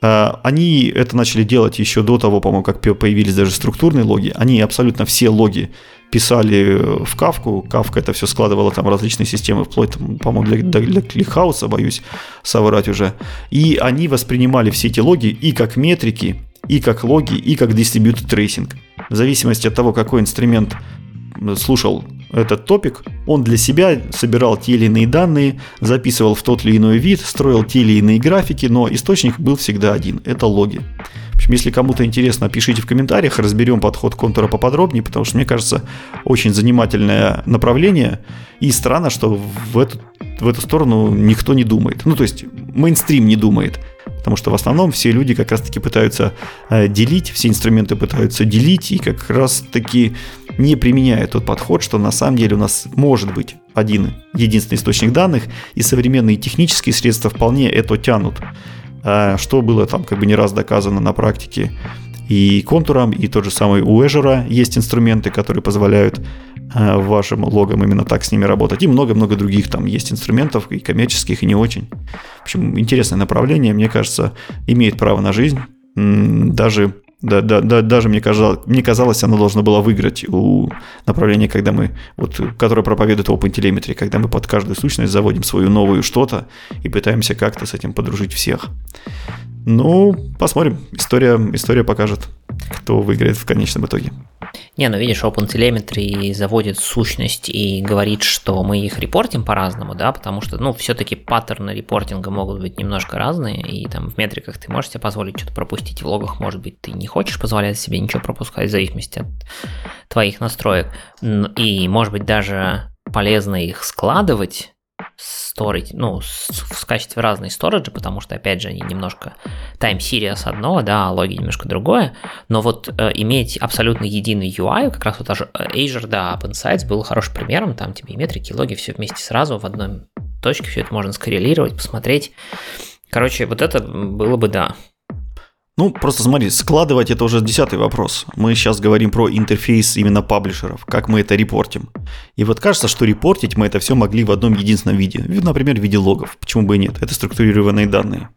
Они это начали делать еще до того, по-моему, как появились даже структурные логи. Они абсолютно все логи писали в Кафку. Кафка это все складывала там различные системы, вплоть, по-моему, для, для ClickHouse а, боюсь соврать уже. И они воспринимали все эти логи и как метрики, и как логи, и как distributed tracing. В зависимости от того, какой инструмент слушал этот топик, он для себя собирал те или иные данные, записывал в тот или иной вид, строил те или иные графики, но источник был всегда один – это логи. В общем, если кому-то интересно, пишите в комментариях, разберем подход контура поподробнее, потому что, мне кажется, очень занимательное направление, и странно, что в эту, в эту сторону никто не думает. Ну, то есть, мейнстрим не думает. Потому что в основном все люди как раз-таки пытаются э, делить, все инструменты пытаются делить, и как раз-таки не применяют тот подход, что на самом деле у нас может быть один единственный источник данных, и современные технические средства вполне это тянут. А что было там как бы не раз доказано на практике и контуром, и тот же самый у Azure есть инструменты, которые позволяют а, вашим логам именно так с ними работать. И много-много других там есть инструментов, и коммерческих, и не очень. В общем, интересное направление, мне кажется, имеет право на жизнь. Даже да, да, да, даже мне казалось, мне казалось, оно должно было выиграть у направления, когда мы, вот, которое проповедует OpenTelemetry, когда мы под каждую сущность заводим свою новую что-то и пытаемся как-то с этим подружить всех. Ну, посмотрим. История, история покажет, кто выиграет в конечном итоге. Не, ну видишь, OpenTelemetry заводит сущность и говорит, что мы их репортим по-разному, да, потому что, ну, все-таки паттерны репортинга могут быть немножко разные, и там в метриках ты можешь себе позволить что-то пропустить, в логах, может быть, ты не хочешь позволять себе ничего пропускать в зависимости от твоих настроек, и, может быть, даже полезно их складывать, storage, ну, в качестве разные сториджи, потому что, опять же, они немножко time series одно, да, а логи немножко другое, но вот э, иметь абсолютно единый UI, как раз вот э, Azure, да, OpenSites был хорошим примером, там тебе и метрики, и логи, все вместе сразу в одной точке, все это можно скоррелировать, посмотреть. Короче, вот это было бы, да, ну, просто смотри, складывать это уже десятый вопрос. Мы сейчас говорим про интерфейс именно паблишеров, как мы это репортим. И вот кажется, что репортить мы это все могли в одном единственном виде. Например, в виде логов. Почему бы и нет? Это структурированные данные.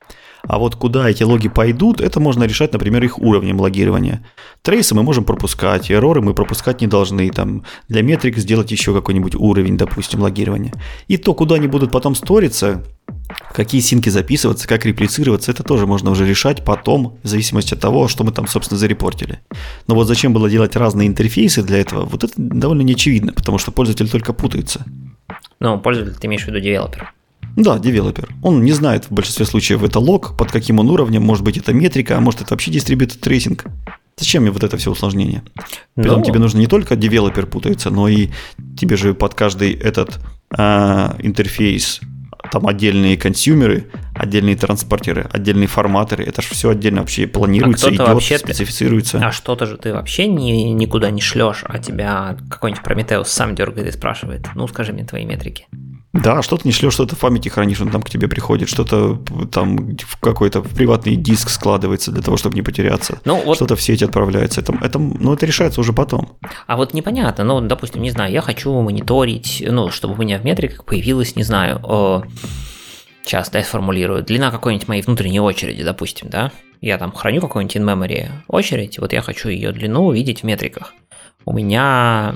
А вот куда эти логи пойдут, это можно решать, например, их уровнем логирования. Трейсы мы можем пропускать, эроры мы пропускать не должны. Там, для метрик сделать еще какой-нибудь уровень, допустим, логирования. И то, куда они будут потом сториться, какие sink и записываться, как реплицироваться, это тоже можно уже решать потом, в зависимости от того, что мы там, собственно, зарепортили. Но вот зачем было делать разные интерфейсы для этого, вот это довольно неочевидно, потому что пользователь только путается. Ну, пользователь, ты имеешь в виду девелопер? Да, девелопер. Он не знает в большинстве случаев, это лог, под каким он уровнем, может быть, это метрика, а может, это вообще distributed tracing. Зачем мне вот это все усложнение? При ну... тебе нужно не только девелопер путается, но и тебе же под каждый этот а, интерфейс там отдельные консюмеры, отдельные транспортеры, отдельные форматоры. Это же все отдельно вообще планируется, а идет, вообще специфицируется. Ты, а что-то же ты вообще ни, никуда не шлешь, а тебя какой-нибудь Прометеус сам дергает и спрашивает, ну скажи мне твои метрики. Да, что-то не шлешь, что-то в памяти хранишь, он там к тебе приходит, что-то там в какой-то в приватный диск складывается для того, чтобы не потеряться. Ну, вот... Что-то в сеть отправляется. Это, это, ну, это решается уже потом. А вот непонятно, ну, допустим, не знаю, я хочу мониторить, ну, чтобы у меня в метриках появилась, не знаю, э, часто я сформулирую, длина какой-нибудь моей внутренней очереди, допустим, да? Я там храню какую-нибудь in-memory очередь, вот я хочу ее длину увидеть в метриках. У меня,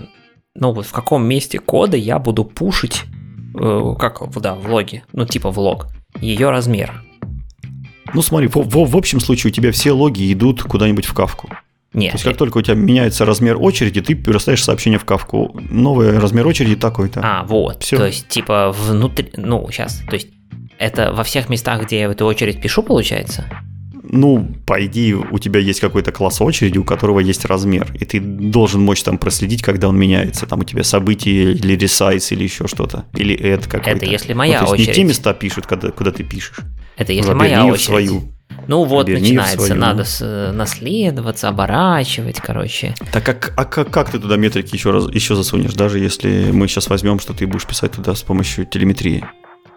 ну, вот в каком месте кода я буду пушить как, да, влоги, ну типа влог, ее размер. Ну смотри, в, в, в общем случае у тебя все логи идут куда-нибудь в кавку. Нет. То есть как только у тебя меняется размер очереди, ты перестаешь сообщение в кавку. Новый размер очереди такой-то. А, вот. Все. То есть, типа, внутри. Ну, сейчас. То есть, это во всех местах, где я в эту очередь пишу, получается? Ну, по идее, у тебя есть какой-то класс очереди, у которого есть размер, и ты должен мочь там проследить, когда он меняется. Там у тебя событие или ресайз или еще что-то, или это какой-то. Это если моя ну, то есть очередь. не те места пишут, когда, куда ты пишешь. Это если Заберни моя очередь. свою. Ну вот, Верни начинается, надо с, наследоваться, оборачивать, короче. Так как, а как, как ты туда метрики еще, раз, еще засунешь, даже если мы сейчас возьмем, что ты будешь писать туда с помощью телеметрии?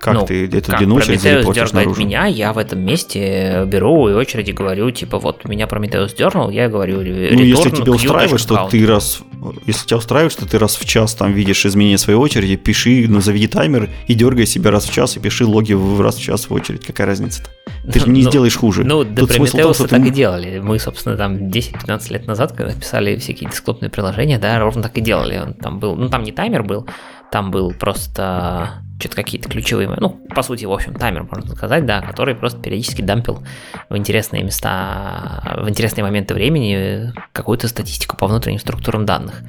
Как ну, ты эту как длину очереди Прометеус дергает наружу? меня, я в этом месте беру и очереди говорю, типа, вот меня Прометеус дернул, я говорю, Ну, если тебя устраивает, что ты раз, если тебя устраивает, что ты раз в час там видишь изменение своей очереди, пиши, ну, заведи таймер и дергай себя раз в час и пиши логи в раз в час в очередь. Какая разница-то? Ты же не Ну, сделаешь хуже. Ну, до Тут в том, Прометеуса что ты так и делали. Мы, собственно, там 10-15 лет назад, когда писали всякие десктопные приложения, да, ровно так и делали. Он Там был, ну, там не таймер был, там был просто что-то какие-то ключевые, ну, по сути, в общем, таймер, можно сказать, да, который просто периодически дампил в интересные места, в интересные моменты времени какую-то статистику по внутренним структурам данных.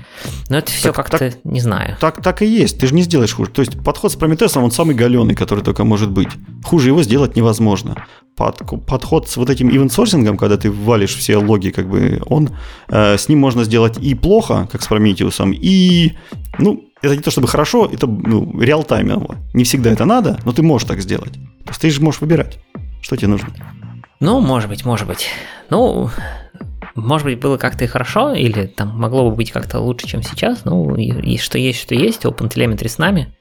Но это все как-то, не знаю. Так, так и есть, ты же не сделаешь хуже. То есть подход с Прометеусом, он самый галеный, который только может быть. Хуже его сделать невозможно. Под- подход с вот этим ивент-сорсингом, когда ты валишь все логи, как бы он, э, с ним можно сделать и плохо, как с Прометеусом, и, ну, это не то чтобы хорошо, это ну, реал-таймово. Не всегда это надо, но ты можешь так сделать. То есть ты же можешь выбирать, что тебе нужно. Ну, может быть, может быть. Ну, может быть, было как-то и хорошо, или там могло бы быть как-то лучше, чем сейчас. Ну, и, и что есть, что есть. OpenTelemetry с нами.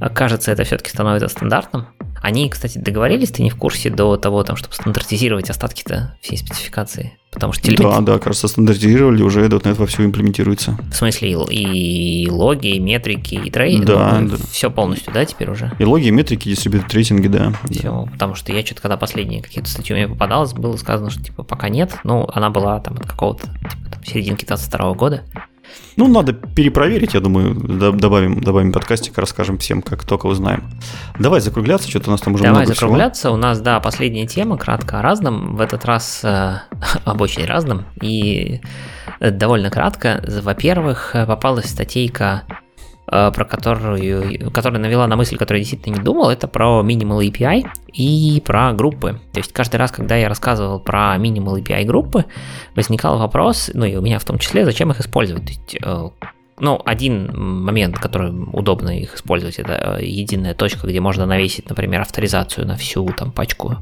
А, Кажется, это все-таки становится стандартным. Они, кстати, договорились, ты не в курсе до того, там, чтобы стандартизировать остатки-то всей спецификации. Потому что телеметрия, Да, да, кажется, стандартизировали, уже .NET вовсю имплементируется. в смысле, и, и логи, и метрики, и трейдинг, Да, да. все полностью, да, теперь уже? И логи, и метрики, дистрибьютор рейтинги, да. да. Все, потому что я что-то, когда последние какие-то статьи мне попадалось, было сказано, что типа пока нет. Ну, она была там от какого-то типа, там, серединки 22 года. Ну, надо перепроверить, я думаю, добавим, добавим подкастик, расскажем всем, как только узнаем. Давай закругляться, что-то у нас там уже Давай много всего. закругляться. У нас, да, последняя тема, кратко о разном. В этот раз э, об очень разном. И э, довольно кратко. Во-первых, э, попалась статейка, про которую, которая навела на мысль, которую я действительно не думал, это про Minimal API и про группы. То есть каждый раз, когда я рассказывал про Minimal API группы, возникал вопрос, ну и у меня в том числе, зачем их использовать. Есть, э, ну, один момент, который удобно их использовать, это э, единая точка, где можно навесить, например, авторизацию на всю там пачку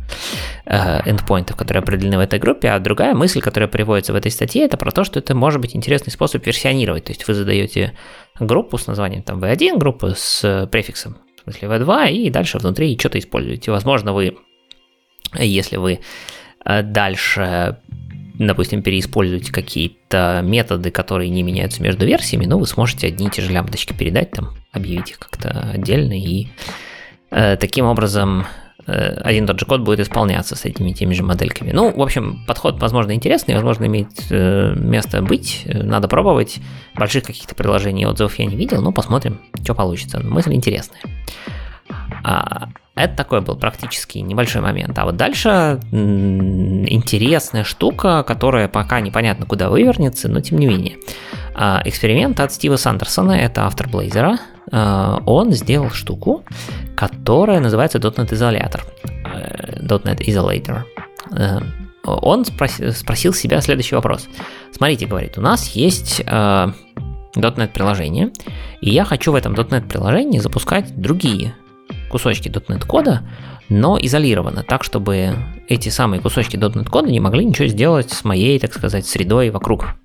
э, эндпоинтов, которые определены в этой группе, а другая мысль, которая приводится в этой статье, это про то, что это может быть интересный способ версионировать. То есть вы задаете группу с названием там v1, группу с э, префиксом, в смысле v2, и дальше внутри что-то используете. Возможно, вы, если вы э, дальше допустим, переиспользуете какие-то методы, которые не меняются между версиями, но вы сможете одни и те же лямбдочки передать, там, объявить их как-то отдельно, и э, таким образом один и тот же код будет исполняться с этими теми же модельками. Ну, в общем, подход, возможно, интересный, возможно, имеет э, место быть, э, надо пробовать. Больших каких-то приложений и отзывов я не видел, но посмотрим, что получится. Мысль интересная. А, это такой был практически небольшой момент. А вот дальше интересная штука, которая пока непонятно куда вывернется, но тем не менее. А, эксперимент от Стива Сандерсона, это автор Blazor. А, он сделал штуку, которая называется .NET изолятор. Э, .NET Isolator. Э, Он спроси- спросил себя следующий вопрос. Смотрите, говорит, у нас есть э, .NET приложение, и я хочу в этом .NET приложении запускать другие кусочки .NET кода, но изолированно, так, чтобы эти самые кусочки .NET кода не могли ничего сделать с моей, так сказать, средой вокруг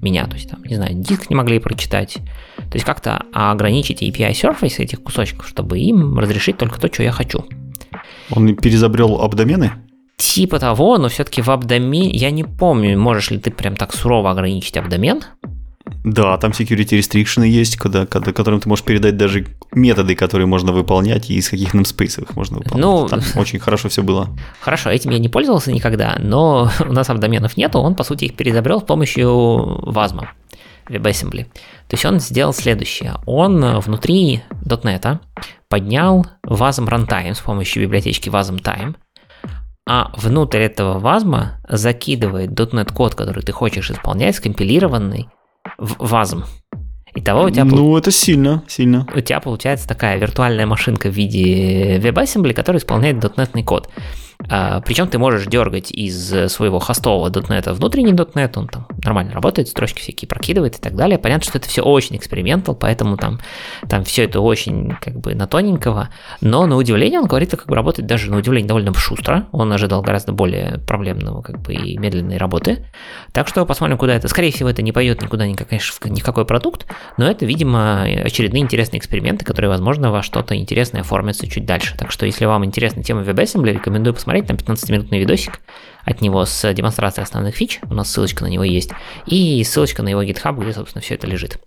меня. То есть, там, не знаю, диск не могли прочитать. То есть, как-то ограничить API surface этих кусочков, чтобы им разрешить только то, что я хочу. Он перезабрел абдомены? Типа того, но все-таки в абдомен... Я не помню, можешь ли ты прям так сурово ограничить абдомен. Да, там security restriction есть, когда, когда, которым ты можешь передать даже методы, которые можно выполнять, и из каких namespace их можно выполнять. Ну, там очень хорошо все было. Хорошо, этим я не пользовался никогда, но у нас абдоменов нету, он, по сути, их перезабрел с помощью WASM, WebAssembly. То есть он сделал следующее. Он внутри .NET поднял WASM Runtime с помощью библиотечки WASM Time, а внутрь этого WASM закидывает .NET код, который ты хочешь исполнять, скомпилированный в WASM. Итого у тебя Ну, это сильно, сильно. у тебя получается такая виртуальная машинка в виде WebAssembly, которая исполняет .NET код. А, причем ты можешь дергать из своего хостового .NET внутренний .NET, он там нормально работает, строчки всякие прокидывает и так далее. Понятно, что это все очень экспериментал, поэтому там, там все это очень как бы на тоненького, но на удивление он говорит, как бы работает даже на удивление довольно шустро. Он ожидал гораздо более проблемного как бы и медленной работы. Так что посмотрим, куда это. Скорее всего, это не пойдет никуда, никак, конечно, ни в какой продукт, но это, видимо, очередные интересные эксперименты, которые, возможно, во что-то интересное оформятся чуть дальше. Так что, если вам интересна тема WebAssembly, рекомендую посмотреть, там 15-минутный видосик от него с демонстрацией основных фич, у нас ссылочка на него есть, и ссылочка на его GitHub, где, собственно, все это лежит.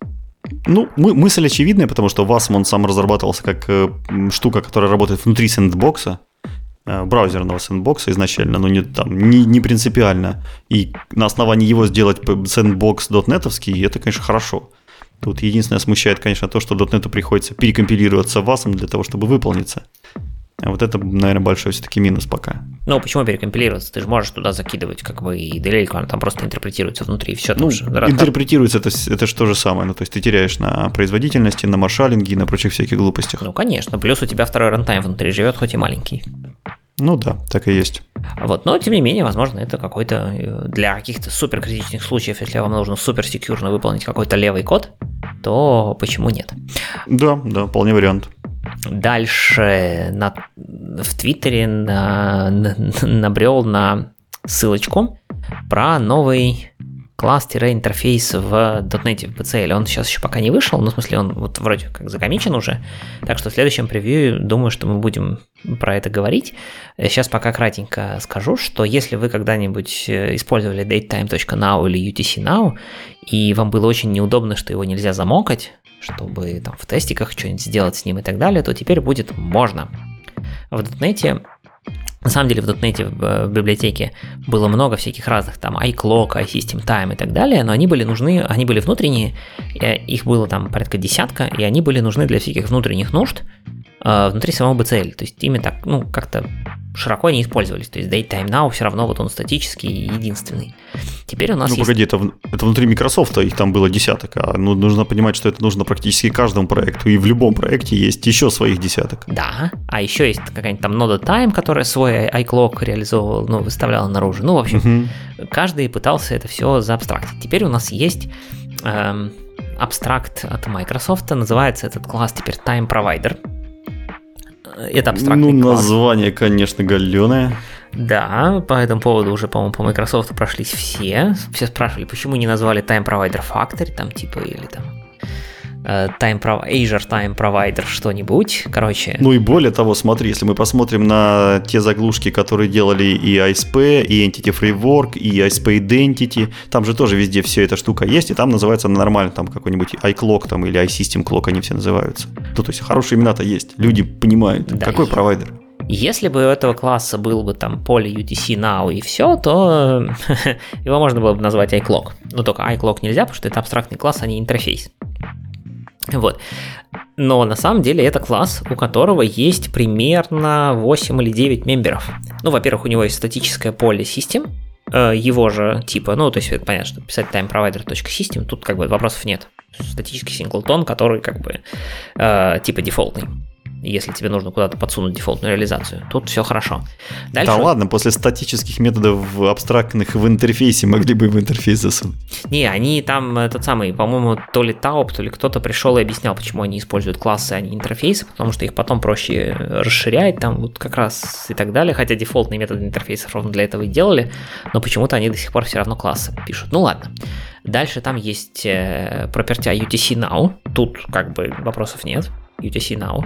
Ну, мы, мысль очевидная, потому что Wasm он сам разрабатывался как э, штука, которая работает внутри сэндбокса, э, браузерного сэндбокса изначально, но не, там, не, не принципиально. И на основании его сделать сэндбокс дотнетовский, это, конечно, хорошо. Тут единственное смущает, конечно, то, что .NET приходится перекомпилироваться WASM для того, чтобы выполниться. А вот это, наверное, большой все-таки минус пока. Ну, почему перекомпилироваться? Ты же можешь туда закидывать как бы и DLL, она там просто интерпретируется внутри, и все. Ну, же, интерпретируется, это, это же то же самое. Ну, то есть ты теряешь на производительности, на маршалинге и на прочих всяких глупостях. Ну, конечно. Плюс у тебя второй рантайм внутри живет, хоть и маленький. Ну да, так и есть. Вот, но тем не менее, возможно, это какой-то э, для каких-то супер критичных случаев, если вам нужно супер секьюрно выполнить какой-то левый код, то почему нет? Да, да, вполне вариант. Дальше на, в Твиттере на, на, набрел на ссылочку про новый класс-интерфейс в .NET в BCL. Он сейчас еще пока не вышел, ну, в смысле, он вот вроде как закомичен уже, так что в следующем превью думаю, что мы будем про это говорить. Сейчас пока кратенько скажу, что если вы когда-нибудь э, использовали datetime.now или UTC.now, и вам было очень неудобно, что его нельзя замокать, чтобы там в тестиках что-нибудь сделать с ним и так далее, то теперь будет можно. В .NET на самом деле в .NET в, в библиотеке было много всяких разных, там iClock, iSystem Time и так далее, но они были нужны, они были внутренние, их было там порядка десятка, и они были нужны для всяких внутренних нужд э, внутри самого BCL. То есть ими так, ну, как-то широко не использовались. То есть Date Time Now все равно вот он статический и единственный. Теперь у нас Ну, есть... погоди, это, это внутри Microsoft, их там было десяток, а ну, нужно понимать, что это нужно практически каждому проекту, и в любом проекте есть еще своих десяток. Да, а еще есть какая-нибудь там нода Time, которая свой iClock реализовывал, ну, выставляла наружу. Ну, в общем, угу. каждый пытался это все заабстрактить. Теперь у нас есть эм, абстракт от Microsoft, называется этот класс теперь Time Provider это абстрактный Ну, класс. название, конечно, галеное. Да, по этому поводу уже, по-моему, по Microsoft прошлись все. Все спрашивали, почему не назвали Time Provider Factory, там типа, или там Э, time Azure Time Provider что-нибудь, короче. Ну и более того, смотри, если мы посмотрим на те заглушки, которые делали и ISP, и Entity Framework, и ISP Identity, там же тоже везде вся эта штука есть, и там называется нормально, там какой-нибудь iClock там, или iSystem Clock, они все называются. Ну, то есть хорошие имена-то есть, люди понимают, да, какой и... провайдер. Если бы у этого класса был бы там поле UTC Now и все, то его можно было бы назвать iClock. Но только iClock нельзя, потому что это абстрактный класс, а не интерфейс. Вот. Но на самом деле это класс, у которого есть примерно 8 или 9 мемберов. Ну, во-первых, у него есть статическое поле систем, э, его же типа, ну, то есть это понятно, что писать timeprovider.system, тут как бы вопросов нет. Статический синглтон, который как бы э, типа дефолтный если тебе нужно куда-то подсунуть дефолтную реализацию. Тут все хорошо. Дальше... Да ладно, после статических методов абстрактных в интерфейсе могли бы в интерфейс засунуть. Не, они там этот самый, по-моему, то ли Тауп, то ли кто-то пришел и объяснял, почему они используют классы, а не интерфейсы, потому что их потом проще расширять, там вот как раз и так далее, хотя дефолтные методы интерфейсов ровно для этого и делали, но почему-то они до сих пор все равно классы пишут. Ну ладно. Дальше там есть э, пропертя UTC Now, тут как бы вопросов нет. UTC Now.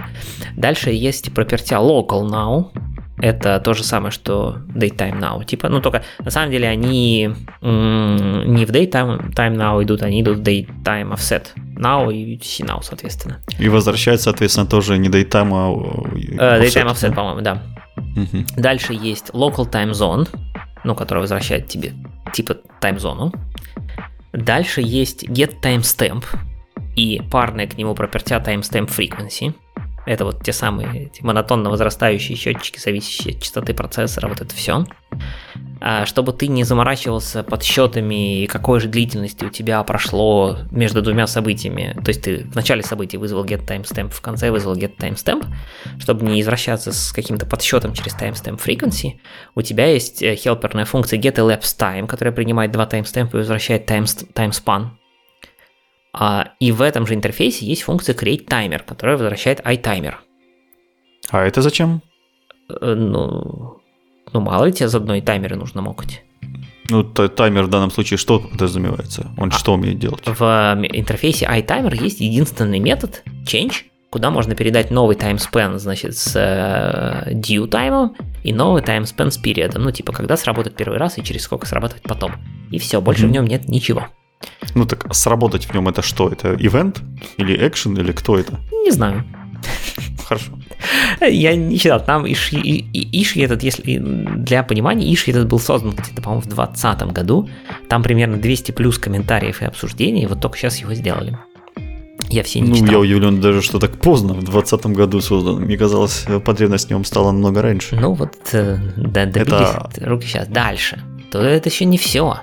Дальше есть пропертя Local Now. Это то же самое, что Daytime Now. Типа, ну только на самом деле они м- не в Daytime time Now идут, они идут в Daytime Offset Now и UTC Now, соответственно. И возвращается, соответственно, тоже не Daytime, а uh, Daytime Offset, да? по-моему, да. Угу. Дальше есть Local Time Zone, ну, который возвращает тебе типа таймзону. Дальше есть Get Timestamp, и парные к нему пропертя timestamp frequency. Это вот те самые эти монотонно возрастающие счетчики, зависящие от частоты процессора, вот это все. а, чтобы ты не заморачивался подсчетами, какой же длительности у тебя прошло между двумя событиями. То есть ты в начале события вызвал get timestamp, в конце вызвал get timestamp, чтобы не извращаться с каким-то подсчетом через timestamp frequency, у тебя есть э, хелперная функция get elapsed time, которая принимает два timestamp и возвращает time, timespan. А, и в этом же интерфейсе есть функция create timer, которая возвращает iTimer. А это зачем? Э, ну, ну, мало ли тебе за одной таймеры нужно мокать. Ну, таймер в данном случае что подразумевается? Он а, что умеет делать? В интерфейсе iTimer есть единственный метод change, куда можно передать новый timespan, значит, с э, due таймом и новый timespan с периодом. Ну, типа, когда сработает первый раз и через сколько сработает потом. И все, больше mm-hmm. в нем нет ничего. Ну так сработать в нем это что? Это ивент или экшен или кто это? Не знаю. Хорошо. Я не читал, там Иши, Иши этот, если для понимания, Иши этот был создан где-то, по-моему, в 2020 году. Там примерно 200 плюс комментариев и обсуждений, вот только сейчас его сделали. Я все не ну, читал. я удивлен даже, что так поздно, в 2020 году создан. Мне казалось, потребность в нем стала намного раньше. Ну вот, э, да, добились это... руки сейчас. Дальше. То это еще не все.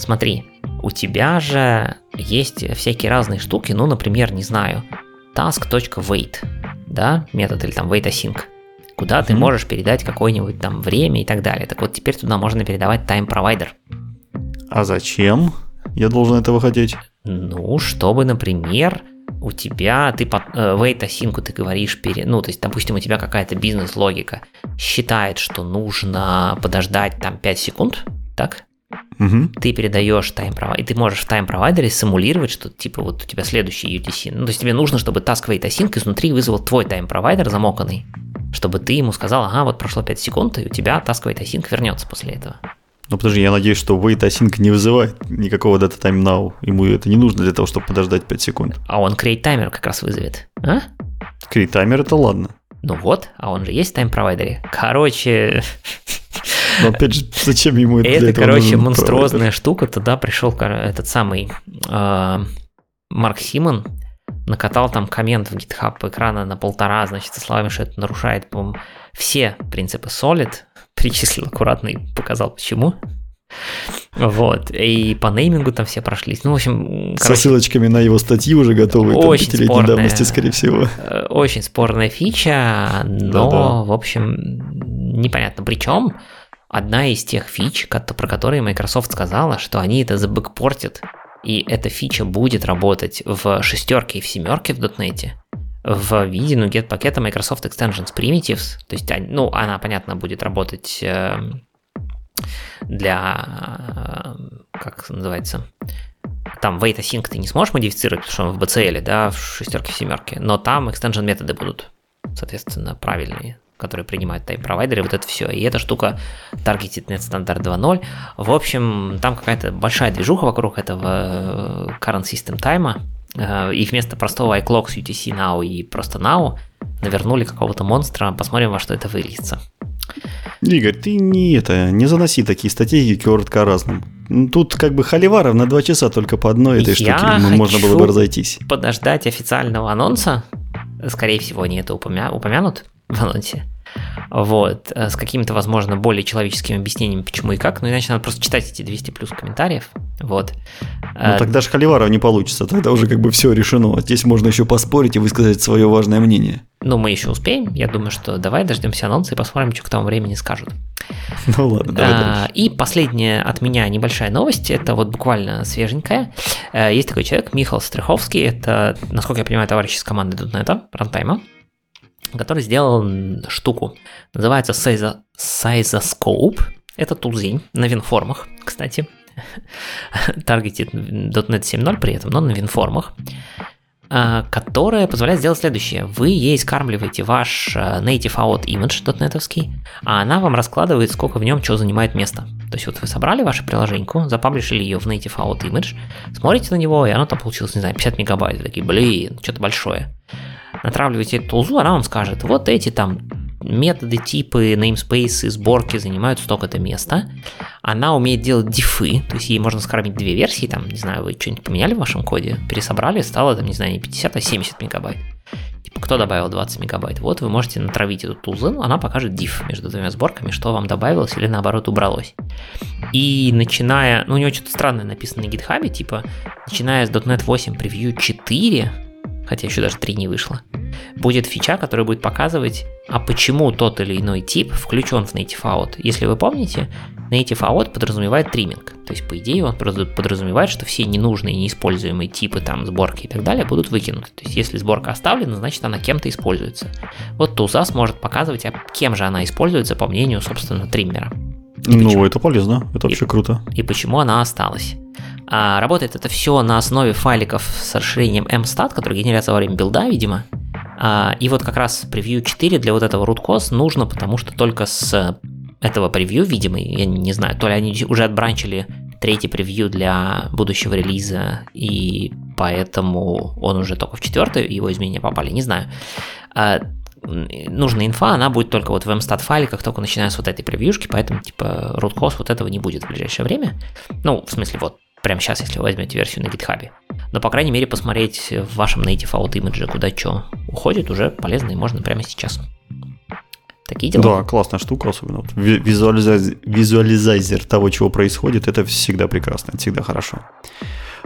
Смотри, у тебя же есть всякие разные штуки, ну, например, не знаю, task.wait, да, метод или там wait async, куда mm-hmm. ты можешь передать какое-нибудь там время и так далее. Так вот, теперь туда можно передавать time provider. А зачем я должен этого хотеть? Ну, чтобы, например, у тебя, ты под э, wait async ты говоришь, пере, ну, то есть, допустим, у тебя какая-то бизнес-логика считает, что нужно подождать там 5 секунд, так? Угу. Ты передаешь тайм-провайдер, и ты можешь в тайм-провайдере симулировать, что типа вот у тебя следующий UTC. Ну, то есть тебе нужно, чтобы task wait async изнутри вызвал твой тайм-провайдер замоканный, чтобы ты ему сказал, ага, вот прошло 5 секунд, и у тебя task wait async вернется после этого. Ну подожди, я надеюсь, что wait async не вызывает никакого data time now. Ему это не нужно для того, чтобы подождать 5 секунд. А он create timer как раз вызовет. А? Create timer это ладно. Ну вот, а он же есть в тайм-провайдере. Короче, но опять же, зачем ему это? Это, короче, монструозная штука. Туда пришел этот самый а, Марк Симон, накатал там коммент в GitHub экрана на полтора, значит, со словами, что это нарушает, по все принципы Solid, перечислил аккуратно и показал, почему. Вот, и по неймингу там все прошлись. Ну, в общем, короче, Со ссылочками на его статьи уже готовы, очень там, спорная, давности, скорее всего. Э, очень спорная фича, но, Да-да. в общем, непонятно. Причем одна из тех фич, про которые Microsoft сказала, что они это забэкпортят, и эта фича будет работать в шестерке и в семерке в .NET, в виде NuGet пакета Microsoft Extensions Primitives, то есть, ну, она, понятно, будет работать эм, для, как называется, там wait async ты не сможешь модифицировать, потому что он в BCL, да, в шестерке, в семерке, но там extension методы будут, соответственно, правильные которые принимают тайм-провайдеры, вот это все. И эта штука Targeted Net Standard 2.0. В общем, там какая-то большая движуха вокруг этого э, Current System Time. Э, и вместо простого iClock с UTC Now и просто Now навернули какого-то монстра. Посмотрим, во что это выльется. Игорь, ты не это, не заноси такие статьи коротко разным. Тут как бы холиваров на два часа только по одной этой Я штуке ну, можно было бы разойтись. подождать официального анонса. Скорее всего, они это упомя... упомянут в анонсе. Вот, э, с какими-то, возможно, более человеческими объяснениями, почему и как, но иначе надо просто читать эти 200 плюс комментариев, вот. Ну, тогда же Холиваров не получится, тогда уже как бы все решено. Здесь можно еще поспорить и высказать свое важное мнение. Ну, мы еще успеем, я думаю, что давай дождемся анонса и посмотрим, что к тому времени скажут. Ну ладно, давай а, И последняя от меня небольшая новость, это вот буквально свеженькая. Э, есть такой человек, Михаил Стриховский, это, насколько я понимаю, товарищ из команды .NET, рантайма который сделал штуку. Называется Sizoscope. Это тулзень на винформах, кстати. Targeted .NET 7.0 при этом, но на винформах а, которая позволяет сделать следующее. Вы ей скармливаете ваш а, native out image .NET, а она вам раскладывает, сколько в нем что занимает место. То есть вот вы собрали вашу приложеньку, запаблишили ее в native out image, смотрите на него, и оно там получилось, не знаю, 50 мегабайт. Такие, блин, что-то большое натравливаете эту тулзу, она вам скажет, вот эти там методы, типы, namespace, сборки занимают столько-то места. Она умеет делать дифы, то есть ей можно скормить две версии, там, не знаю, вы что-нибудь поменяли в вашем коде, пересобрали, стало, там, не знаю, не 50, а 70 мегабайт. Типа, кто добавил 20 мегабайт? Вот вы можете натравить эту тулзу, она покажет diff между двумя сборками, что вам добавилось или наоборот убралось. И начиная, ну у него что-то странное написано на GitHub, типа, начиная с .NET 8 Preview 4, хотя еще даже 3 не вышло, будет фича, которая будет показывать, а почему тот или иной тип включен в Native Out. Если вы помните, Native Out подразумевает триминг. То есть, по идее, он подразумевает, что все ненужные, неиспользуемые типы там сборки и так далее будут выкинуты. То есть, если сборка оставлена, значит она кем-то используется. Вот Tuzas может показывать, а кем же она используется, по мнению, собственно, триммера. И ну, почему? это полезно, это вообще и, круто. И почему она осталась. А, работает это все на основе файликов с расширением mstat, который генерируется во время билда, видимо. А, и вот как раз превью 4 для вот этого root нужно, потому что только с этого превью, видимо, я не знаю, то ли они уже отбранчили третий превью для будущего релиза, и поэтому он уже только в четвертый, его изменения попали, не знаю. А, нужная инфа, она будет только вот в mstat файле, как только начиная с вот этой превьюшки, поэтому типа root вот этого не будет в ближайшее время. Ну, в смысле, вот прямо сейчас, если вы возьмете версию на GitHub. Но, по крайней мере, посмотреть в вашем native out image, куда что уходит, уже полезно и можно прямо сейчас. Такие дела. Да, классная штука, особенно вот визуализайзер, того, чего происходит, это всегда прекрасно, это всегда хорошо.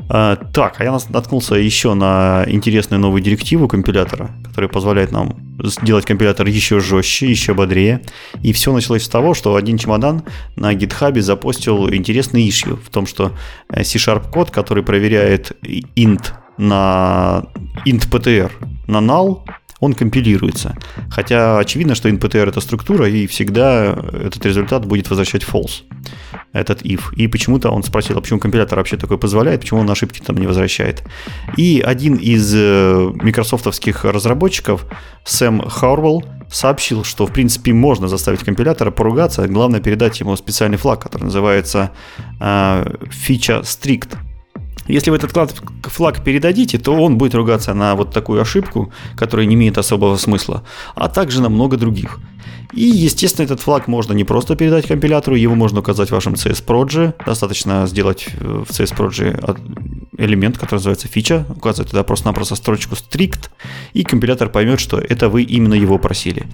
А, так, а я наткнулся еще на интересную новую директиву компилятора, которая позволяет нам сделать компилятор еще жестче, еще бодрее. И все началось с того, что один чемодан на GitHub запостил интересный issue в том, что э, C-Sharp код, который проверяет int на int PTR на null, он компилируется. Хотя очевидно, что NPTR это структура, и всегда этот результат будет возвращать false, этот if. И почему-то он спросил, а почему компилятор вообще такое позволяет, почему он ошибки там не возвращает. И один из э, микрософтовских разработчиков, Сэм Хаурвелл, сообщил, что в принципе можно заставить компилятора поругаться, главное передать ему специальный флаг, который называется э, feature strict. Если вы этот флаг передадите, то он будет ругаться на вот такую ошибку, которая не имеет особого смысла, а также на много других. И, естественно, этот флаг можно не просто передать компилятору, его можно указать в вашем CS-Proje. Достаточно сделать в CS-Proje элемент, который называется фича, указать туда просто-напросто строчку strict, и компилятор поймет, что это вы именно его просили.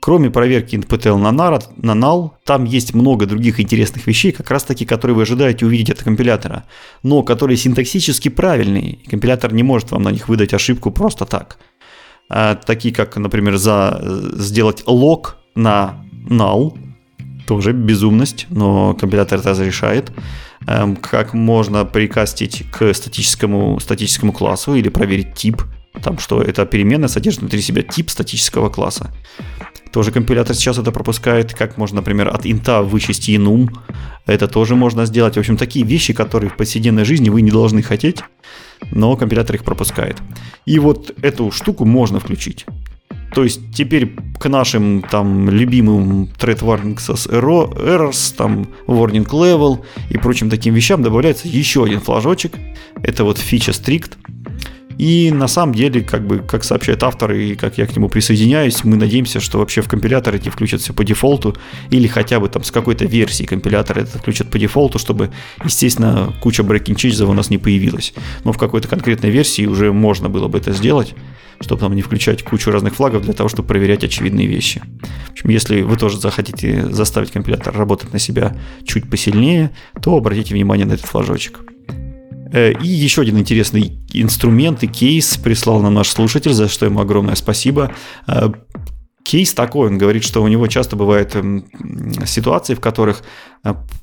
Кроме проверки NPTL на, NAR, на null, там есть много других интересных вещей, как раз таки, которые вы ожидаете увидеть от компилятора, но которые синтаксически правильные. Компилятор не может вам на них выдать ошибку просто так. А, такие как, например, за сделать лог на null, тоже безумность, но компилятор это разрешает. Эм, как можно прикастить к статическому, статическому классу или проверить тип, там, что эта переменная содержит внутри себя тип статического класса. Тоже компилятор сейчас это пропускает, как можно, например, от инта вычесть enum. Это тоже можно сделать. В общем, такие вещи, которые в повседневной жизни вы не должны хотеть, но компилятор их пропускает. И вот эту штуку можно включить. То есть теперь к нашим там любимым thread warnings errors, там warning level и прочим таким вещам добавляется еще один флажочек. Это вот фича strict. И на самом деле, как бы, как сообщает автор, и как я к нему присоединяюсь, мы надеемся, что вообще в компилятор эти включат все по дефолту, или хотя бы там с какой-то версии компилятора это включат по дефолту, чтобы, естественно, куча changes у нас не появилась. Но в какой-то конкретной версии уже можно было бы это сделать, чтобы там не включать кучу разных флагов для того, чтобы проверять очевидные вещи. В общем, если вы тоже захотите заставить компилятор работать на себя чуть посильнее, то обратите внимание на этот флажочек. Э, и еще один интересный инструмент и кейс прислал нам наш слушатель, за что ему огромное спасибо. Э, кейс такой, он говорит, что у него часто бывают эм, ситуации, в которых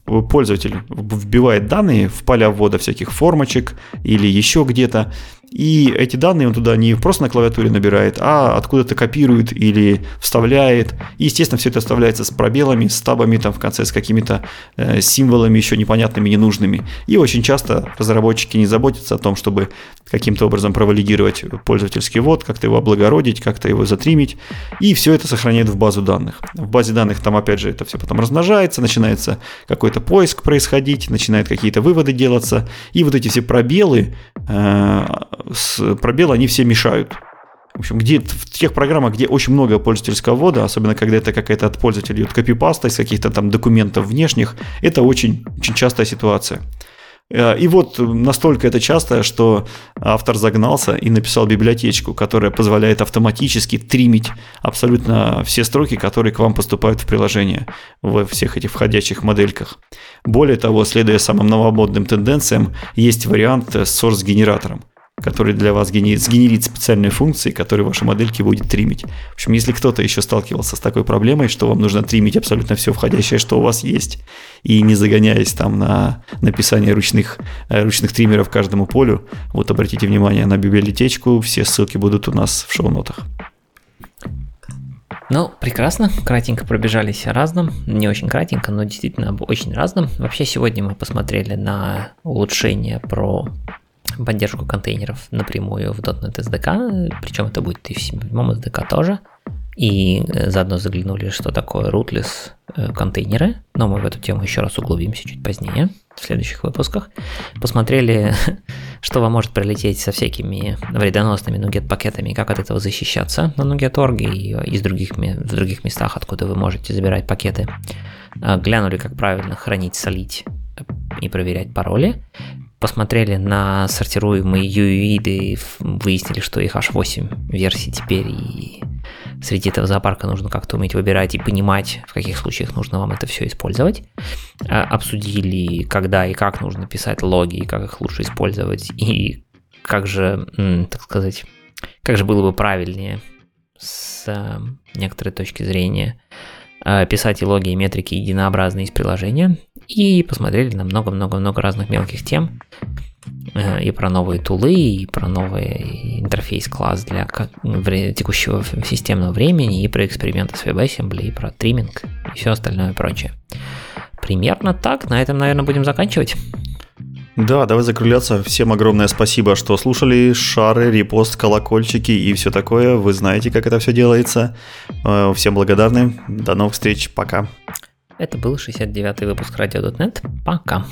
пользователь вбивает данные в поля ввода всяких формочек или еще где-то, и эти данные он туда не просто на клавиатуре набирает, а откуда-то копирует или вставляет. И, естественно, все это вставляется с пробелами, с табами там в конце, с какими-то э, символами еще непонятными, ненужными. И очень часто разработчики не заботятся о том, чтобы каким-то образом провалидировать пользовательский ввод, как-то его облагородить, как-то его затримить. И все это сохраняет в базу данных. В базе данных там, опять же, это все потом размножается, начинается какой-то поиск происходить, начинают какие-то выводы делаться. И вот эти все пробелы э, с пробела, они все мешают. В общем, где, в тех программах, где очень много пользовательского ввода, особенно когда это какая-то от пользователя идет копипаста из каких-то там документов внешних, это очень, очень частая ситуация. Э, и вот настолько это часто, что автор загнался и написал библиотечку, которая позволяет автоматически тримить абсолютно все строки, которые к вам поступают в приложение во всех этих входящих модельках. Более того, следуя самым новомодным тенденциям, есть вариант с source-генератором который для вас генерит, сгенерит специальные функции, которые ваши модельки будет тримить. В общем, если кто-то еще сталкивался с такой проблемой, что вам нужно тримить абсолютно все входящее, что у вас есть, и не загоняясь там на написание ручных, э, ручных триммеров каждому полю, вот обратите внимание на библиотечку, все ссылки будут у нас в шоу-нотах. Ну, прекрасно, кратенько пробежались о разном, не очень кратенько, но действительно об очень разном. Вообще сегодня мы посмотрели на улучшение про поддержку контейнеров напрямую в .NET SDK, причем это будет и в седьмом SDK тоже. И э, заодно заглянули, что такое rootless э, контейнеры, но мы в эту тему еще раз углубимся чуть позднее, в следующих выпусках. Посмотрели, что вам может прилететь со всякими вредоносными NuGet пакетами, как от этого защищаться на NuGet.org и из других, в других местах, откуда вы можете забирать пакеты. Глянули, как правильно хранить, солить и проверять пароли посмотрели на сортируемые UUID выяснили, что их аж 8 версий теперь, и среди этого зоопарка нужно как-то уметь выбирать и понимать, в каких случаях нужно вам это все использовать. А, обсудили, когда и как нужно писать логи, и как их лучше использовать, и как же, так сказать, как же было бы правильнее с э, некоторой точки зрения писать и логи, и метрики единообразные из приложения и посмотрели на много-много-много разных мелких тем, э, и про новые тулы, и про новый интерфейс-класс для текущего системного времени, и про эксперименты с WebAssembly, и про триминг, и все остальное прочее. Примерно так. На этом, наверное, будем заканчивать. Да, давай закругляться. Всем огромное спасибо, что слушали. Шары, репост, колокольчики и все такое. Вы знаете, как это все делается. Э, всем благодарны. До новых встреч. Пока. Это был 69-й выпуск Radio.net. Пока.